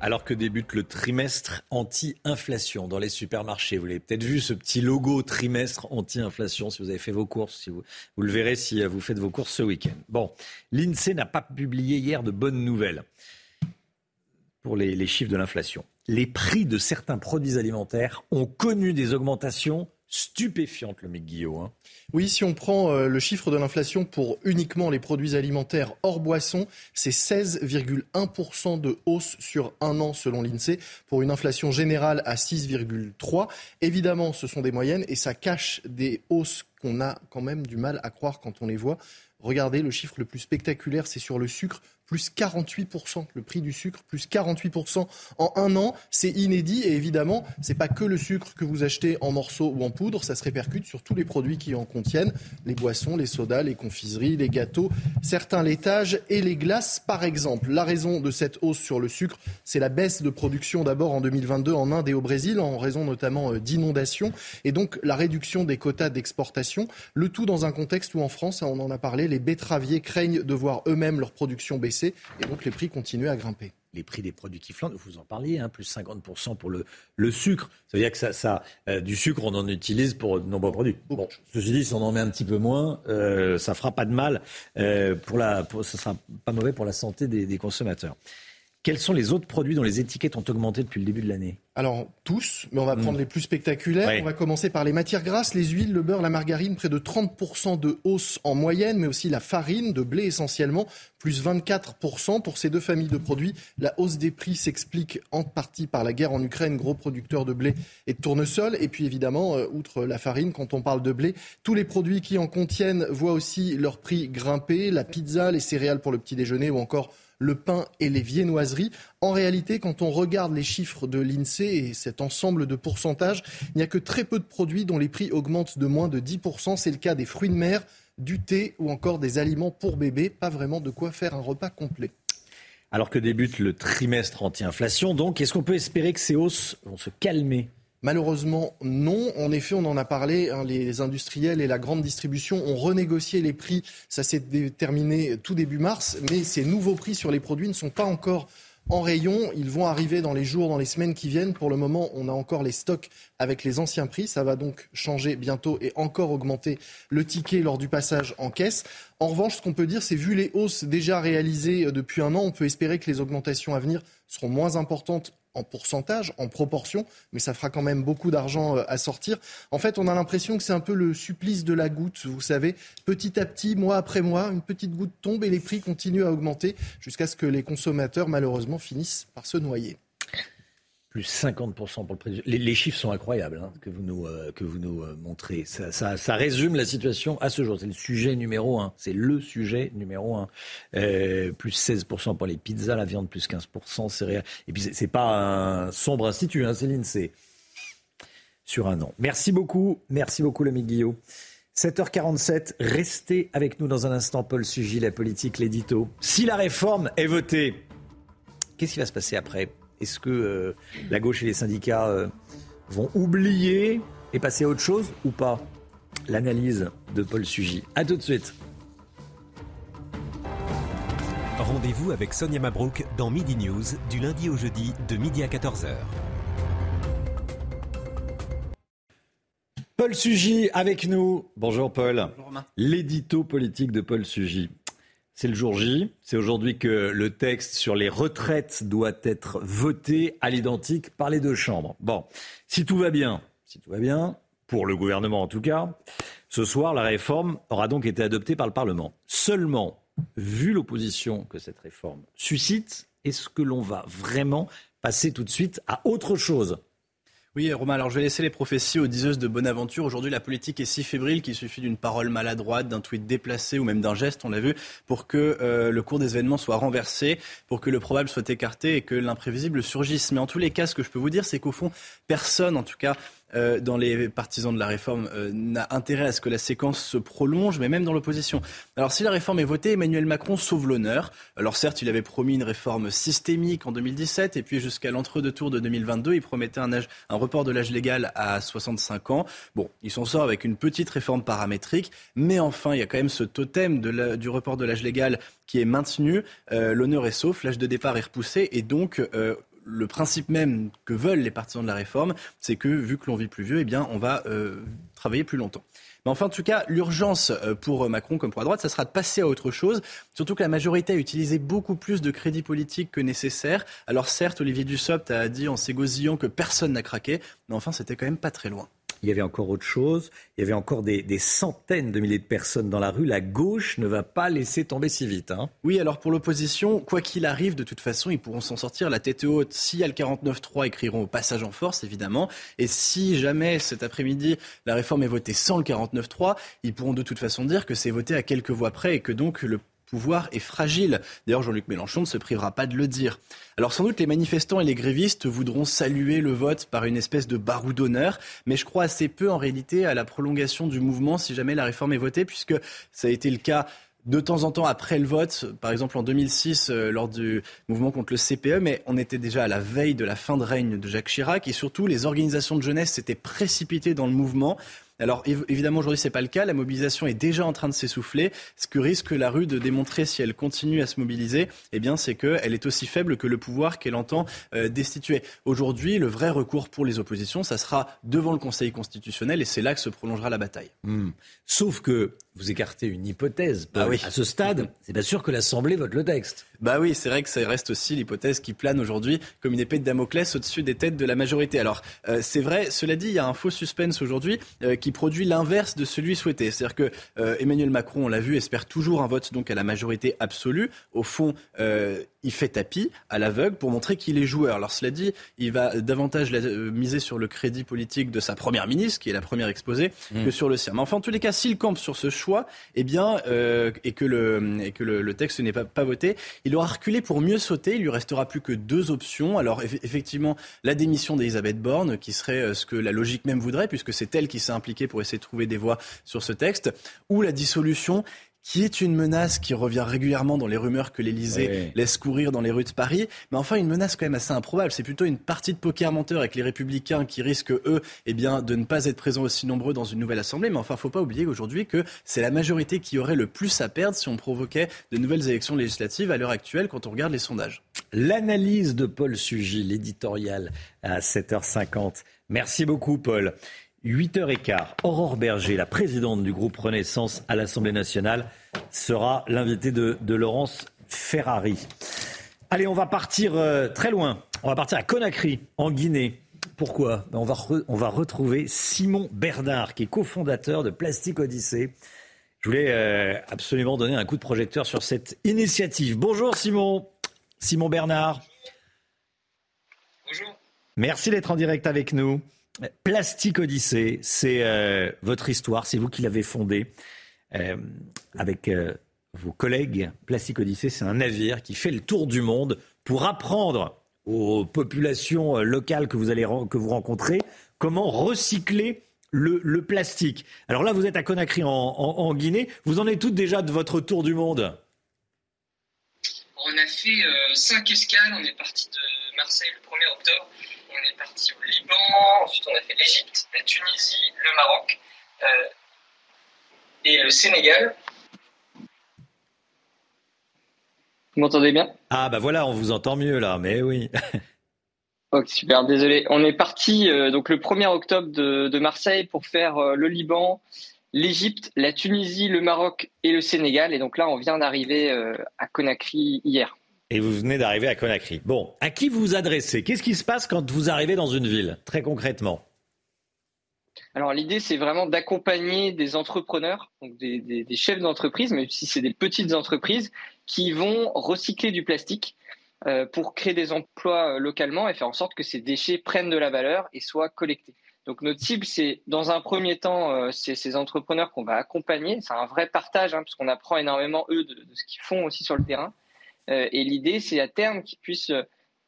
[SPEAKER 1] alors que débute le trimestre anti-inflation dans les supermarchés. Vous l'avez peut-être vu, ce petit logo trimestre anti-inflation, si vous avez fait vos courses, si vous, vous le verrez si vous faites vos courses ce week-end. Bon, l'INSEE n'a pas publié hier de bonnes nouvelles pour les, les chiffres de l'inflation. Les prix de certains produits alimentaires ont connu des augmentations stupéfiante, le mec Guillaume. Hein.
[SPEAKER 19] Oui, si on prend euh, le chiffre de l'inflation pour uniquement les produits alimentaires hors boisson, c'est 16,1% de hausse sur un an selon l'INSEE, pour une inflation générale à 6,3%. Évidemment, ce sont des moyennes et ça cache des hausses qu'on a quand même du mal à croire quand on les voit. Regardez, le chiffre le plus spectaculaire, c'est sur le sucre, plus 48%. Le prix du sucre, plus 48% en un an. C'est inédit et évidemment, c'est pas que le sucre que vous achetez en morceaux ou en poudre, ça se répercute sur tous les produits qui en contiennent. Les boissons, les sodas, les confiseries, les gâteaux, certains laitages et les glaces par exemple. La raison de cette hausse sur le sucre, c'est la baisse de production d'abord en 2022 en Inde et au Brésil en raison notamment euh, d'inondations et donc la réduction des quotas d'exportation. Le tout dans un contexte où en France, on en a parlé, les betteraviers craignent de voir eux-mêmes leur production baisser et donc les prix continuent à grimper
[SPEAKER 1] les prix des produits qui flambent, vous en parliez, hein, plus 50% pour le, le sucre. Ça veut dire que ça, ça euh, du sucre, on en utilise pour de nombreux produits. Bon, ceci dit, si on en met un petit peu moins, euh, ça fera pas de mal. Euh, pour la, pour, ça sera pas mauvais pour la santé des, des, consommateurs. Quels sont les autres produits dont les étiquettes ont augmenté depuis le début de l'année?
[SPEAKER 19] Alors tous, mais on va prendre
[SPEAKER 1] Mm.
[SPEAKER 19] les plus spectaculaires. On va commencer par les matières grasses, les huiles, le beurre, la margarine, près de 30% de hausse en moyenne, mais aussi la farine, de blé essentiellement, plus 24% pour ces deux familles de produits. La hausse des prix s'explique en partie par la guerre en Ukraine, gros producteur de blé et de tournesol. Et puis évidemment, euh, outre la farine, quand on parle de blé, tous les produits qui en contiennent voient aussi leur prix grimper. La pizza, les céréales pour le petit déjeuner ou encore le pain et les viennoiseries. En réalité, quand on regarde les chiffres de l'INSEE et cet ensemble de pourcentages, il n'y a que très peu de produits dont les prix augmentent de moins de 10%. C'est le cas des fruits de mer, du thé ou encore des aliments pour bébés. Pas vraiment de quoi faire un repas complet.
[SPEAKER 1] Alors que débute le trimestre anti-inflation, donc, est-ce qu'on peut espérer que ces hausses vont se calmer?
[SPEAKER 19] Malheureusement, non. En effet, on en a parlé. hein, les industriels et la grande distribution ont renégocié les prix. Ça s'est déterminé tout début mars. Mais ces nouveaux prix sur les produits ne sont pas encore en rayon. Ils vont arriver dans les jours, dans les semaines qui viennent. Pour le moment, on a encore les stocks avec les anciens prix. Ça va donc changer bientôt et encore augmenter le ticket lors du passage en caisse. En revanche, ce qu'on peut dire, c'est vu les hausses déjà réalisées depuis un an, on peut espérer que les augmentations à venir seront moins importantes en pourcentage, en proportion, mais ça fera quand même beaucoup d'argent euh, à sortir. En fait, on a l'impression que c'est un peu le supplice de la goutte, vous savez. Petit à petit, mois après mois, une petite goutte tombe et les prix continuent à augmenter jusqu'à ce que les consommateurs, malheureusement, finissent par se noyer.
[SPEAKER 1] Plus 50% pour le prix. Les, chiffres sont incroyables hein, que vous nous, euh, euh, montrez. Ça, résume la situation à ce jour. C'est le sujet numéro un. C'est le sujet numéro un. Euh, plus 16% pour les pizzas, la viande plus 15%, céréales. Et puis c'est pas un sombre institut, hein, Céline, c'est sur un an. Merci beaucoup, merci beaucoup, l'ami Guillaume. 7h47, restez avec nous dans un instant, Paul Sugy, la politique, l'édito. Si la réforme est votée, qu'est-ce qui va se passer après? Est-ce que euh, la gauche et les syndicats euh, vont oublier et passer à autre chose ou pas? L'analyse de Paul Sugy. A tout de suite.
[SPEAKER 52] Rendez-vous avec Sonia Mabrouk dans Midi News du lundi au jeudi de midi à 14h.
[SPEAKER 1] Paul Sugy avec nous. Bonjour Paul.
[SPEAKER 53] Romain.
[SPEAKER 1] L'édito politique de Paul Sugy. C'est le jour J. C'est aujourd'hui que le texte sur les retraites doit être voté à l'identique par les deux chambres. Bon, si tout va bien, si tout va bien, pour le gouvernement en tout cas, ce soir, la réforme aura donc été adoptée par le Parlement. Seulement, vu l'opposition que cette réforme suscite, est-ce que l'on va vraiment passer tout de suite à autre chose?
[SPEAKER 53] Oui, Romain, alors je vais laisser les prophéties aux diseuses de bonne aventure. Aujourd'hui, la politique est si fébrile qu'il suffit d'une parole maladroite, d'un tweet déplacé ou même d'un geste, on l'a vu, pour que euh, le cours des événements soit renversé, pour que le probable soit écarté et que l'imprévisible surgisse. Mais en tous les cas, ce que je peux vous dire, c'est qu'au fond, personne, en tout cas, euh, dans les partisans de la réforme euh, n'a intérêt à ce que la séquence se prolonge, mais même dans l'opposition. Alors si la réforme est votée, Emmanuel Macron sauve l'honneur. Alors certes, il avait promis une réforme systémique en 2017, et puis jusqu'à l'entre-deux tours de 2022, il promettait un, âge, un report de l'âge légal à 65 ans. Bon, il s'en sort avec une petite réforme paramétrique, mais enfin, il y a quand même ce totem du report de l'âge légal qui est maintenu. Euh, l'honneur est sauf, l'âge de départ est repoussé, et donc... Euh, le principe même que veulent les partisans de la réforme, c'est que vu que l'on vit plus vieux, eh bien, on va euh, travailler plus longtemps. Mais enfin, en tout cas, l'urgence euh, pour Macron comme pour la droite, ça sera de passer à autre chose. Surtout que la majorité a utilisé beaucoup plus de crédit politique que nécessaire. Alors certes, Olivier Dussopt a dit en s'égosillant que personne n'a craqué, mais enfin, c'était quand même pas très loin.
[SPEAKER 1] Il y avait encore autre chose. Il y avait encore des, centaines de milliers de personnes dans la rue. La gauche ne va pas laisser tomber si vite. Hein.
[SPEAKER 53] Oui, alors pour l'opposition, quoi qu'il arrive, de toute façon, ils pourront s'en sortir la tête haute. S'il y a le 49-3, ils crieront au passage en force, évidemment. Et si jamais cet après-midi, la réforme est votée sans le 49-3, ils pourront de toute façon dire que c'est voté à quelques voix près et que donc le pouvoir est fragile. D'ailleurs, Jean-Luc Mélenchon ne se privera pas de le dire. Alors sans doute les manifestants et les grévistes voudront saluer le vote par une espèce de barou d'honneur, mais je crois assez peu en réalité à la prolongation du mouvement si jamais la réforme est votée, puisque ça a été le cas de temps en temps après le vote, par exemple en 2006 euh, lors du mouvement contre le CPE, mais on était déjà à la veille de la fin de règne de Jacques Chirac et surtout les organisations de jeunesse s'étaient précipitées dans le mouvement. Alors évidemment, aujourd'hui, c'est pas le cas. La mobilisation est déjà en train de s'essouffler. Ce que risque la rue de démontrer si elle continue à se mobiliser, eh bien, c'est qu'elle est aussi faible que le pouvoir qu'elle entend euh, destituer. Aujourd'hui, le vrai recours pour les oppositions, ça sera devant le Conseil constitutionnel et c'est là que se prolongera la bataille.
[SPEAKER 1] Hmm. Sauf que vous écartez une hypothèse. Oui. À ce stade, c'est pas sûr que l'Assemblée vote le texte.
[SPEAKER 53] Bah oui, c'est vrai que ça reste aussi l'hypothèse qui plane aujourd'hui comme une épée de Damoclès au-dessus des têtes de la majorité. Alors, euh, c'est vrai, cela dit, il y a un faux suspense aujourd'hui euh, qui produit l'inverse de celui souhaité. C'est-à-dire que euh, Emmanuel Macron, on l'a vu, espère toujours un vote donc à la majorité absolue. Au fond, il fait tapis à l'aveugle pour montrer qu'il est joueur. Alors cela dit, il va davantage miser sur le crédit politique de sa première ministre, qui est la première exposée, mmh. que sur le sien. Mais enfin, en tous les cas, s'il campe sur ce choix, eh bien, et que le, et que le, texte n'est pas, pas voté, il aura reculé pour mieux sauter. Il lui restera plus que deux options. Alors effectivement, la démission d'Elisabeth Borne, qui serait ce que la logique même voudrait, puisque c'est elle qui s'est impliquée pour essayer de trouver des voix sur ce texte, ou la dissolution qui est une menace qui revient régulièrement dans les rumeurs que l'Elysée laisse courir dans les rues de Paris, mais enfin une menace quand même assez improbable. C'est plutôt une partie de poker menteur avec les républicains qui risquent, eux, eh bien, de ne pas être présents aussi nombreux dans une nouvelle assemblée. Mais enfin, faut pas oublier aujourd'hui que c'est la majorité qui aurait le plus à perdre si on provoquait de nouvelles élections législatives à l'heure actuelle quand on regarde les sondages.
[SPEAKER 1] L'analyse de Paul Sugy, l'éditorial à 7h50. Merci beaucoup, Paul. 8h15, Aurore Berger, la présidente du groupe Renaissance à l'Assemblée nationale, sera l'invitée de, Laurence Ferrari. Allez, on va partir euh, très loin. On va partir à Conakry, en Guinée. Pourquoi? Ben, on va, on va retrouver Simon Bernard, qui est cofondateur de Plastic Odyssée. Je voulais euh, absolument donner un coup de projecteur sur cette initiative. Bonjour Simon. Simon Bernard.
[SPEAKER 54] Bonjour.
[SPEAKER 1] Merci d'être en direct avec nous. Plastique Odyssée, c'est euh, votre histoire, c'est vous qui l'avez fondée euh, avec euh, vos collègues. Plastique Odyssée, c'est un navire qui fait le tour du monde pour apprendre aux populations locales que vous allez que vous rencontrez comment recycler le, plastique. Alors là, vous êtes à Conakry en, Guinée. Vous en êtes toutes déjà de votre tour du monde?
[SPEAKER 54] On a fait cinq escales. On est parti de Marseille le 1er octobre on est parti au Liban, ensuite on a fait l'Égypte, la Tunisie, le Maroc euh, et le Sénégal. Vous m'entendez bien?
[SPEAKER 1] Ah bah voilà, on vous entend mieux là, mais oui.
[SPEAKER 54] ok, super, désolé. On est parti euh, donc le 1er octobre de, Marseille pour faire euh, le Liban, l'Égypte, la Tunisie, le Maroc et le Sénégal. Et donc là, on vient d'arriver à Conakry hier.
[SPEAKER 1] Et vous venez d'arriver à Conakry. Bon, à qui vous vous adressez? Qu'est-ce qui se passe quand vous arrivez dans une ville, très concrètement?
[SPEAKER 54] Alors l'idée, c'est vraiment d'accompagner des entrepreneurs, donc des, chefs d'entreprise, même si c'est des petites entreprises, qui vont recycler du plastique euh, pour créer des emplois euh, localement et faire en sorte que ces déchets prennent de la valeur et soient collectés. Donc notre cible, c'est dans un premier temps, euh, c'est ces entrepreneurs qu'on va accompagner. C'est un vrai partage, hein, parce qu'on apprend énormément, eux, de, de ce qu'ils font aussi sur le terrain. Euh, et l'idée, c'est à terme qu'ils puissent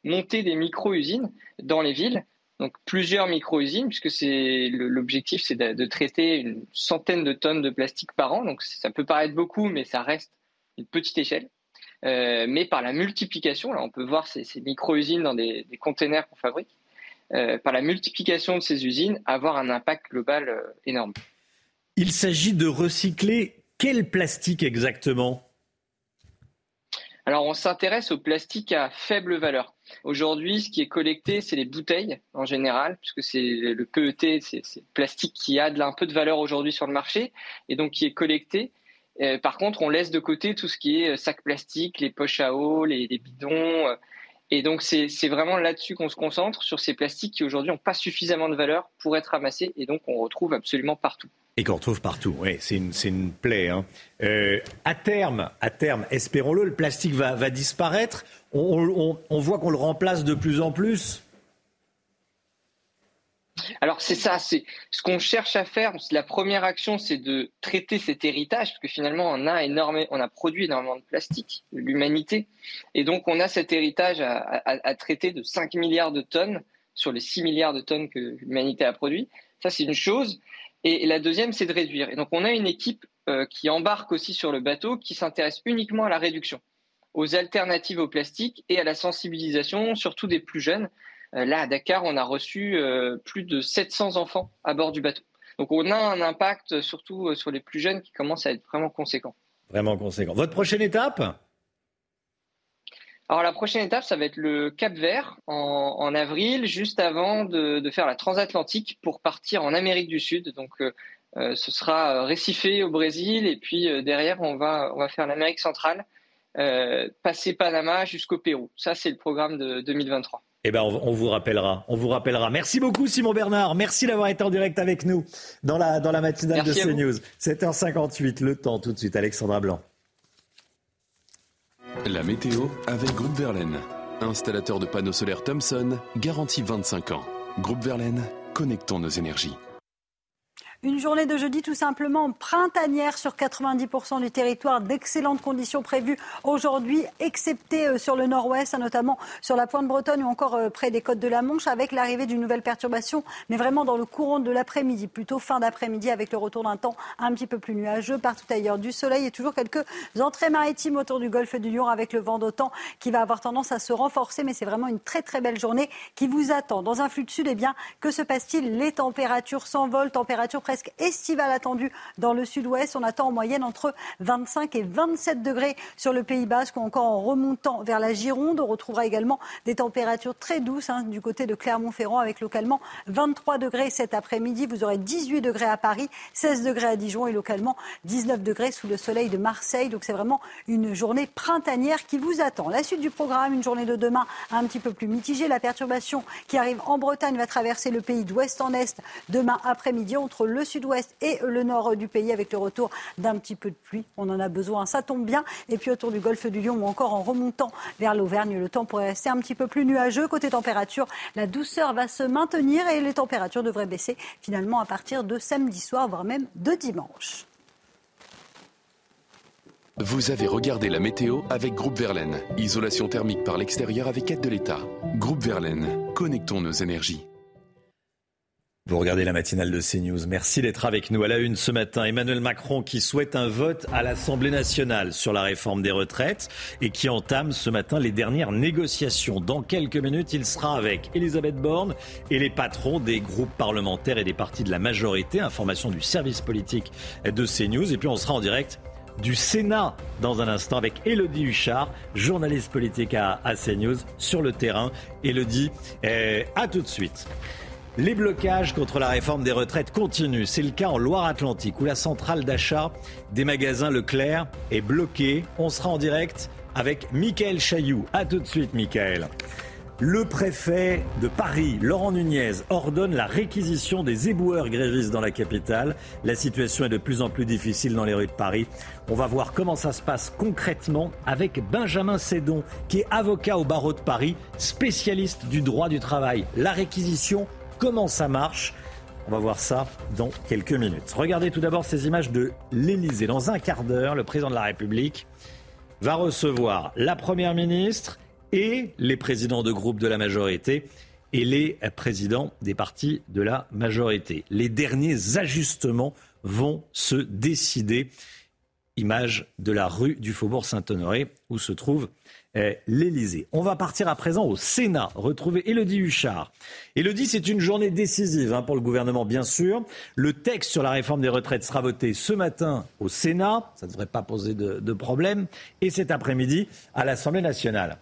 [SPEAKER 54] monter des micro-usines dans les villes. Donc plusieurs micro-usines, puisque l'objectif, c'est de, traiter une centaine de tonnes de plastique par an. Donc ça peut paraître beaucoup, mais ça reste une petite échelle. Euh, mais par la multiplication, là on peut voir ces, micro-usines dans des, containers qu'on fabrique, euh, par la multiplication de ces usines, avoir un impact global énorme.
[SPEAKER 1] Il s'agit de recycler quel plastique exactement?
[SPEAKER 54] Alors, on s'intéresse au plastique à faible valeur. Aujourd'hui, ce qui est collecté, c'est les bouteilles en général, puisque c'est le PET, c'est le plastique qui a de, un peu de valeur aujourd'hui sur le marché, et donc qui est collecté. Euh, par contre, on laisse de côté tout ce qui est euh, sac plastique, les poches à eau, les, bidons. Euh, et donc, c'est vraiment là-dessus qu'on se concentre, sur ces plastiques qui aujourd'hui n'ont pas suffisamment de valeur pour être ramassés, et donc on retrouve absolument partout.
[SPEAKER 1] Et qu'on retrouve partout, oui, c'est une, une, plaie. Hein. Euh, à terme, à terme, espérons-le, le plastique va, va disparaître. On, on, voit qu'on le remplace de plus en plus.
[SPEAKER 54] Alors c'est ça, c'est ce qu'on cherche à faire. La première action, c'est de traiter cet héritage, parce que finalement, on a énormément, on a produit énormément de plastique, l'humanité, et donc on a cet héritage à, traiter de 5 milliards de tonnes sur les 6 milliards de tonnes que l'humanité a produit. Ça, c'est une chose. Et la deuxième, c'est de réduire. Et donc, on a une équipe euh, qui embarque aussi sur le bateau, qui s'intéresse uniquement à la réduction, aux alternatives au plastique et à la sensibilisation, surtout des plus jeunes. Euh, là, à Dakar, on a reçu euh, plus de 700 enfants à bord du bateau. Donc on a un impact surtout sur les plus jeunes qui commence à être vraiment conséquent.
[SPEAKER 1] Vraiment conséquent. Votre prochaine étape?
[SPEAKER 54] Alors la prochaine étape, ça va être le Cap Vert en, avril, juste avant de, faire la transatlantique pour partir en Amérique du Sud. Donc euh, euh, ce sera récifé au Brésil et puis euh, derrière on va, on va faire l'Amérique centrale, passer Panama jusqu'au Pérou. Ça c'est le programme de 2023.
[SPEAKER 1] Eh ben, on, vous rappellera. On vous rappellera. Merci beaucoup, Simon Bernard. Merci d'avoir été en direct avec nous dans la, dans la matinale de CNews. 7h58, le temps tout de suite. Alexandra Blanc.
[SPEAKER 26] La météo avec Groupe Verlaine. Installateur de panneaux solaires Thomson, garantie 25 ans. Groupe Verlaine, connectons nos énergies.
[SPEAKER 17] Une journée de jeudi tout simplement printanière sur 90% du territoire. D'excellentes conditions prévues aujourd'hui, excepté euh, sur le nord-ouest, notamment sur la pointe bretonne ou encore euh, près des côtes de la Manche, avec l'arrivée d'une nouvelle perturbation, mais vraiment dans le courant de l'après-midi, plutôt fin d'après-midi, avec le retour d'un temps un petit peu plus nuageux partout ailleurs. Du soleil et toujours quelques entrées maritimes autour du golfe du Lion avec le vent d'autant qui va avoir tendance à se renforcer, mais c'est vraiment une très très belle journée qui vous attend. Dans un flux de sud, eh bien, que se passe-t-il? Les températures s'envolent, températures presque estivale attendue dans le sud-ouest. On attend en moyenne entre 25 et 27 degrés sur le Pays Basque ou encore en remontant vers la Gironde. On retrouvera également des températures très douces hein, du côté de Clermont-Ferrand avec localement 23 degrés cet après-midi. Vous aurez 18 degrés à Paris, 16 degrés à Dijon et localement 19 degrés sous le soleil de Marseille. Donc c'est vraiment une journée printanière qui vous attend. La suite du programme, une journée de demain un petit peu plus mitigée. La perturbation qui arrive en Bretagne va traverser le pays d'ouest en est demain après-midi entre le sud-ouest et le nord du pays avec le retour d'un petit peu de pluie. On en a besoin, ça tombe bien. Et puis autour du golfe du Lion ou encore en remontant vers l'Auvergne, le temps pourrait rester un petit peu plus nuageux. Côté température, la douceur va se maintenir et les températures devraient baisser finalement à partir de samedi soir, voire même de dimanche.
[SPEAKER 26] Vous avez regardé la météo avec Groupe Verlaine. Isolation thermique par l'extérieur avec aide de l'État. Groupe Verlaine, connectons nos énergies.
[SPEAKER 1] Vous regardez la matinale de CNews. Merci d'être avec nous. À la une ce matin, Emmanuel Macron qui souhaite un vote à l'Assemblée nationale sur la réforme des retraites et qui entame ce matin les dernières négociations. Dans quelques minutes, il sera avec Elisabeth Borne et les patrons des groupes parlementaires et des partis de la majorité. Information du service politique de CNews. Et puis on sera en direct du Sénat dans un instant avec Elodie Huchard, journaliste politique à, CNews sur le terrain. Elodie, eh, à tout de suite. Les blocages contre la réforme des retraites continuent. C'est le cas en Loire-Atlantique où la centrale d'achat des magasins Leclerc est bloquée. On sera en direct avec Michael Chailloux. A tout de suite, Michael. Le préfet de Paris, Laurent Nunez, ordonne la réquisition des éboueurs grévistes dans la capitale. La situation est de plus en plus difficile dans les rues de Paris. On va voir comment ça se passe concrètement avec Benjamin Sédon, qui est avocat au barreau de Paris, spécialiste du droit du travail. La réquisition, comment ça marche. On va voir ça dans quelques minutes. Regardez tout d'abord ces images de l'Elysée. Dans un quart d'heure, le président de la République va recevoir la Première ministre et les présidents de groupe de la majorité et les présidents des partis de la majorité. Les derniers ajustements vont se décider. Image de la rue du Faubourg Saint-Honoré où se trouve l'Elysée. On va partir à présent au Sénat, retrouver Élodie Huchard. Élodie, c'est une journée décisive hein, pour le gouvernement, bien sûr. Le texte sur la réforme des retraites sera voté ce matin au Sénat, ça ne devrait pas poser de, de problème, et cet après-midi à l'Assemblée nationale.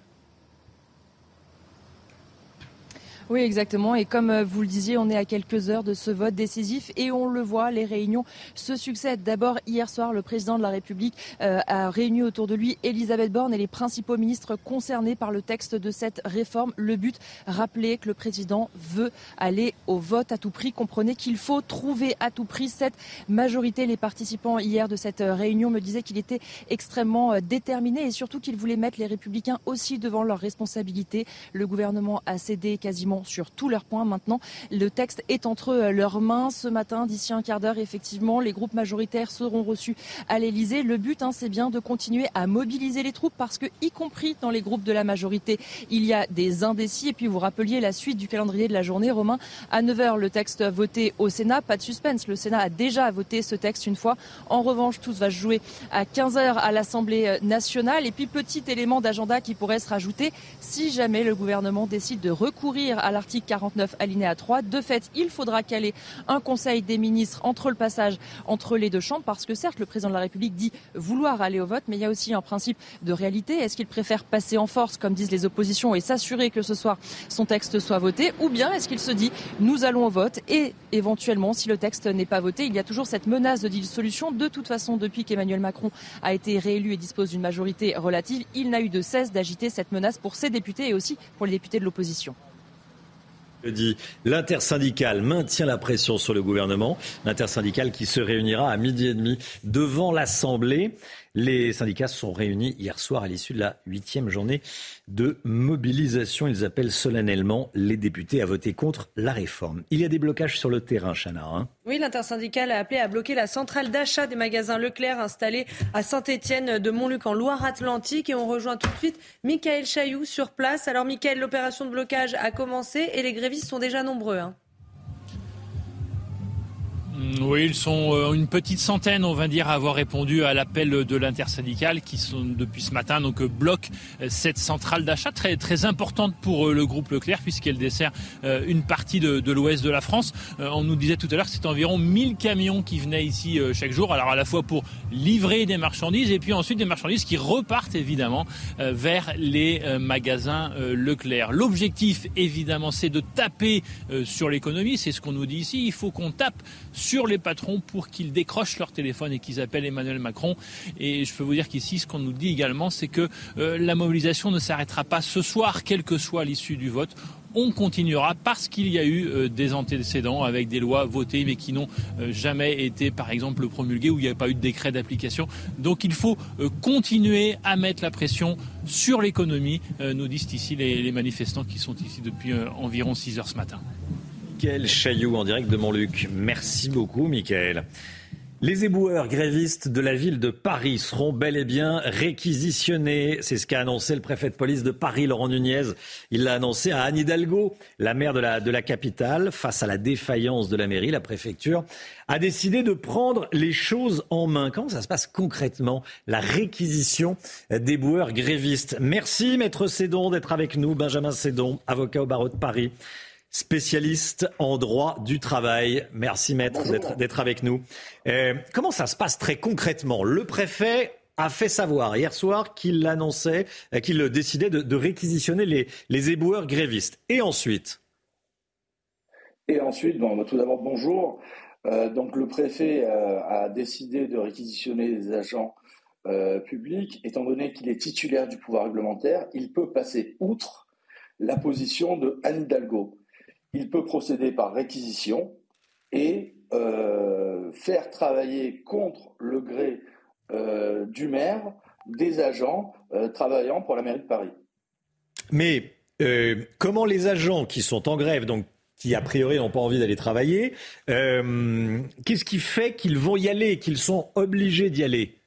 [SPEAKER 55] Oui, exactement. Et comme euh, vous le disiez, on est à quelques heures de ce vote décisif et on le voit, les réunions se succèdent. D'abord, hier soir, le président de la République euh, a réuni autour de lui Elisabeth Borne et les principaux ministres concernés par le texte de cette réforme. Le but, rappeler que le président veut aller au vote à tout prix. Comprenez qu'il faut trouver à tout prix cette majorité. Les participants hier de cette euh, réunion me disaient qu'il était extrêmement déterminé et surtout qu'il voulait mettre les républicains aussi devant leurs responsabilités. Le gouvernement a cédé quasiment sur tous leurs points. Maintenant, le texte est entre euh, leurs mains. Ce matin, d'ici un quart d'heure, effectivement, les groupes majoritaires seront reçus à l'Elysée. Le but, hein, c'est bien de continuer à mobiliser les troupes parce que, y compris dans les groupes de la majorité, il y a des indécis. Et puis, vous rappeliez la suite du calendrier de la journée, Romain. À 9h, le texte voté au Sénat. Pas de suspense. Le Sénat a déjà voté ce texte une fois. En revanche, tout va se jouer à 15h à l'Assemblée euh, nationale. Et puis, petit élément d'agenda qui pourrait se rajouter si jamais le gouvernement décide de recourir à à l'article 49 alinéa 3. De fait, il faudra caler un conseil des ministres entre le passage entre les deux chambres parce que certes, le président de la République dit vouloir aller au vote, mais il y a aussi un principe de réalité. Est-ce qu'il préfère passer en force, comme disent les oppositions, et s'assurer que ce soir son texte soit voté, ou bien est-ce qu'il se dit nous allons au vote et éventuellement, si le texte n'est pas voté, il y a toujours cette menace de dissolution. De toute façon, depuis qu'Emmanuel Macron a été réélu et dispose d'une majorité relative, il n'a eu de cesse d'agiter cette menace pour ses députés et aussi pour les députés de l'opposition.
[SPEAKER 1] L'intersyndicale maintient la pression sur le gouvernement. L'intersyndicale qui se réunira à midi et demi devant l'Assemblée. Les syndicats sont réunis hier soir à l'issue de la huitième journée de mobilisation. Ils appellent solennellement les députés à voter contre la réforme. Il y a des blocages sur le terrain, Chana. Hein
[SPEAKER 9] oui, l'intersyndicale a appelé à bloquer la centrale d'achat des magasins Leclerc installée à Saint-Étienne de Montluc en Loire-Atlantique. Et on rejoint tout de suite Michael Chailloux sur place. Alors, Michael, l'opération de blocage a commencé et les grévistes sont déjà nombreux. Hein.
[SPEAKER 28] Mm, oui, ils sont euh, une petite centaine, on va dire, à avoir répondu à l'appel de l'intersyndicale qui sont depuis ce matin donc euh, bloquent euh, cette centrale d'achat très très importante pour le groupe Leclerc puisqu'elle dessert une partie de, l'ouest de la France. On nous disait tout à l'heure que c'est environ 1000 camions qui venaient ici chaque jour, alors à la fois pour livrer des marchandises et puis ensuite des marchandises qui repartent évidemment vers les magasins Leclerc. L'objectif évidemment c'est de taper sur l'économie, c'est ce qu'on nous dit ici, il faut qu'on tape les patrons pour qu'ils décrochent leur téléphone et qu'ils appellent Emmanuel Macron. Et je peux vous dire qu'ici, ce qu'on nous dit également, c'est que euh, la mobilisation ne s'arrêtera pas ce soir, quelle que soit l'issue du vote on continuera parce qu'il y a eu euh, des antécédents avec des lois votées mais qui n'ont euh, jamais été par exemple promulguées où il n'y a pas eu de décret d'application. Donc il faut continuer à mettre la pression sur l'économie, nous disent ici les, les, manifestants qui sont ici depuis environ 6 heures ce matin.
[SPEAKER 1] Michael Chailloux en direct de Montluc. Merci beaucoup, Michael. Les éboueurs grévistes de la ville de Paris seront bel et bien réquisitionnés. C'est ce qu'a annoncé le préfet de police de Paris, Laurent Nunez. Il l'a annoncé à Anne Hidalgo, la maire de la, capitale. Face à la défaillance de la mairie, la préfecture a décidé de prendre les choses en main. Comment ça se passe concrètement, la réquisition des boueurs grévistes? Merci, maître Cédon, d'être avec nous. Benjamin Cédon, avocat au barreau de Paris spécialiste en droit du travail. Merci maître d'être avec nous. Euh, comment ça se passe très concrètement? Le préfet a fait savoir hier soir qu'il annonçait, euh, qu'il décidait de, réquisitionner les, les, éboueurs grévistes. Et ensuite?
[SPEAKER 56] Et ensuite, bon, tout d'abord bonjour. Euh, donc le préfet a décidé de réquisitionner les agents publics, étant donné qu'il est titulaire du pouvoir réglementaire, il peut passer outre la position de Anne Hidalgo il peut procéder par réquisition et euh, faire travailler contre le gré euh, du maire des agents euh, travaillant pour la mairie de Paris.
[SPEAKER 1] Mais comment les agents qui sont en grève, donc qui a priori n'ont pas envie d'aller travailler, qu'est-ce qui fait qu'ils vont y aller, qu'ils sont obligés d'y aller?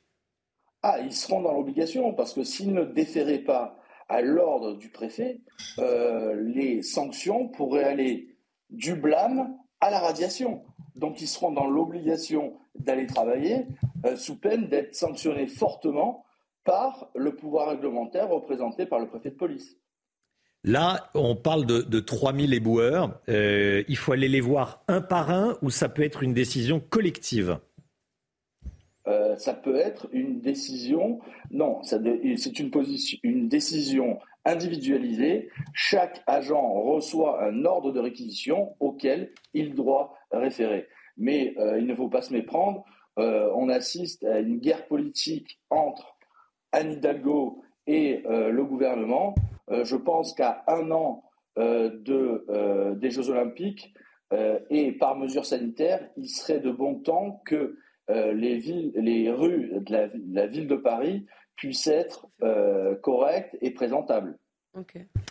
[SPEAKER 56] Ah, ils seront dans l'obligation parce que s'ils ne déféraient pas à l'ordre du préfet, euh, les sanctions pourraient aller du blâme à la radiation. Donc ils seront dans l'obligation d'aller travailler euh, sous peine d'être sanctionnés fortement par le pouvoir réglementaire représenté par le préfet de police.
[SPEAKER 1] Là, on parle de, de 3000 éboueurs. Euh, il faut aller les voir un par un ou ça peut être une décision collective?
[SPEAKER 56] Euh, ça peut être une décision, non, c'est une, décision individualisée. Chaque agent reçoit un ordre de réquisition auquel il doit référer. Mais euh, il ne faut pas se méprendre, euh, on assiste à une guerre politique entre Anne Hidalgo et le gouvernement. je pense qu'à un an de, des Jeux olympiques et par mesure sanitaire, il serait de bon temps que les, villes, les rues de la, ville de Paris puissent être euh, correctes et présentables.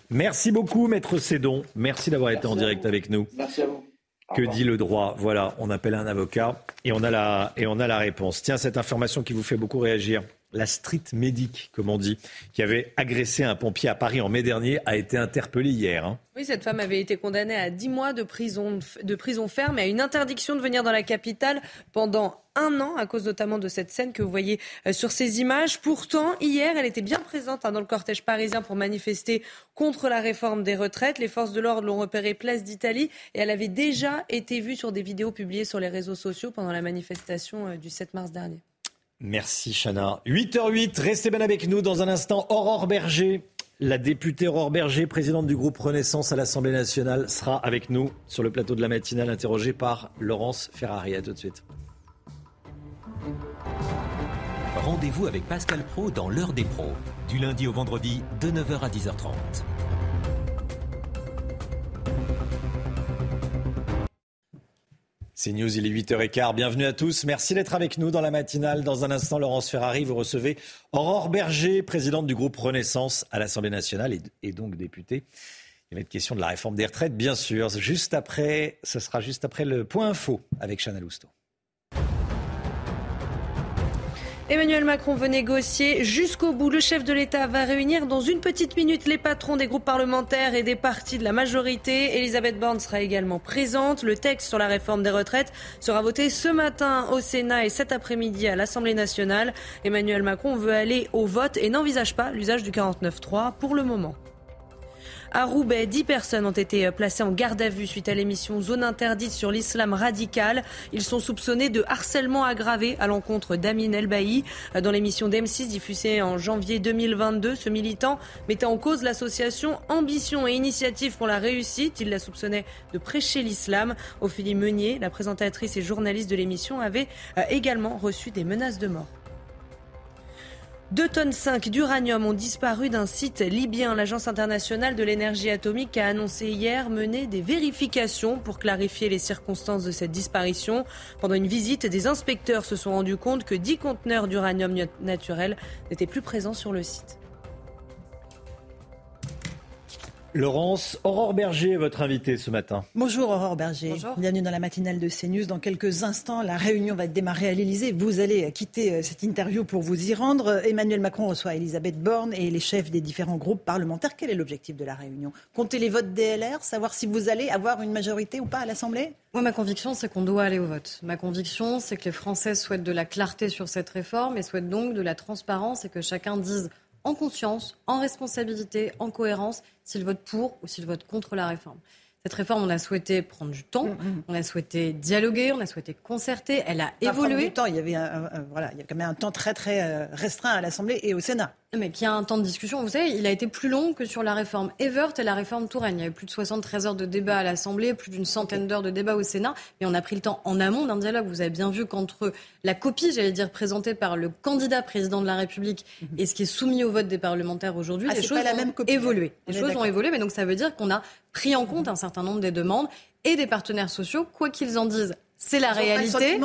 [SPEAKER 1] Merci beaucoup, Maître Cédon. Merci d'avoir été en direct avec nous.
[SPEAKER 56] Merci à vous.
[SPEAKER 1] Que dit le droit? Voilà, on appelle un avocat et on, a la, et on a la réponse. Tiens, cette information qui vous fait beaucoup réagir. La street medic, comme on dit, qui avait agressé un pompier à Paris en mai dernier, a été interpellée hier. Hein.
[SPEAKER 9] Oui, cette femme avait été condamnée à 10 mois de prison, de prison ferme et à une interdiction de venir dans la capitale pendant un an à cause notamment de cette scène que vous voyez euh, sur ces images. Pourtant, hier, elle était bien présente hein, dans le cortège parisien pour manifester contre la réforme des retraites. Les forces de l'ordre l'ont repérée place d'Italie et elle avait déjà été vue sur des vidéos publiées sur les réseaux sociaux pendant la manifestation euh, du 7 mars dernier.
[SPEAKER 1] Merci Chana. 8h08, restez bien avec nous dans un instant. Aurore Berger, la députée Aurore Berger, présidente du groupe Renaissance à l'Assemblée nationale, sera avec nous sur le plateau de la matinale, interrogée par Laurence Ferrari. À tout de suite.
[SPEAKER 52] Rendez-vous avec Pascal Pro dans l'heure des pros, du lundi au vendredi de 9h à 10h30.
[SPEAKER 1] C'est News, il est 8h15. Bienvenue à tous. Merci d'être avec nous dans la matinale. Dans un instant, Laurence Ferrari, vous recevez Aurore Berger, présidente du groupe Renaissance à l'Assemblée nationale et, donc députée. Il va être question de la réforme des retraites, bien sûr. Juste après, ce sera juste après le point info avec Chana Lousteau.
[SPEAKER 9] Emmanuel Macron veut négocier jusqu'au bout. Le chef de l'État va réunir dans une petite minute les patrons des groupes parlementaires et des partis de la majorité. Elisabeth Borne sera également présente. Le texte sur la réforme des retraites sera voté ce matin au Sénat et cet après-midi à l'Assemblée nationale. Emmanuel Macron veut aller au vote et n'envisage pas l'usage du 49.3 pour le moment. À Roubaix, 10 personnes ont été placées en garde à vue suite à l'émission Zone interdite sur l'islam radical. Ils sont soupçonnés de harcèlement aggravé à l'encontre d'Amin Elbaï. Dans l'émission d'M6 diffusée en janvier 2022, ce militant mettait en cause l'association Ambition et Initiative pour la réussite. Il la soupçonnait de prêcher l'islam. Ophélie Meunier, la présentatrice et journaliste de l'émission, avait euh, également reçu des menaces de mort. 2 tonnes 5 d'uranium ont disparu d'un site libyen. L'Agence internationale de l'énergie atomique a annoncé hier mener des vérifications pour clarifier les circonstances de cette disparition. Pendant une visite, des inspecteurs se sont rendus compte que 10 conteneurs d'uranium naturel n'étaient plus présents sur le site.
[SPEAKER 1] Laurence, Aurore Berger est votre invitée ce matin.
[SPEAKER 57] Bonjour Aurore Berger. Bienvenue dans la matinale de CNews. Dans quelques instants, la réunion va démarrer à l'Elysée. Vous allez quitter euh, cette interview pour vous y rendre. Emmanuel Macron reçoit Elisabeth Borne et les chefs des différents groupes parlementaires. Quel est l'objectif de la réunion? Compter les votes DLR, savoir si vous allez avoir une majorité ou pas à l'Assemblée?
[SPEAKER 9] Moi, ma conviction, c'est qu'on doit aller au vote. Ma conviction, c'est que les Français souhaitent de la clarté sur cette réforme et souhaitent donc de la transparence et que chacun dise en conscience, en responsabilité, en cohérence, s'il vote pour ou s'il vote contre la réforme. Cette réforme, on a souhaité prendre du temps, mm, mm. on a souhaité dialoguer, on a souhaité concerter. Elle a évolué.
[SPEAKER 57] Du temps, il y avait voilà, il y a quand même un temps très très euh, restreint à l'Assemblée et au Sénat.
[SPEAKER 9] Mais qui a un temps de discussion, vous savez, il a été plus long que sur la réforme Evert et la réforme Touraine. Il y avait plus de 73 heures de débat à l'Assemblée, plus d'une centaine d'heures de débat au Sénat, mais on a pris le temps en amont d'un dialogue. Vous avez bien vu qu'entre la copie, j'allais dire, présentée par le candidat président de la République mhm. et ce qui est soumis au vote des parlementaires aujourd'hui, ah, les choses la ont évolué. Les choses ont évolué, mais donc ça veut dire qu'on a pris en compte un certain nombre des demandes et des partenaires sociaux, quoi qu'ils en disent, c'est la réalité.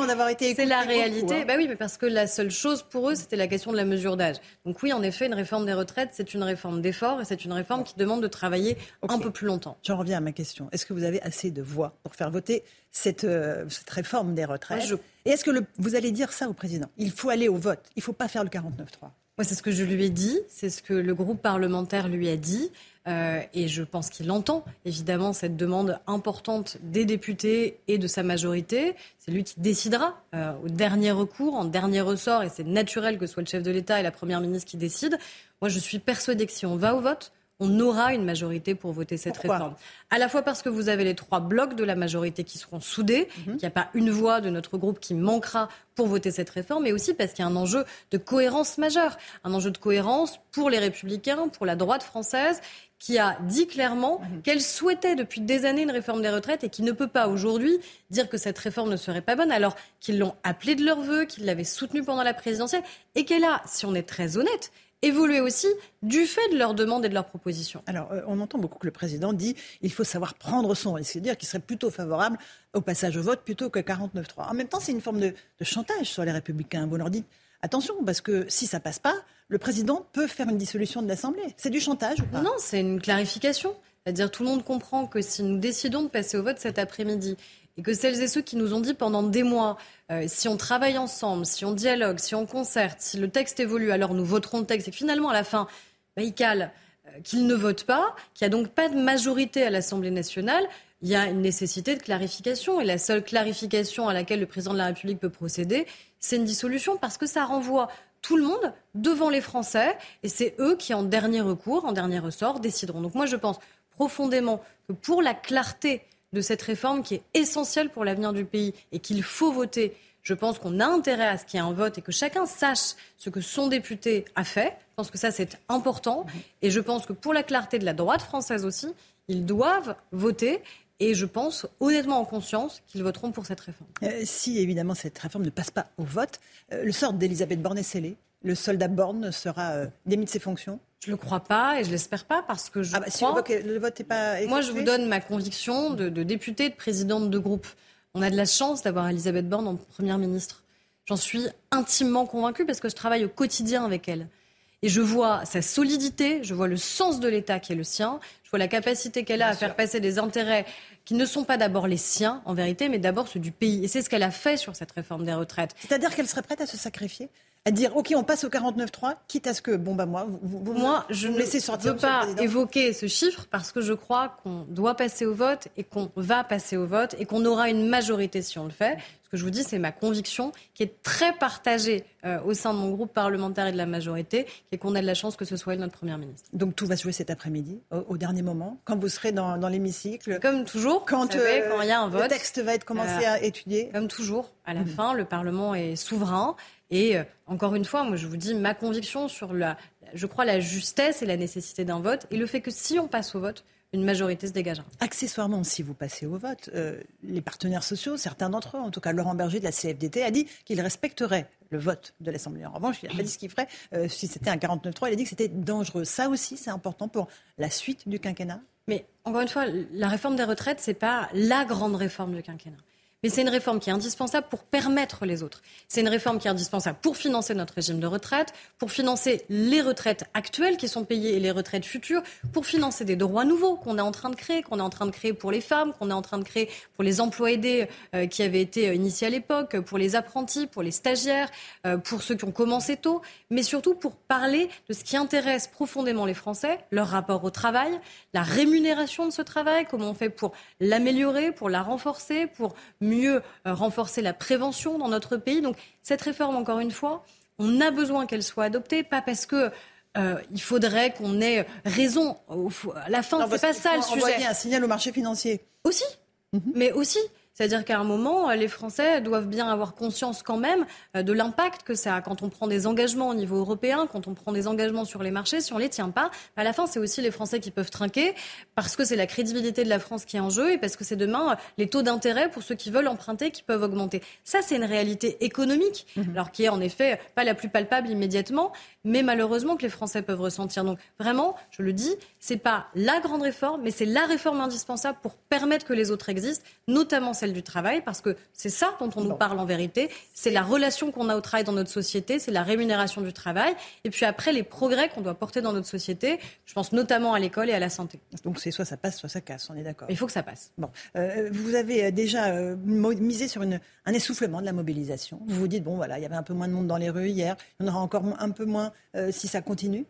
[SPEAKER 9] C'est la réalité. Hein. Bah oui, mais parce que la seule chose pour eux, c'était la question de la mesure d'âge. Donc oui, en effet, une réforme des retraites, c'est une réforme d'effort et c'est une réforme qui demande de travailler un peu plus longtemps.
[SPEAKER 57] J'en reviens à ma question. Est-ce que vous avez assez de voix pour faire voter cette, euh, cette réforme des retraites? Et est-ce que le, vous allez dire ça au président? Il faut aller au vote. Il ne faut pas faire le 49-3.
[SPEAKER 9] Moi, c'est ce que je lui ai dit, c'est ce que le groupe parlementaire lui a dit. Euh, et je pense qu'il entend évidemment cette demande importante des députés et de sa majorité. C'est lui qui décidera euh, au dernier recours, en dernier ressort, et c'est naturel que ce soit le chef de l'État et la Première ministre qui décident. Moi, je suis persuadée que si on va au vote, on aura une majorité pour voter cette réforme. À la fois parce que vous avez les trois blocs de la majorité qui seront soudés, mhm. qu'il n'y a pas une voix de notre groupe qui manquera pour voter cette réforme, mais aussi parce qu'il y a un enjeu de cohérence majeure, un enjeu de cohérence pour les républicains, pour la droite française, qui a dit clairement mhm. qu'elle souhaitait depuis des années une réforme des retraites et qui ne peut pas aujourd'hui dire que cette réforme ne serait pas bonne alors qu'ils l'ont appelée de leur vœu, qu'ils l'avaient soutenue pendant la présidentielle et qu'elle a, si on est très honnête, évoluer aussi du fait de leurs demandes et de leurs propositions.
[SPEAKER 57] Alors, euh, on entend beaucoup que le président dit il faut savoir prendre son risque, c'est-à-dire qu'il serait plutôt favorable au passage au vote plutôt que 49-3. En même temps, c'est une forme de, chantage sur les républicains. Vous leur dites attention, parce que si ça passe pas, le président peut faire une dissolution de l'Assemblée. C'est du chantage ou pas?
[SPEAKER 9] Non, c'est une clarification. C'est-à-dire tout le monde comprend que si nous décidons de passer au vote cet après-midi
[SPEAKER 58] et que celles et ceux qui nous ont dit pendant des mois, euh, si on travaille ensemble, si on dialogue, si on concerte, si le texte évolue, alors nous voterons le texte, et finalement, à la fin, bah, ils calent, euh, qu'ils ne votent pas, qu'il n'y a donc pas de majorité à l'Assemblée nationale, il y a une nécessité de clarification. Et la seule clarification à laquelle le président de la République peut procéder, c'est une dissolution, parce que ça renvoie tout le monde devant les Français, et c'est eux qui, en dernier recours, en dernier ressort, décideront. Donc moi, je pense profondément que pour la clarté de cette réforme qui est essentielle pour l'avenir du pays et qu'il faut voter, je pense qu'on a intérêt à ce qu'il y ait un vote et que chacun sache ce que son député a fait. Je pense que ça, c'est important. Et je pense que pour la clarté de la droite française aussi, ils doivent voter. Et je pense honnêtement en conscience qu'ils voteront pour cette réforme.
[SPEAKER 57] Euh, si évidemment cette réforme ne passe pas au vote, euh, le sort d'Elisabeth Borne est scellé. Le soldat Borne sera euh, démis de ses fonctions?
[SPEAKER 58] Je ne le crois pas et je l'espère pas parce que je ah bah,
[SPEAKER 57] Si le vote n'est pas
[SPEAKER 58] Moi, je vous donne ma conviction de, de députée, de présidente de groupe. On a de la chance d'avoir Elisabeth Borne en première ministre. J'en suis intimement convaincue parce que je travaille au quotidien avec elle. Et je vois sa solidité, je vois le sens de l'État qui est le sien, je vois la capacité qu'elle a à faire passer des intérêts qui ne sont pas d'abord les siens, en vérité, mais d'abord ceux du pays. Et c'est ce qu'elle a fait sur cette réforme des retraites.
[SPEAKER 57] C'est-à-dire qu'elle serait prête à se sacrifier? À dire ok on passe au 49.3 quitte à ce que bon bah moi vous,
[SPEAKER 58] moi je ne veux pas évoquer ce chiffre parce que je crois qu'on doit passer au vote et qu'on va passer au vote et qu'on aura une majorité si on le fait ce que je vous dis, c'est ma conviction qui est très partagée euh, au sein de mon groupe parlementaire et de la majorité, et qu'on a de la chance que ce soit elle notre première ministre.
[SPEAKER 57] Donc tout va se jouer cet après-midi, au, dernier moment, quand vous serez dans,
[SPEAKER 58] l'hémicycle. Comme toujours,
[SPEAKER 57] quand,
[SPEAKER 58] euh, quand il y a un vote.
[SPEAKER 57] Le texte va être commencé à étudier.
[SPEAKER 58] Comme toujours, à la mhm. fin, le Parlement est souverain. Et euh, encore une fois, moi je vous dis ma conviction sur la, je crois la justesse et la nécessité d'un vote et le fait que si on passe au vote, une majorité se dégagera.
[SPEAKER 57] Accessoirement, si vous passez au vote, euh, les partenaires sociaux, certains d'entre eux, en tout cas Laurent Berger de la CFDT, a dit qu'il respecterait le vote de l'Assemblée. En revanche, il n'a pas dit ce qu'il ferait euh, si c'était un 49-3. Il a dit que c'était dangereux. Ça aussi, c'est important pour la suite du quinquennat?
[SPEAKER 58] Mais encore une fois, la réforme des retraites, ce n'est pas la grande réforme du quinquennat. Mais c'est une réforme qui est indispensable pour permettre les autres. C'est une réforme qui est indispensable pour financer notre régime de retraite, pour financer les retraites actuelles qui sont payées et les retraites futures, pour financer des droits nouveaux qu'on est en train de créer, qu'on est en train de créer pour les femmes, qu'on est en train de créer pour les emplois aidés euh, qui avaient été euh, initiés à l'époque, pour les apprentis, pour les stagiaires, euh, pour ceux qui ont commencé tôt, mais surtout pour parler de ce qui intéresse profondément les Français, leur rapport au travail, la rémunération de ce travail, comment on fait pour l'améliorer, pour la renforcer, pour euh, renforcer la prévention dans notre pays. Donc cette réforme, encore une fois, on a besoin qu'elle soit adoptée, pas parce que euh, il faudrait qu'on ait raison. À la fin, c'est pas ça le sujet.
[SPEAKER 57] un signal au marché financier.
[SPEAKER 58] Aussi, mhm. mais aussi, c'est-à-dire qu'à un moment, les Français doivent bien avoir conscience quand même euh, de l'impact que ça a quand on prend des engagements au niveau européen, quand on prend des engagements sur les marchés, si on les tient pas. À la fin, c'est aussi les Français qui peuvent trinquer parce que c'est la crédibilité de la France qui est en jeu et parce que c'est demain euh, les taux d'intérêt pour ceux qui veulent emprunter qui peuvent augmenter. Ça, c'est une réalité économique, mhm. alors qui est en effet pas la plus palpable immédiatement, mais malheureusement que les Français peuvent ressentir. Donc vraiment, je le dis, c'est pas la grande réforme, mais c'est la réforme indispensable pour permettre que les autres existent, notamment celle du travail, parce que c'est ça dont on nous parle en vérité. C'est la relation qu'on a au travail dans notre société, c'est la rémunération du travail, et puis après les progrès qu'on doit porter dans notre société. Je pense notamment à l'école et à la santé.
[SPEAKER 57] Donc c'est soit ça passe, soit ça casse. On est d'accord.
[SPEAKER 58] Il faut que ça passe.
[SPEAKER 57] Bon, euh, vous avez euh, déjà euh, misé sur une, un essoufflement de la mobilisation. Vous vous dites bon voilà, il y avait un peu moins de monde dans les rues hier, il y en aura encore un peu moins si ça continue.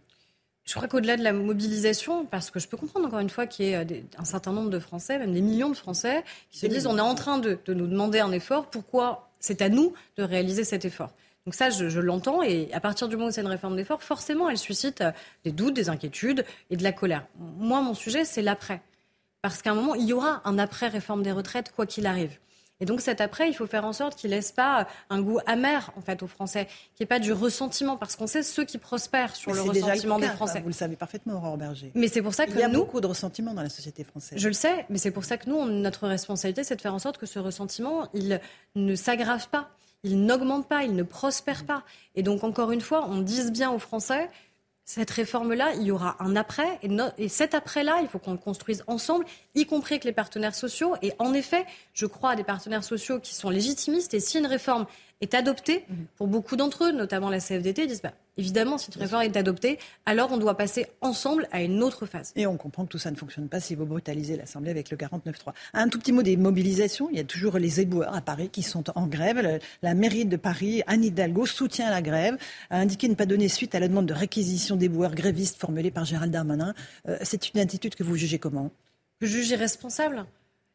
[SPEAKER 58] Je crois qu'au-delà de la mobilisation, parce que je peux comprendre encore une fois qu'il y ait euh, un certain nombre de Français, même des millions de Français, qui se disent on est en train de, nous demander un effort, pourquoi c'est à nous de réaliser cet effort? Donc ça, je, l'entends, et à partir du moment où c'est une réforme d'effort, forcément, elle suscite euh, des doutes, des inquiétudes et de la colère. Moi, mon sujet, c'est l'après. Parce qu'à un moment, il y aura un après-réforme des retraites, quoi qu'il arrive. Et donc cet après, il faut faire en sorte qu'il laisse pas un goût amer en fait aux Français, qu'il n'y ait pas du ressentiment, parce qu'on sait ceux qui prospèrent sur le ressentiment des Français.
[SPEAKER 57] vous le savez parfaitement, Aurore Berger.
[SPEAKER 58] Mais c'est pour ça que
[SPEAKER 57] il y a
[SPEAKER 58] nous,
[SPEAKER 57] beaucoup de ressentiment dans la société française.
[SPEAKER 58] Je le sais, mais c'est pour ça que nous, notre responsabilité, c'est de faire en sorte que ce ressentiment, il ne s'aggrave pas il n'augmente pas, il ne prospère pas. Et donc, encore une fois, on dise bien aux Français, cette réforme-là, il y aura un après. Et, cet après-là, il faut qu'on le construise ensemble, y compris avec les partenaires sociaux. Et en effet, je crois à des partenaires sociaux qui sont légitimistes. Et si une réforme est adoptée, mhm. pour beaucoup d'entre eux, notamment la CFDT, ils disent bah, évidemment, si une réforme est adoptée, alors on doit passer ensemble à une autre phase.
[SPEAKER 57] Et on comprend que tout ça ne fonctionne pas si vous brutalisez l'Assemblée avec le 49-3. Un tout petit mot des mobilisations. Il y a toujours les éboueurs à Paris qui sont en grève. La mairie de Paris, Anne Hidalgo, soutient la grève, a indiqué ne pas donner suite à la demande de réquisition d'éboueurs grévistes formulée par Gérald Darmanin. Euh, c'est une attitude que vous jugez comment?
[SPEAKER 58] Je juge irresponsable.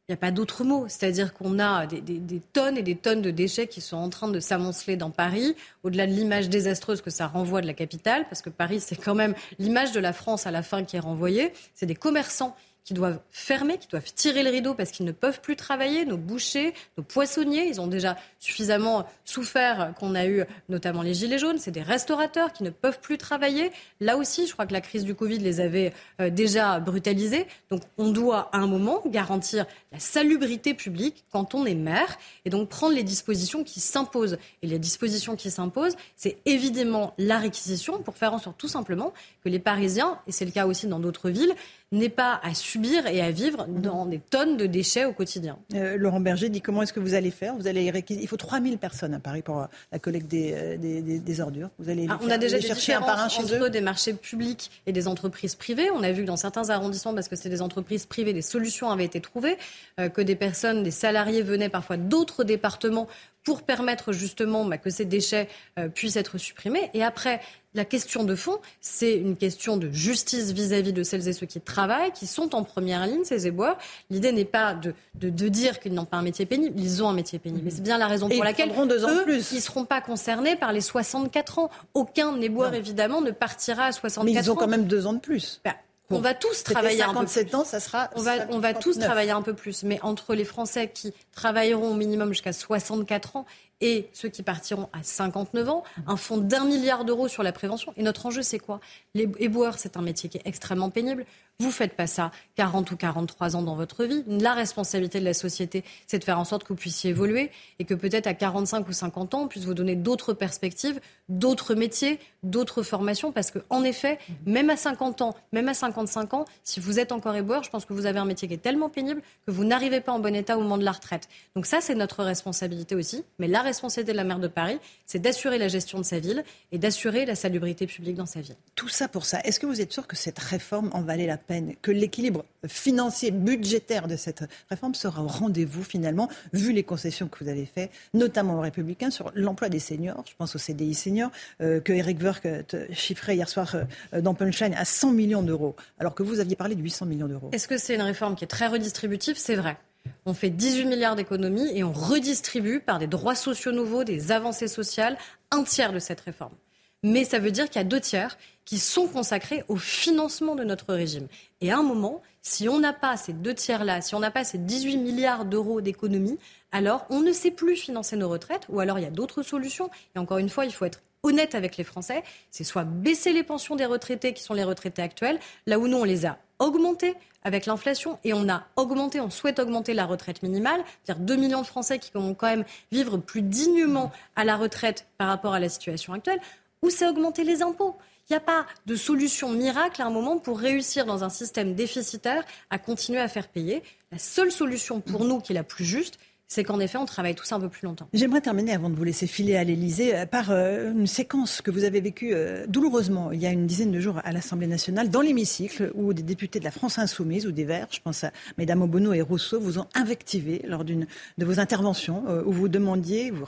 [SPEAKER 58] Il n'y a pas d'autre mot. C'est-à-dire qu'on a des, tonnes et des tonnes de déchets qui sont en train de s'amonceler dans Paris, au-delà de l'image désastreuse que ça renvoie de la capitale, parce que Paris, c'est quand même l'image de la France à la fin qui est renvoyée. C'est des commerçants qui doivent fermer, qui doivent tirer le rideau parce qu'ils ne peuvent plus travailler, nos bouchers, nos poissonniers, ils ont déjà suffisamment souffert qu'on a eu notamment les gilets jaunes, c'est des restaurateurs qui ne peuvent plus travailler. Là aussi, je crois que la crise du Covid les avait euh, déjà brutalisés. Donc on doit à un moment garantir la salubrité publique quand on est maire et donc prendre les dispositions qui s'imposent. Et les dispositions qui s'imposent, c'est évidemment la réquisition pour faire en sorte tout simplement que les Parisiens, et c'est le cas aussi dans d'autres villes, n'aient pas à subir et à vivre dans des tonnes de déchets au quotidien.
[SPEAKER 57] Euh, Laurent Berger dit comment est-ce que vous allez faire? Vous allez Il faut 3000 personnes à Paris pour euh, la collecte des, euh, des, des, ordures. Vous allez
[SPEAKER 58] ah, on a déjà des chercher un par un chez entre eux des marchés publics et des entreprises privées. On a vu que dans certains arrondissements, parce que c'est des entreprises privées, des solutions avaient été trouvées, que des personnes, des salariés venaient parfois d'autres départements pour permettre justement bah, que ces déchets puissent être supprimés. Et après, la question de fond, c'est une question de justice vis-à-vis de celles et ceux qui travaillent, qui sont en première ligne, ces éboueurs. L'idée n'est pas de, de, dire qu'ils n'ont pas un métier pénible, ils ont un métier pénible. Mais c'est bien la raison pour laquelle
[SPEAKER 57] deux ans plus.
[SPEAKER 58] ils ne seront pas concernés par les 64 ans. Aucun éboueur, évidemment, ne partira à 64 ans. Mais
[SPEAKER 57] ils ont quand même deux ans de plus.
[SPEAKER 58] Bah, on va tous travailler un peu plus.
[SPEAKER 57] ans, ça sera.
[SPEAKER 58] On va, on va tous travailler un peu plus. Mais entre les Français qui travailleront au minimum jusqu'à 64 ans et ceux qui partiront à 59 ans, un fonds d'un milliard d'euros sur la prévention. Et notre enjeu, c'est quoi? Les éboueurs, c'est un métier qui est extrêmement pénible. Vous faites pas ça 40 ou 43 ans dans votre vie. La responsabilité de la société, c'est de faire en sorte que vous puissiez évoluer et que peut-être à 45 ou 50 ans, on puisse vous donner d'autres perspectives, d'autres métiers, d'autres formations. Parce que, en effet, même à 50 ans, même à 55 ans, si vous êtes encore éboueur, je pense que vous avez un métier qui est tellement pénible que vous n'arrivez pas en bon état au moment de la retraite. Donc ça, c'est notre responsabilité aussi. Mais la responsabilité de la maire de Paris, c'est d'assurer la gestion de sa ville et d'assurer la salubrité publique dans sa ville.
[SPEAKER 57] Tout ça pour ça. Est-ce que vous êtes sûr que cette réforme en valait la peine, que l'équilibre financier, budgétaire de cette réforme sera au rendez-vous finalement, vu les concessions que vous avez faites, notamment aux Républicains, sur l'emploi des seniors, je pense au CDI seniors, euh, que Eric Werk chiffrait hier soir euh, dans Punchline à 100 millions d'euros, alors que vous aviez parlé de 800 millions d'euros.
[SPEAKER 58] Est-ce que c'est une réforme qui est très redistributive? C'est vrai. On fait 18 milliards d'économies et on redistribue par des droits sociaux nouveaux, des avancées sociales, un tiers de cette réforme. Mais ça veut dire qu'il y a deux tiers qui sont consacrés au financement de notre régime. Et à un moment, si on n'a pas ces deux tiers-là, si on n'a pas ces 18 milliards d'euros d'économies, alors on ne sait plus financer nos retraites, ou alors il y a d'autres solutions. Et encore une fois, il faut être honnête avec les Français. C'est soit baisser les pensions des retraités, qui sont les retraités actuels, là où nous, on les a augmentés avec l'inflation et on a augmenté, on souhaite augmenter la retraite minimale, c'est-à-dire 2 millions de Français qui vont quand même vivre plus dignement à la retraite par rapport à la situation actuelle, ou c'est augmenter les impôts? Il n'y a pas de solution miracle à un moment pour réussir dans un système déficitaire à continuer à faire payer. La seule solution pour nous qui est la plus juste, c'est qu'en effet, on travaille tous un peu plus longtemps.
[SPEAKER 57] J'aimerais terminer, avant de vous laisser filer à l'Elysée, euh, par euh, une séquence que vous avez vécue euh, douloureusement il y a une dizaine de jours à l'Assemblée nationale, dans l'hémicycle, où des députés de la France insoumise ou des Verts, je pense à Mesdames Obono et Rousseau, vous ont invectivé lors d'une de vos interventions, où vous demandiez, vous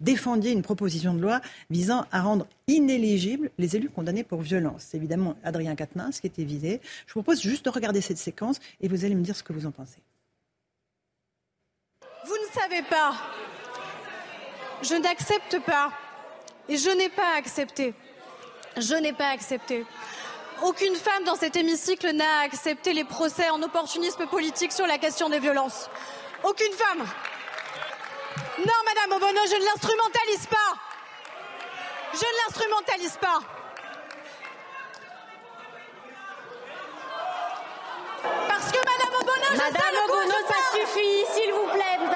[SPEAKER 57] défendiez une proposition de loi visant à rendre inéligibles les élus condamnés pour violence. C'est évidemment Adrien Quatennens qui était visé. Je vous propose juste de regarder cette séquence et vous allez me dire ce que vous en pensez.
[SPEAKER 59] Savez pas. Je n'accepte pas. Et je n'ai pas accepté. Je n'ai pas accepté. Aucune femme dans cet hémicycle n'a accepté les procès en opportunisme politique sur la question des violences. Aucune femme. Non, Madame Obono, je ne l'instrumentalise pas. Je ne l'instrumentalise pas. Parce que Madame Obono, je
[SPEAKER 60] Madame Obono, ça suffit, s'il vous plaît, vous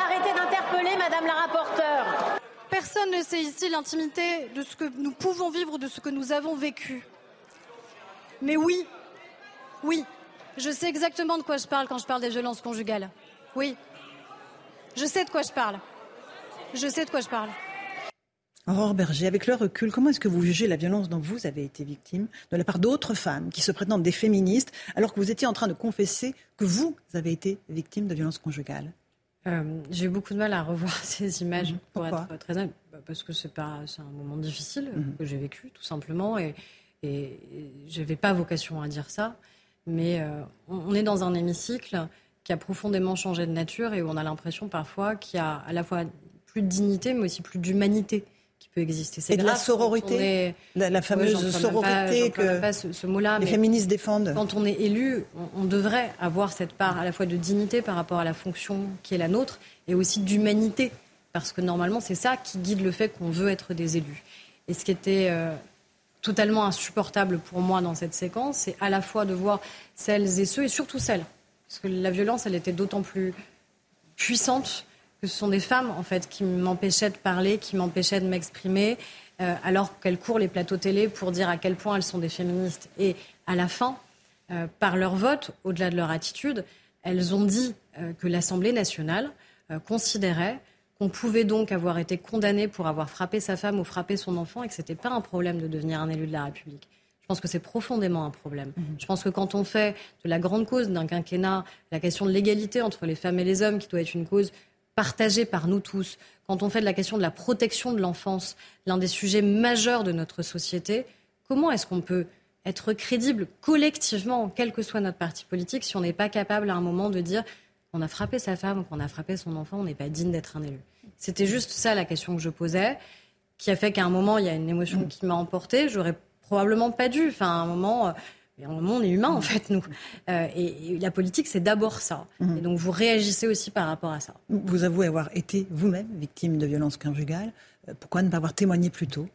[SPEAKER 60] Madame la rapporteure.
[SPEAKER 59] Personne ne sait ici l'intimité de ce que nous pouvons vivre, de ce que nous avons vécu. Mais oui, oui, je sais exactement de quoi je parle quand je parle des violences conjugales. Oui, je sais de quoi je parle. Je sais de quoi je parle.
[SPEAKER 57] Aurore Berger, avec le recul, comment est-ce que vous jugez la violence dont vous avez été victime de la part d'autres femmes qui se prétendent des féministes, alors que vous étiez en train de confesser que vous avez été victime de violences conjugales?
[SPEAKER 58] Euh, J'ai eu beaucoup de mal à revoir ces images, mhm. pour être très honnête, bah, parce que c'est un moment difficile mhm. que j'ai vécu, tout simplement, et, et, je n'avais pas vocation à dire ça. Mais euh, on est dans un hémicycle qui a profondément changé de nature et où on a l'impression parfois qu'il y a à la fois plus de dignité, mais aussi plus d'humanité qui peut exister.
[SPEAKER 57] C'est de la sororité, la, fameuse sororité que
[SPEAKER 58] ce, mot-là,
[SPEAKER 57] les féministes défendent.
[SPEAKER 58] Quand on est élu, on, devrait avoir cette part à la fois de dignité par rapport à la fonction qui est la nôtre et aussi d'humanité, parce que normalement c'est ça qui guide le fait qu'on veut être des élus. Et ce qui était euh, totalement insupportable pour moi dans cette séquence, c'est à la fois de voir celles et ceux, et surtout celles, parce que la violence, elle était d'autant plus puissante que ce sont des femmes, en fait, qui m'empêchaient de parler, qui m'empêchaient de m'exprimer, euh, alors qu'elles courent les plateaux télé pour dire à quel point elles sont des féministes. Et à la fin, euh, par leur vote, au-delà de leur attitude, elles ont dit euh, que l'Assemblée nationale considérait qu'on pouvait donc avoir été condamné pour avoir frappé sa femme ou frappé son enfant et que ce n'était pas un problème de devenir un élu de la République. Je pense que c'est profondément un problème. Mhm. Je pense que quand on fait de la grande cause d'un quinquennat la question de l'égalité entre les femmes et les hommes, qui doit être une cause partagée par nous tous, quand on fait de la question de la protection de l'enfance l'un des sujets majeurs de notre société, comment est-ce qu'on peut être crédible collectivement, quel que soit notre parti politique, si on n'est pas capable à un moment de dire qu'on a frappé sa femme ou qu'on a frappé son enfant, on n'est pas digne d'être un élu? C'était juste ça la question que je posais, qui a fait qu'à un moment, il y a une émotion qui m'a emportée. J'aurais probablement pas dû. Enfin, à un moment, euh, moment, on est humain, en fait, nous. Euh, et, la politique, c'est d'abord ça. Mhm. Et donc, vous réagissez aussi par rapport à ça.
[SPEAKER 57] Vous avouez avoir été vous-même victime de violences conjugales. Euh, pourquoi ne pas avoir témoigné plus tôt?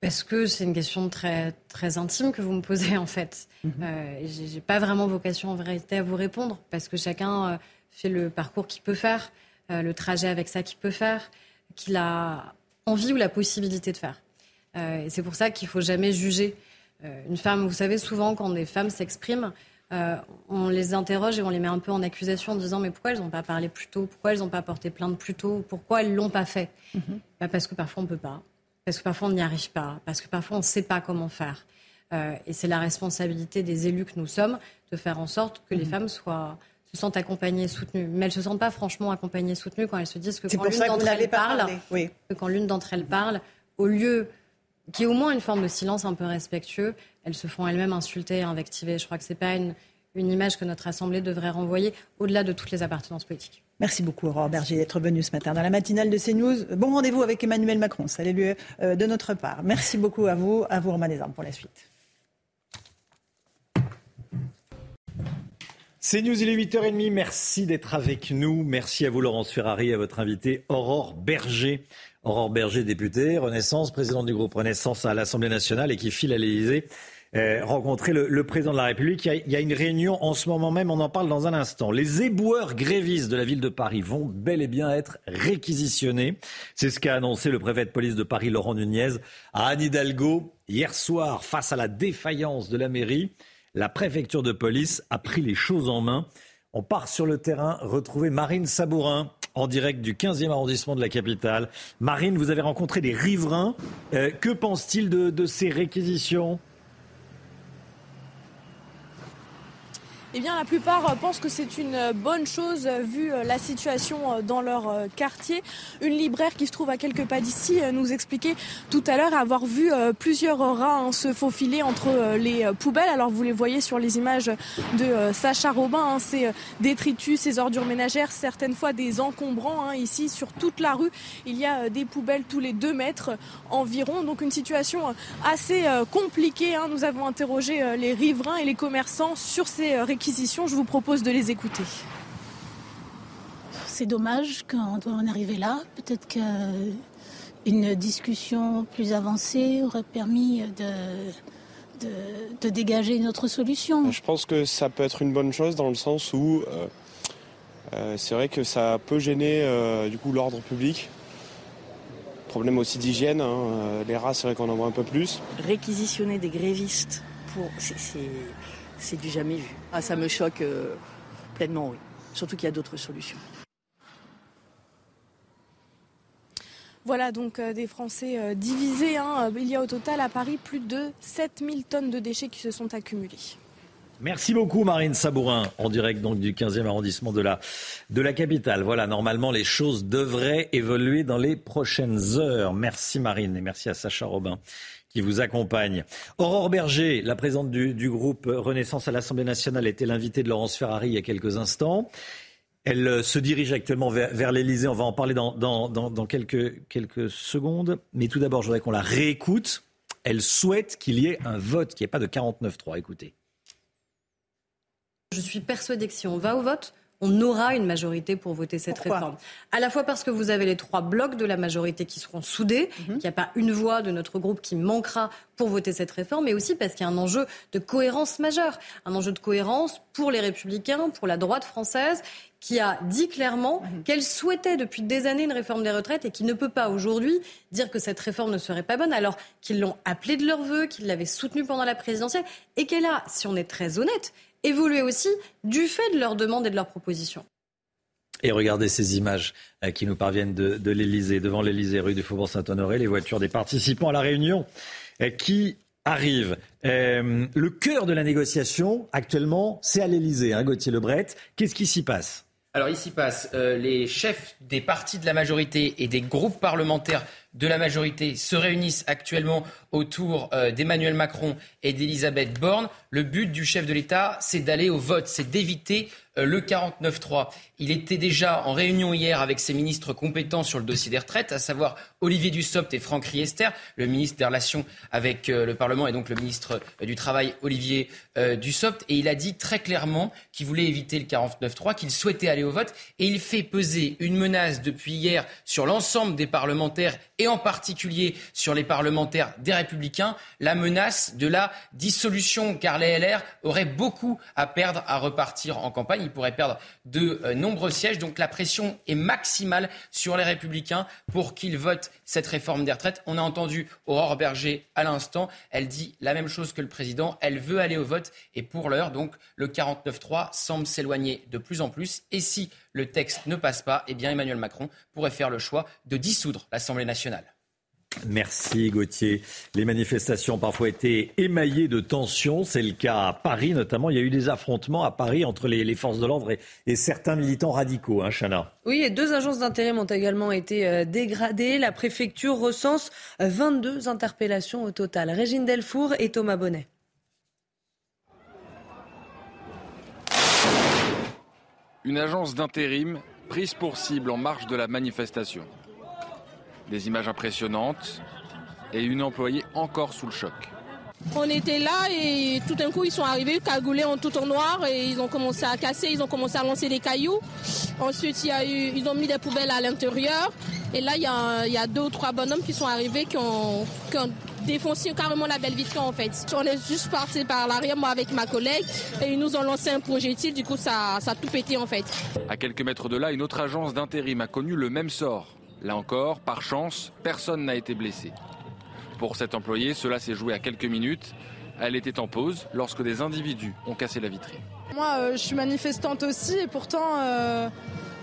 [SPEAKER 58] Parce que c'est une question très, très intime que vous me posez, en fait. Mhm. Euh, J'ai pas vraiment vocation, en vérité, à vous répondre, parce que chacun fait le parcours qu'il peut faire, le trajet avec ça qu'il peut faire, qu'il a envie ou la possibilité de faire. et c'est pour ça qu'il faut jamais juger euh, une femme, vous savez, souvent quand des femmes s'expriment, euh, on les interroge et on les met un peu en accusation en disant mais pourquoi elles n'ont pas parlé plus tôt? Pourquoi elles n'ont pas porté plainte plus tôt? Pourquoi elles ne l'ont pas fait? Mhm. bah, Parce que parfois on ne peut pas, parce que parfois on n'y arrive pas, parce que parfois on ne sait pas comment faire. Euh, et c'est la responsabilité des élus que nous sommes de faire en sorte que les mhm. femmes soient se sentent accompagnées et soutenues. Mais elles ne se sentent pas franchement accompagnées et soutenues quand elles se disent que quand l'une d'entre elles parle, que quand l'une d'entre elles parle, au lieu qui est au moins une forme de silence un peu respectueux. Elles se font elles-mêmes insulter, invectiver. Je crois que ce n'est pas une, image que notre Assemblée devrait renvoyer au-delà de toutes les appartenances politiques.
[SPEAKER 57] Merci beaucoup, Aurore Berger, d'être venue ce matin dans la matinale de CNews. Bon rendez-vous avec Emmanuel Macron. Salut euh, de notre part. Merci beaucoup à vous, à vous, Romain Desarmes, pour la suite.
[SPEAKER 1] CNews, il est 8h30. Merci d'être avec nous. Merci à vous, Laurence Ferrari, à votre invité, Aurore Berger. Aurore Berger, députée, Renaissance, présidente du groupe Renaissance à l'Assemblée nationale et qui file à l'Élysée. Euh, rencontrer le, président de la République. Il y, a, une réunion en ce moment même, on en parle dans un instant. Les éboueurs grévistes de la ville de Paris vont bel et bien être réquisitionnés. C'est ce qu'a annoncé le préfet de police de Paris, Laurent Nunez, à Anne Hidalgo hier soir face à la défaillance de la mairie. La préfecture de police a pris les choses en main. On part sur le terrain retrouver Marine Sabourin en direct du 15e arrondissement de la capitale. Marine, vous avez rencontré des riverains. Euh, que pensent-ils de ces réquisitions?
[SPEAKER 27] Eh bien, la plupart euh, pensent que c'est une euh, bonne chose euh, vu la situation dans leur quartier. Une libraire qui se trouve à quelques pas d'ici nous expliquait tout à l'heure avoir vu plusieurs rats hein, se faufiler entre les poubelles. Alors, vous les voyez sur les images de Sacha Robin, hein, ces détritus, ces ordures ménagères, certaines fois des encombrants. Hein, ici, sur toute la rue, il y a des poubelles tous les deux mètres environ. Donc, une situation assez compliquée. Nous avons interrogé les riverains et les commerçants sur ces réquisitions je vous propose de les écouter.
[SPEAKER 48] C'est dommage qu'on en arrivé là. Peut-être qu'une discussion plus avancée aurait permis de, de, dégager une autre solution.
[SPEAKER 61] Je pense que ça peut être une bonne chose dans le sens où euh, euh, c'est vrai que ça peut gêner euh, du coup l'ordre public. Problème aussi d'hygiène, hein. les rats c'est vrai qu'on en voit un peu plus.
[SPEAKER 62] Réquisitionner des grévistes pour c'est du jamais vu. Ah, ça me choque euh, pleinement, oui. Surtout qu'il y a d'autres solutions.
[SPEAKER 27] Voilà donc des Français divisés. Hein. Il y a au total à Paris plus de 7000 tonnes de déchets qui se sont accumulés.
[SPEAKER 1] Merci beaucoup Marine Sabourin, en direct donc du 15e arrondissement de la, de la capitale. Voilà, normalement les choses devraient évoluer dans les prochaines heures. Merci Marine et merci à Sacha Robin qui vous accompagne. Aurore Berger, la présidente du, groupe Renaissance à l'Assemblée nationale, était l'invitée de Laurence Ferrari il y a quelques instants. Elle euh, se dirige actuellement vers, vers l'Elysée. On va en parler dans, quelques, quelques secondes. Mais tout d'abord, je voudrais qu'on la réécoute. Elle souhaite qu'il y ait un vote, qu'il n'y ait pas de 49-3. Écoutez.
[SPEAKER 58] Je suis persuadée que si on va au vote, on aura une majorité pour voter cette réforme. À la fois parce que vous avez les trois blocs de la majorité qui seront soudés, mhm. qu'il n'y a pas une voix de notre groupe qui manquera pour voter cette réforme, mais aussi parce qu'il y a un enjeu de cohérence majeure, un enjeu de cohérence pour les républicains, pour la droite française, qui a dit clairement mhm. qu'elle souhaitait depuis des années une réforme des retraites et qui ne peut pas aujourd'hui dire que cette réforme ne serait pas bonne alors qu'ils l'ont appelée de leur vœu, qu'ils l'avaient soutenue pendant la présidentielle et qu'elle a, si on est très honnête, évoluer aussi du fait de leurs demandes et de leurs propositions.
[SPEAKER 1] Et regardez ces images euh, qui nous parviennent de, l'Elysée, devant l'Elysée, rue du Faubourg Saint-Honoré, les voitures des participants à la réunion euh, qui arrivent. Euh, le cœur de la négociation, actuellement, c'est à l'Elysée, hein, Gauthier Lebret. Qu'est-ce qui s'y passe?
[SPEAKER 7] Alors ici passe, les chefs des partis de la majorité et des groupes parlementaires de la majorité se réunissent actuellement autour d'Emmanuel Macron et d'Elisabeth Borne. Le but du chef de l'État, c'est d'aller au vote, c'est d'éviter euh, le 49-3. Il était déjà en réunion hier avec ses ministres compétents sur le dossier des retraites, à savoir Olivier Dussopt et Franck Riester, le ministre des Relations avec euh, le Parlement et donc le ministre euh, du Travail Olivier Dussopt. Et il a dit très clairement qu'il voulait éviter le 49-3, qu'il souhaitait aller au vote. Et il fait peser une menace depuis hier sur l'ensemble des parlementaires et en particulier sur les parlementaires des Républicains, la menace de la dissolution, car les LR auraient beaucoup à perdre à repartir en campagne. Ils pourraient perdre de euh, nombreux sièges. Donc la pression est maximale sur les Républicains pour qu'ils votent cette réforme des retraites. On a entendu Aurore Berger à l'instant. Elle dit la même chose que le président. Elle veut aller au vote. Et pour l'heure, donc, le 49-3 semble s'éloigner de plus en plus. Et si le texte ne passe pas, eh bien Emmanuel Macron pourrait faire le choix de dissoudre l'Assemblée nationale.
[SPEAKER 1] Merci Gauthier. Les manifestations ont parfois été émaillées de tensions. C'est le cas à Paris notamment. Il y a eu des affrontements à Paris entre les, forces de l'ordre et, certains militants radicaux. Hein, Chana
[SPEAKER 9] Oui, et deux agences d'intérim ont également été euh, dégradées. La préfecture recense 22 interpellations au total. Régine Delfour et Thomas Bonnet.
[SPEAKER 31] Une agence d'intérim prise pour cible en marge de la manifestation. Des images impressionnantes et une employée encore sous le choc.
[SPEAKER 49] On était là et tout d'un coup ils sont arrivés cagoulés en tout en noir et ils ont commencé à casser, ils ont commencé à lancer des cailloux. Ensuite il y a eu, ils ont mis des poubelles à l'intérieur et là il y, a, deux ou trois bonhommes qui sont arrivés qui ont, défoncé carrément la belle vitrine en fait. On est juste parti par l'arrière moi avec ma collègue et ils nous ont lancé un projectile du coup ça, ça a tout pété en fait.
[SPEAKER 31] À quelques mètres de là une autre agence d'intérim a connu le même sort. Là encore, par chance, personne n'a été blessé. Pour cette employée, cela s'est joué à quelques minutes. Elle était en pause lorsque des individus ont cassé la vitrine.
[SPEAKER 63] Moi, euh, je suis manifestante aussi et pourtant, euh,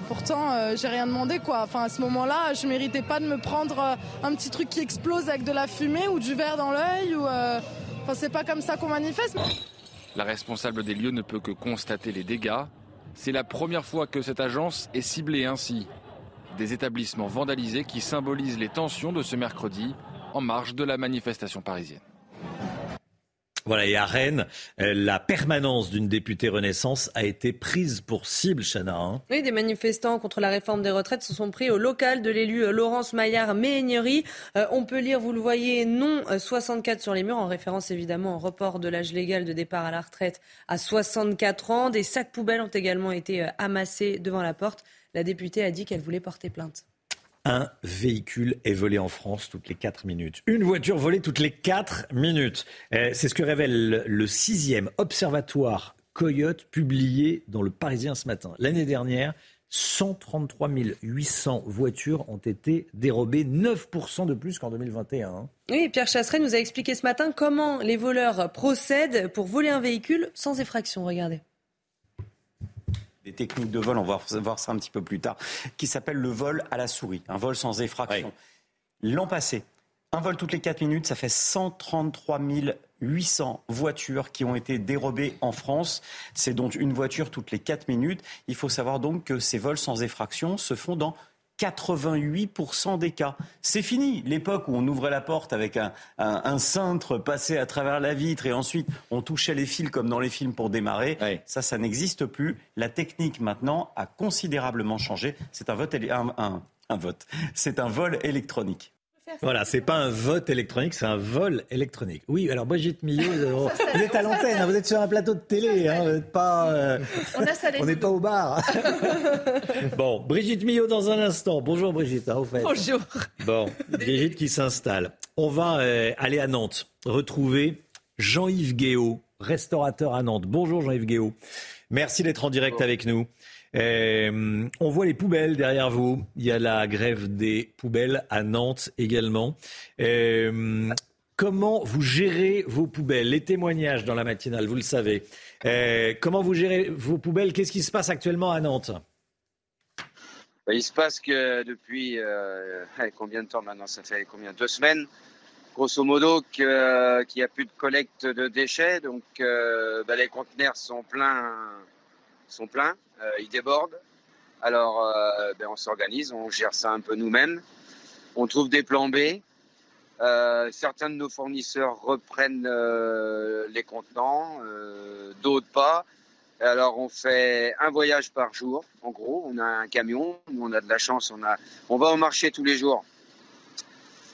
[SPEAKER 63] pourtant, euh, j'ai rien demandé quoi. Enfin, à ce moment-là, je méritais pas de me prendre un petit truc qui explose avec de la fumée ou du verre dans l'œil ou. Enfin, c'est pas comme ça qu'on manifeste.
[SPEAKER 31] La responsable des lieux ne peut que constater les dégâts. C'est la première fois que cette agence est ciblée ainsi des établissements vandalisés qui symbolisent les tensions de ce mercredi en marge de la manifestation parisienne.
[SPEAKER 1] Voilà, et à Rennes, euh, la permanence d'une députée Renaissance a été prise pour cible, Chana. Hein.
[SPEAKER 9] Oui, des manifestants contre la réforme des retraites se sont pris au local de l'élu euh, Laurence Maillard Méhaignerie. Euh, on peut lire, vous le voyez, non 64 sur les murs, en référence évidemment au report de l'âge légal de départ à la retraite à 64 ans. Des sacs poubelles ont également été amassés devant la porte. La députée a dit qu'elle voulait porter plainte.
[SPEAKER 1] Un véhicule est volé en France toutes les 4 minutes. Une voiture volée toutes les 4 minutes. Eh, c'est ce que révèle le sixième observatoire Coyote publié dans le Parisien ce matin. L'année dernière, 133 800 voitures ont été dérobées, 9% de plus qu'en 2021.
[SPEAKER 9] Oui, Pierre Chasseret nous a expliqué ce matin comment les voleurs procèdent pour voler un véhicule sans effraction. Regardez
[SPEAKER 18] des techniques de vol, on va voir ça un petit peu plus tard, qui s'appelle le vol à la souris, un vol sans effraction.
[SPEAKER 64] L'an passé, un vol toutes les 4 minutes, ça fait 133 800 voitures qui ont été dérobées en France. C'est donc une voiture toutes les 4 minutes. Il faut savoir donc que ces vols sans effraction se font dans 88% des cas. C'est fini l'époque où on ouvrait la porte avec un, un, cintre passé à travers la vitre et ensuite on touchait les fils comme dans les films pour démarrer. Ça, ça n'existe plus. La technique maintenant a considérablement changé. C'est un vote, un vote. C'est un vol électronique.
[SPEAKER 1] Voilà, c'est pas un vote électronique, c'est un vol électronique. Oui, alors Brigitte Millot, vous, êtes à l'antenne, hein, vous êtes sur un plateau de télé, hein, vous n'êtes pas, euh, on n'est pas au bar. bon, Brigitte Millot dans un instant. Bonjour Brigitte, hein, au fait.
[SPEAKER 65] Bonjour.
[SPEAKER 1] Bon, Brigitte qui s'installe. On va euh, aller à Nantes, retrouver Jean-Yves Guéot, restaurateur à Nantes. Bonjour Jean-Yves Guéot. Merci d'être en direct avec nous. Euh, on voit les poubelles derrière vous. Il y a la grève des poubelles à Nantes également. Euh, comment vous gérez vos poubelles? Les témoignages dans la matinale, vous le savez. Euh, comment vous gérez vos poubelles? Qu'est-ce qui se passe actuellement à Nantes?
[SPEAKER 66] Bah, Il se passe que depuis combien de temps maintenant? Ça fait combien? Deux semaines grosso modo, qu'il n'y a plus de collecte de déchets. Donc, bah, les conteneurs sont pleins sont pleins, euh, ils débordent. Alors, euh, ben, on s'organise, on gère ça un peu nous-mêmes. On trouve des plans B. Euh, certains de nos fournisseurs reprennent les contenants, d'autres pas. Alors on fait un voyage par jour, en gros. On a un camion, on a de la chance, on a, on va au marché tous les jours,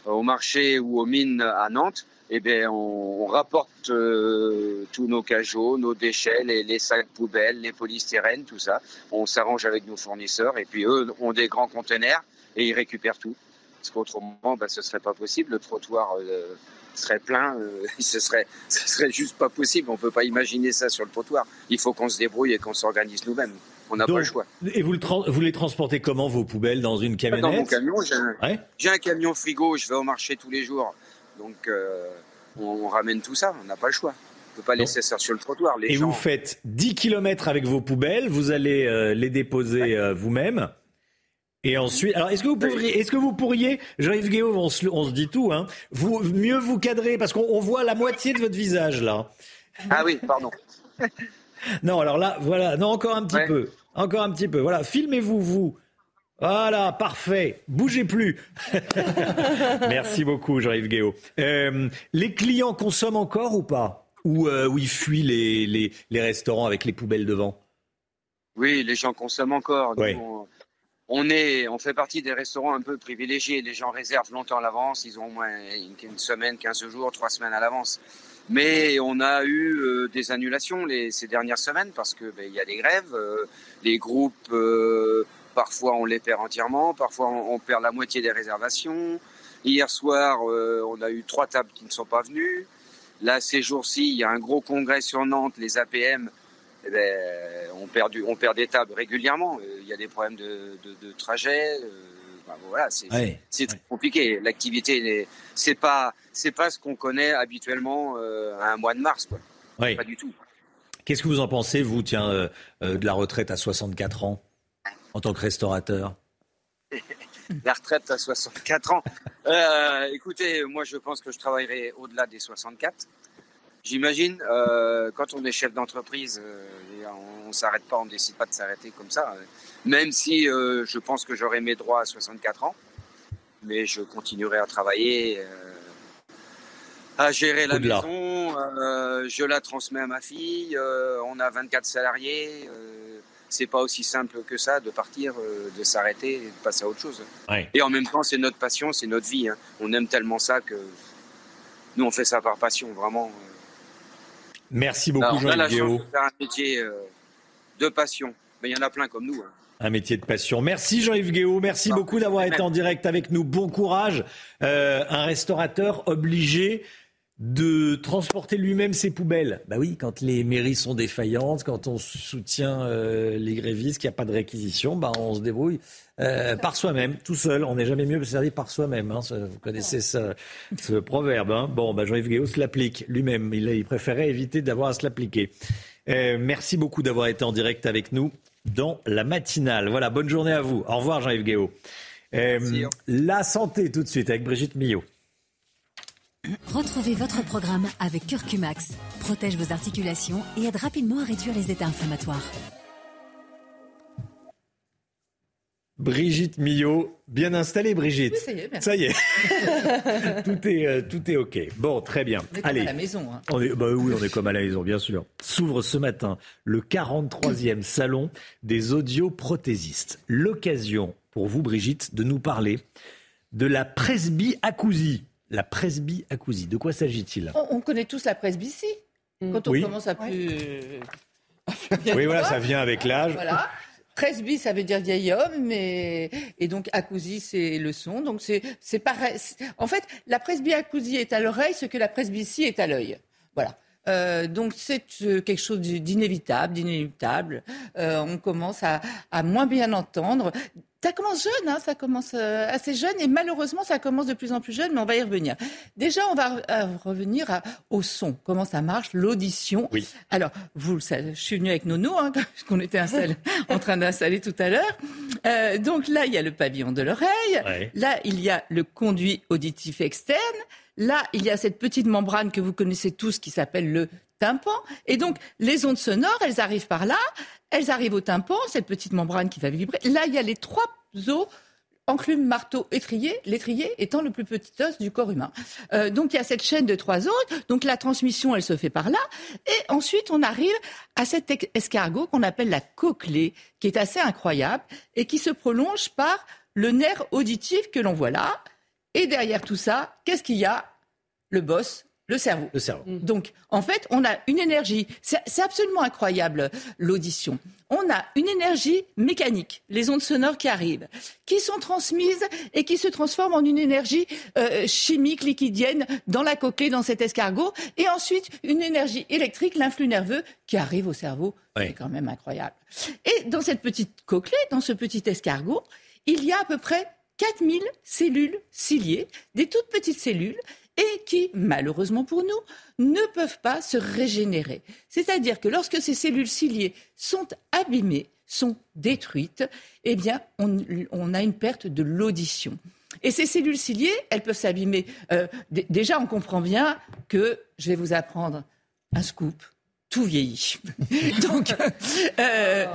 [SPEAKER 66] au marché ou aux mines à Nantes eh bien, on, rapporte euh, tous nos cajots, nos déchets, les, sacs poubelles, les polystyrènes, tout ça. On s'arrange avec nos fournisseurs et puis eux ont des grands conteneurs et ils récupèrent tout. Parce qu'autrement, ben, ce serait pas possible. Le trottoir euh, serait plein. Euh, ce serait, ce serait juste pas possible. On peut pas imaginer ça sur le trottoir. Il faut qu'on se débrouille et qu'on s'organise nous-mêmes. On n'a pas le choix.
[SPEAKER 1] Et vous, le vous, les transportez comment vos poubelles dans une camionnette Dans
[SPEAKER 66] mon camion, j'ai un, un, camion frigo. Je vais au marché tous les jours. Donc, euh, on, ramène tout ça. On n'a pas le choix. On ne peut pas laisser ça sur le trottoir.
[SPEAKER 1] et vous faites 10 km avec vos poubelles. Vous allez euh, les déposer euh, vous-même. Et ensuite, alors est-ce que vous pourriez, est-ce que vous pourriez, Jean-Yves Guéot, on se, dit tout, hein, vous mieux vous cadrer parce qu'on voit la moitié de votre visage là.
[SPEAKER 66] Ah oui, pardon.
[SPEAKER 1] non, alors là, voilà, non encore un petit peu, encore un petit peu. Voilà, filmez-vous vous voilà, parfait. Bougez plus. Merci beaucoup, Jean-Yves Guéot. Euh, les clients consomment encore ou pas? Ou, euh, ils fuient les, les, restaurants avec les poubelles devant?
[SPEAKER 66] Oui, les gens consomment encore. on, est, on fait partie des restaurants un peu privilégiés. Les gens réservent longtemps à l'avance. Ils ont au moins une, semaine, 15 jours, 3 semaines à l'avance. Mais on a eu euh, des annulations les, ces dernières semaines parce qu'il ben, y a des grèves. les groupes Parfois, on les perd entièrement, parfois, on, perd la moitié des réservations. Hier soir, euh, on a eu trois tables qui ne sont pas venues. Là, ces jours-ci, il y a un gros congrès sur Nantes, les APM. Eh ben, on, perd on perd des tables régulièrement. Euh, il y a des problèmes de, trajet. Euh, voilà, c'est très compliqué. L'activité, c'est pas, c'est pas ce qu'on connaît habituellement à un mois de mars, quoi. Pas du tout.
[SPEAKER 1] Qu'est-ce que vous en pensez, vous, tiens, de la retraite à 64 ans? En tant que restaurateur
[SPEAKER 66] La retraite à 64 ans. Euh, écoutez, moi je pense que je travaillerai au-delà des 64. J'imagine, euh, quand on est chef d'entreprise, euh, on ne s'arrête pas, on ne décide pas de s'arrêter comme ça. même si je pense que j'aurai mes droits à 64 ans, mais je continuerai à travailler, à gérer la maison. je la transmets à ma fille. on a 24 salariés c'est pas aussi simple que ça de partir, euh, de s'arrêter et de passer à autre chose. Et en même temps, c'est notre passion, c'est notre vie. Hein. On aime tellement ça que nous, on fait ça par passion, vraiment. Euh.
[SPEAKER 1] Merci beaucoup, Jean-Yves On a la chance
[SPEAKER 66] de faire un métier euh, de passion. Mais il y en a plein comme nous. Hein.
[SPEAKER 1] Un métier de passion. Merci Jean-Yves Guéot. Merci bah, beaucoup d'avoir été en direct avec nous. Bon courage. un restaurateur obligé de transporter lui-même ses poubelles. Bah oui, quand les mairies sont défaillantes, quand on soutient euh, les grévistes, qu'il n'y a pas de réquisition, bah on se débrouille euh, par soi-même, tout seul. On n'est jamais mieux servi par soi-même. Hein. Vous connaissez ce, ce proverbe. Hein. Bon, bah Jean-Yves Guéot se l'applique lui-même. Il, il, préférait éviter d'avoir à se l'appliquer. Euh, merci beaucoup d'avoir été en direct avec nous dans la matinale. Voilà, bonne journée à vous. Au revoir Jean-Yves Guéot. La santé tout de suite avec Brigitte Millot.
[SPEAKER 67] Retrouvez votre programme avec Curcumax. Protège vos articulations et aide rapidement à réduire les états inflammatoires.
[SPEAKER 1] Brigitte Millot, bien installée Brigitte.
[SPEAKER 62] ça y est, merci.
[SPEAKER 1] Ça y est. tout, est euh, tout est OK. Bon, très bien.
[SPEAKER 62] On est
[SPEAKER 1] Allez.
[SPEAKER 62] comme à la maison. hein.
[SPEAKER 1] On est, bah oui, on est comme à la maison, bien sûr. S'ouvre ce matin le 43e salon des audioprothésistes. L'occasion pour vous, Brigitte, de nous parler de la presbyacousie. La presbyacousie, de quoi s'agit-il?
[SPEAKER 62] On, on connaît tous la presbytie. Quand on
[SPEAKER 1] Oui.
[SPEAKER 62] commence à plus.
[SPEAKER 1] Oui, voilà, ça vient avec l'âge.
[SPEAKER 62] Voilà. Presby, ça veut dire vieil homme, mais et donc acousie, c'est le son. Donc c'est c'est pareil. En fait, la presbyacousie est à l'oreille, ce que la presbytie est à l'œil. Voilà. Euh, donc c'est euh, quelque chose d'inévitable, d'inéluctable. Euh, on commence à, à moins bien entendre. Ça commence jeune, hein, ça commence euh, assez jeune et malheureusement ça commence de plus en plus jeune, mais on va y revenir. Déjà, on va revenir à- au son, comment ça marche, l'audition.
[SPEAKER 1] Oui.
[SPEAKER 62] Alors, vous le savez, je suis venue avec Nono, hein, qu'on était installé- en train d'installer tout à l'heure. Euh, donc là, il y a le pavillon de l'oreille.
[SPEAKER 65] Ouais.
[SPEAKER 62] Là, il y a le conduit auditif externe. Là, il y a cette petite membrane que vous connaissez tous qui s'appelle le tympan. Et donc, les ondes sonores, elles arrivent par là, elles arrivent au tympan, cette petite membrane qui va vibrer. Là, il y a les trois os enclume, marteau, étrier, l'étrier étant le plus petit os du corps humain. Euh, donc il y a cette chaîne de trois os, donc la transmission elle se fait par là, et ensuite on arrive à cet escargot qu'on appelle la cochlée, qui est assez incroyable et qui se prolonge par le nerf auditif que l'on voit là, et derrière tout ça, qu'est-ce qu'il y a? Le boss, le cerveau.
[SPEAKER 1] Le cerveau.
[SPEAKER 62] Donc, en fait, on a une énergie. C'est c'est absolument incroyable, l'audition. On a une énergie mécanique, les ondes sonores qui arrivent, qui sont transmises et qui se transforment en une énergie euh, chimique, liquidienne, dans la coquille, dans cet escargot. Et ensuite, une énergie électrique, l'influx nerveux, qui arrive au cerveau. C'est quand même incroyable. Et dans cette petite coquelée, dans ce petit escargot, il y a à peu près 4000 cellules ciliées, des toutes petites cellules, et qui, malheureusement pour nous, ne peuvent pas se régénérer. C'est-à-dire que lorsque ces cellules ciliées sont abîmées, sont détruites, eh bien, on, a une perte de l'audition. Et ces cellules ciliées, elles peuvent s'abîmer. Euh, déjà, on comprend bien que, je vais vous apprendre un scoop, tout vieillit. donc, euh,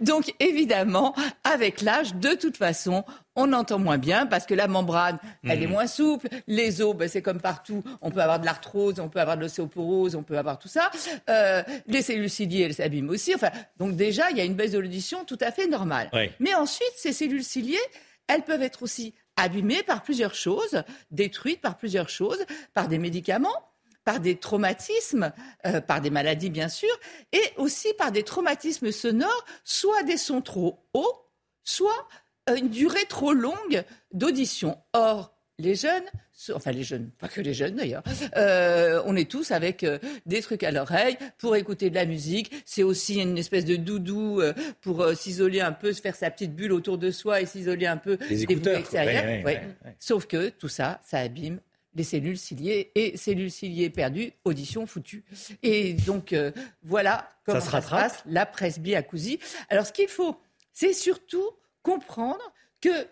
[SPEAKER 62] donc, évidemment, avec l'âge, de toute façon, on entend moins bien parce que la membrane, elle est
[SPEAKER 65] Mhm.
[SPEAKER 62] moins souple. Les os, ben, c'est comme partout. On peut avoir de l'arthrose, on peut avoir de l'ostéoporose, on peut avoir tout ça. Euh, les cellules ciliées, elles s'abîment aussi. Enfin, donc déjà, il y a une baisse de l'audition tout à fait normale.
[SPEAKER 65] Oui.
[SPEAKER 62] Mais ensuite, ces cellules ciliées, elles peuvent être aussi abîmées par plusieurs choses, détruites par plusieurs choses, par des médicaments, par des traumatismes, euh, par des maladies bien sûr, et aussi par des traumatismes sonores, soit des sons trop hauts, soit euh, une durée trop longue d'audition. Or, les jeunes, enfin les jeunes, pas que les jeunes d'ailleurs, euh, on est tous avec euh, des trucs à l'oreille pour écouter de la musique. C'est aussi une espèce de doudou euh, pour s'isoler un peu, se faire sa petite bulle autour de soi et s'isoler un peu
[SPEAKER 1] Les
[SPEAKER 62] des bruits extérieurs.
[SPEAKER 1] Ouais, ouais,
[SPEAKER 62] Ouais.
[SPEAKER 1] ouais, ouais.
[SPEAKER 62] Sauf que tout ça, ça abîme les cellules ciliées et cellules ciliées perdues, audition foutue. Et donc euh, voilà comment
[SPEAKER 1] se
[SPEAKER 62] ça,
[SPEAKER 1] rattrape.
[SPEAKER 62] passe, la presbyacousie. Alors ce qu'il faut, c'est surtout comprendre que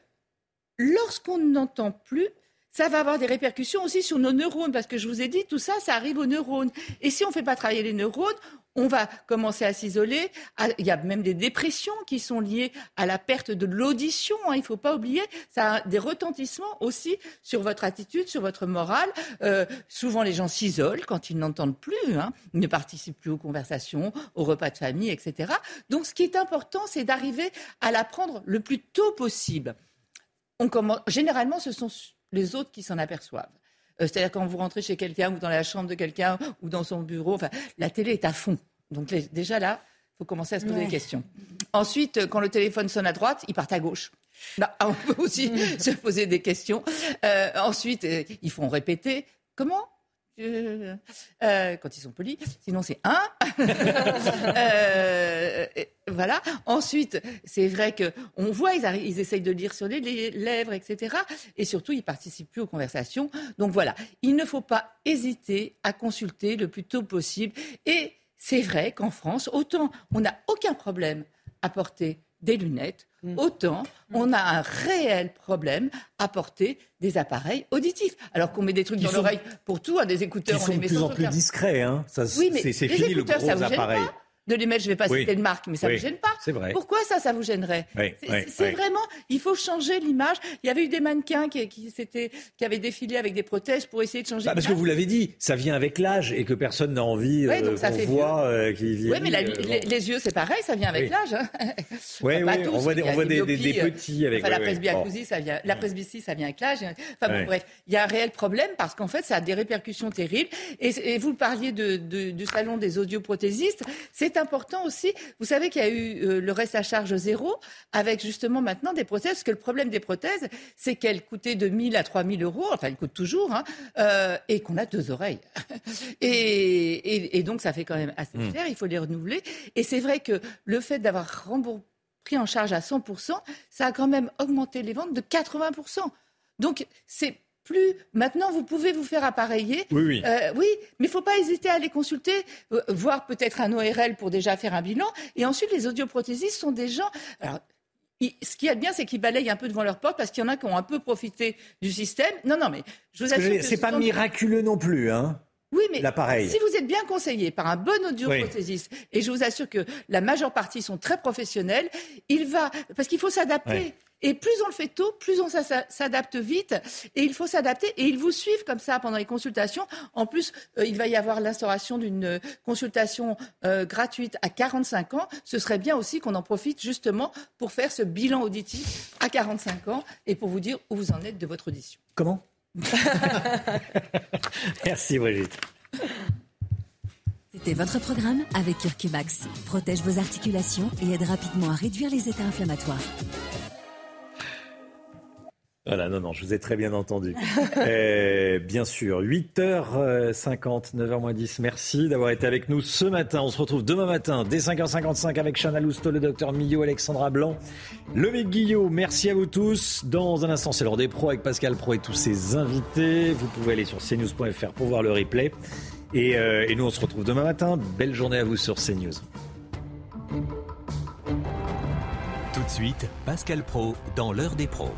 [SPEAKER 62] lorsqu'on n'entend plus, ça va avoir des répercussions aussi sur nos neurones, parce que je vous ai dit, tout ça, ça arrive aux neurones. Et si on ne fait pas travailler les neurones, on va commencer à s'isoler. À- Il y a même des dépressions qui sont liées à la perte de l'audition. hein, il ne faut pas oublier, ça a des retentissements aussi sur votre attitude, sur votre morale. Euh, souvent, les gens s'isolent quand ils n'entendent plus, hein, ils ne participent plus aux conversations, aux repas de famille, etc. Donc, ce qui est important, c'est d'arriver à l'apprendre le plus tôt possible généralement, ce sont les autres qui s'en aperçoivent. Euh, C'est-à-dire quand vous rentrez chez quelqu'un ou dans la chambre de quelqu'un ou dans son bureau, enfin, la télé est à fond. Donc les- déjà là, il faut commencer à se poser
[SPEAKER 65] Ouais.
[SPEAKER 62] des questions. Ensuite, euh, quand le téléphone sonne à droite, il part à gauche. Bah, on peut aussi se poser des questions. Euh, ensuite, euh, ils font répéter. Comment Euh, quand ils sont polis. Sinon, c'est un. Euh, voilà. Ensuite, c'est vrai que on voit, ils essayent de lire sur les les lèvres, etc. Et surtout, ils participent plus aux conversations. Donc voilà, il ne faut pas hésiter à consulter le plus tôt possible. Et c'est vrai qu'en France, autant on n'a aucun problème à porter des lunettes, mm. autant on a un réel problème à porter des appareils auditifs. Alors qu'on met des trucs dans l'oreille pour tout, à des écouteurs,
[SPEAKER 1] qui sont de plus en plus discrets. Hein. Ça,
[SPEAKER 62] oui, mais
[SPEAKER 1] c'est fini le gros appareil
[SPEAKER 62] de les mettre, je ne vais pas citer de marque, mais ça ne vous gêne pas.
[SPEAKER 1] C'est vrai.
[SPEAKER 62] Pourquoi ça, ça vous gênerait C'est vraiment, il faut changer l'image. Il y avait eu des mannequins qui, qui, qui avaient défilé avec des prothèses pour essayer de changer
[SPEAKER 1] bah, Parce que vous l'avez dit, ça vient avec l'âge et que personne n'a envie
[SPEAKER 62] euh, qu'on
[SPEAKER 1] voit euh, Oui,
[SPEAKER 62] mais euh, les, yeux, c'est pareil, ça vient avec l'âge. Hein.
[SPEAKER 1] Oui, on voit des, on voit des, petits avec...
[SPEAKER 62] Enfin, la presbyacousie, ça vient, la presbytie, ça vient avec l'âge. Enfin bon, bref, il y a un réel problème parce qu'en fait, ça a des répercussions terribles. Et, vous parliez de, du salon des audioprothésistes. C'est important aussi vous savez qu'il y a eu euh, le reste à charge zéro avec justement maintenant des prothèses. Parce que le problème des prothèses, c'est qu'elles coûtaient de 1000 à 3000 euros. Enfin, elles coûtent toujours. Hein, euh, et qu'on a deux oreilles. et, donc, ça fait quand même assez hmm. cher. Il faut les renouveler. Et c'est vrai que le fait d'avoir pris en charge à 100%, ça a quand même augmenté les ventes de 80%. Donc, c'est plus. Maintenant, vous pouvez vous faire appareiller.
[SPEAKER 1] Oui, oui.
[SPEAKER 62] Euh, oui mais il ne faut pas hésiter à aller consulter, euh, voir peut-être un ORL pour déjà faire un bilan. Et ensuite, les audioprothésistes sont des gens. Alors, ce qui est bien, c'est qu'ils balayent un peu devant leur porte parce qu'il y en a qui ont un peu profité du système. Non, non, mais je vous assure.
[SPEAKER 1] C'est pas miraculeux non plus, hein
[SPEAKER 62] oui, mais si vous êtes bien conseillé par un bon audioprothésiste, et je vous assure que la majeure partie sont très professionnels, il va, parce qu'il faut s'adapter. Et plus on le fait tôt, plus on s'adapte vite. Et il faut s'adapter. Et ils vous suivent comme ça pendant les consultations. En plus, euh, il va y avoir l'instauration d'une euh, consultation euh, gratuite à 45 ans. Ce serait bien aussi qu'on en profite justement pour faire ce bilan auditif à 45 ans et pour vous dire où vous en êtes de votre audition.
[SPEAKER 1] Comment? Merci Brigitte.
[SPEAKER 67] C'était votre programme avec Curcumax. Protège vos articulations et aide rapidement à réduire les états inflammatoires.
[SPEAKER 1] Voilà, non, non, je vous ai très bien entendu. Euh, bien sûr, 8h50, 9h 10. Merci d'avoir été avec nous ce matin. On se retrouve demain matin, dès 5h55 avec Chana Lousteau, le docteur Millot, Alexandra Blanc, Lomique Guillot. Merci à vous tous. Dans un instant, c'est l'heure des pros avec Pascal Pro et tous ses invités. Vous pouvez aller sur cnews.fr pour voir le replay. Euh, et nous, on se retrouve demain matin. Belle journée à vous sur CNews.
[SPEAKER 68] Tout de suite, Pascal Pro dans l'heure des pros.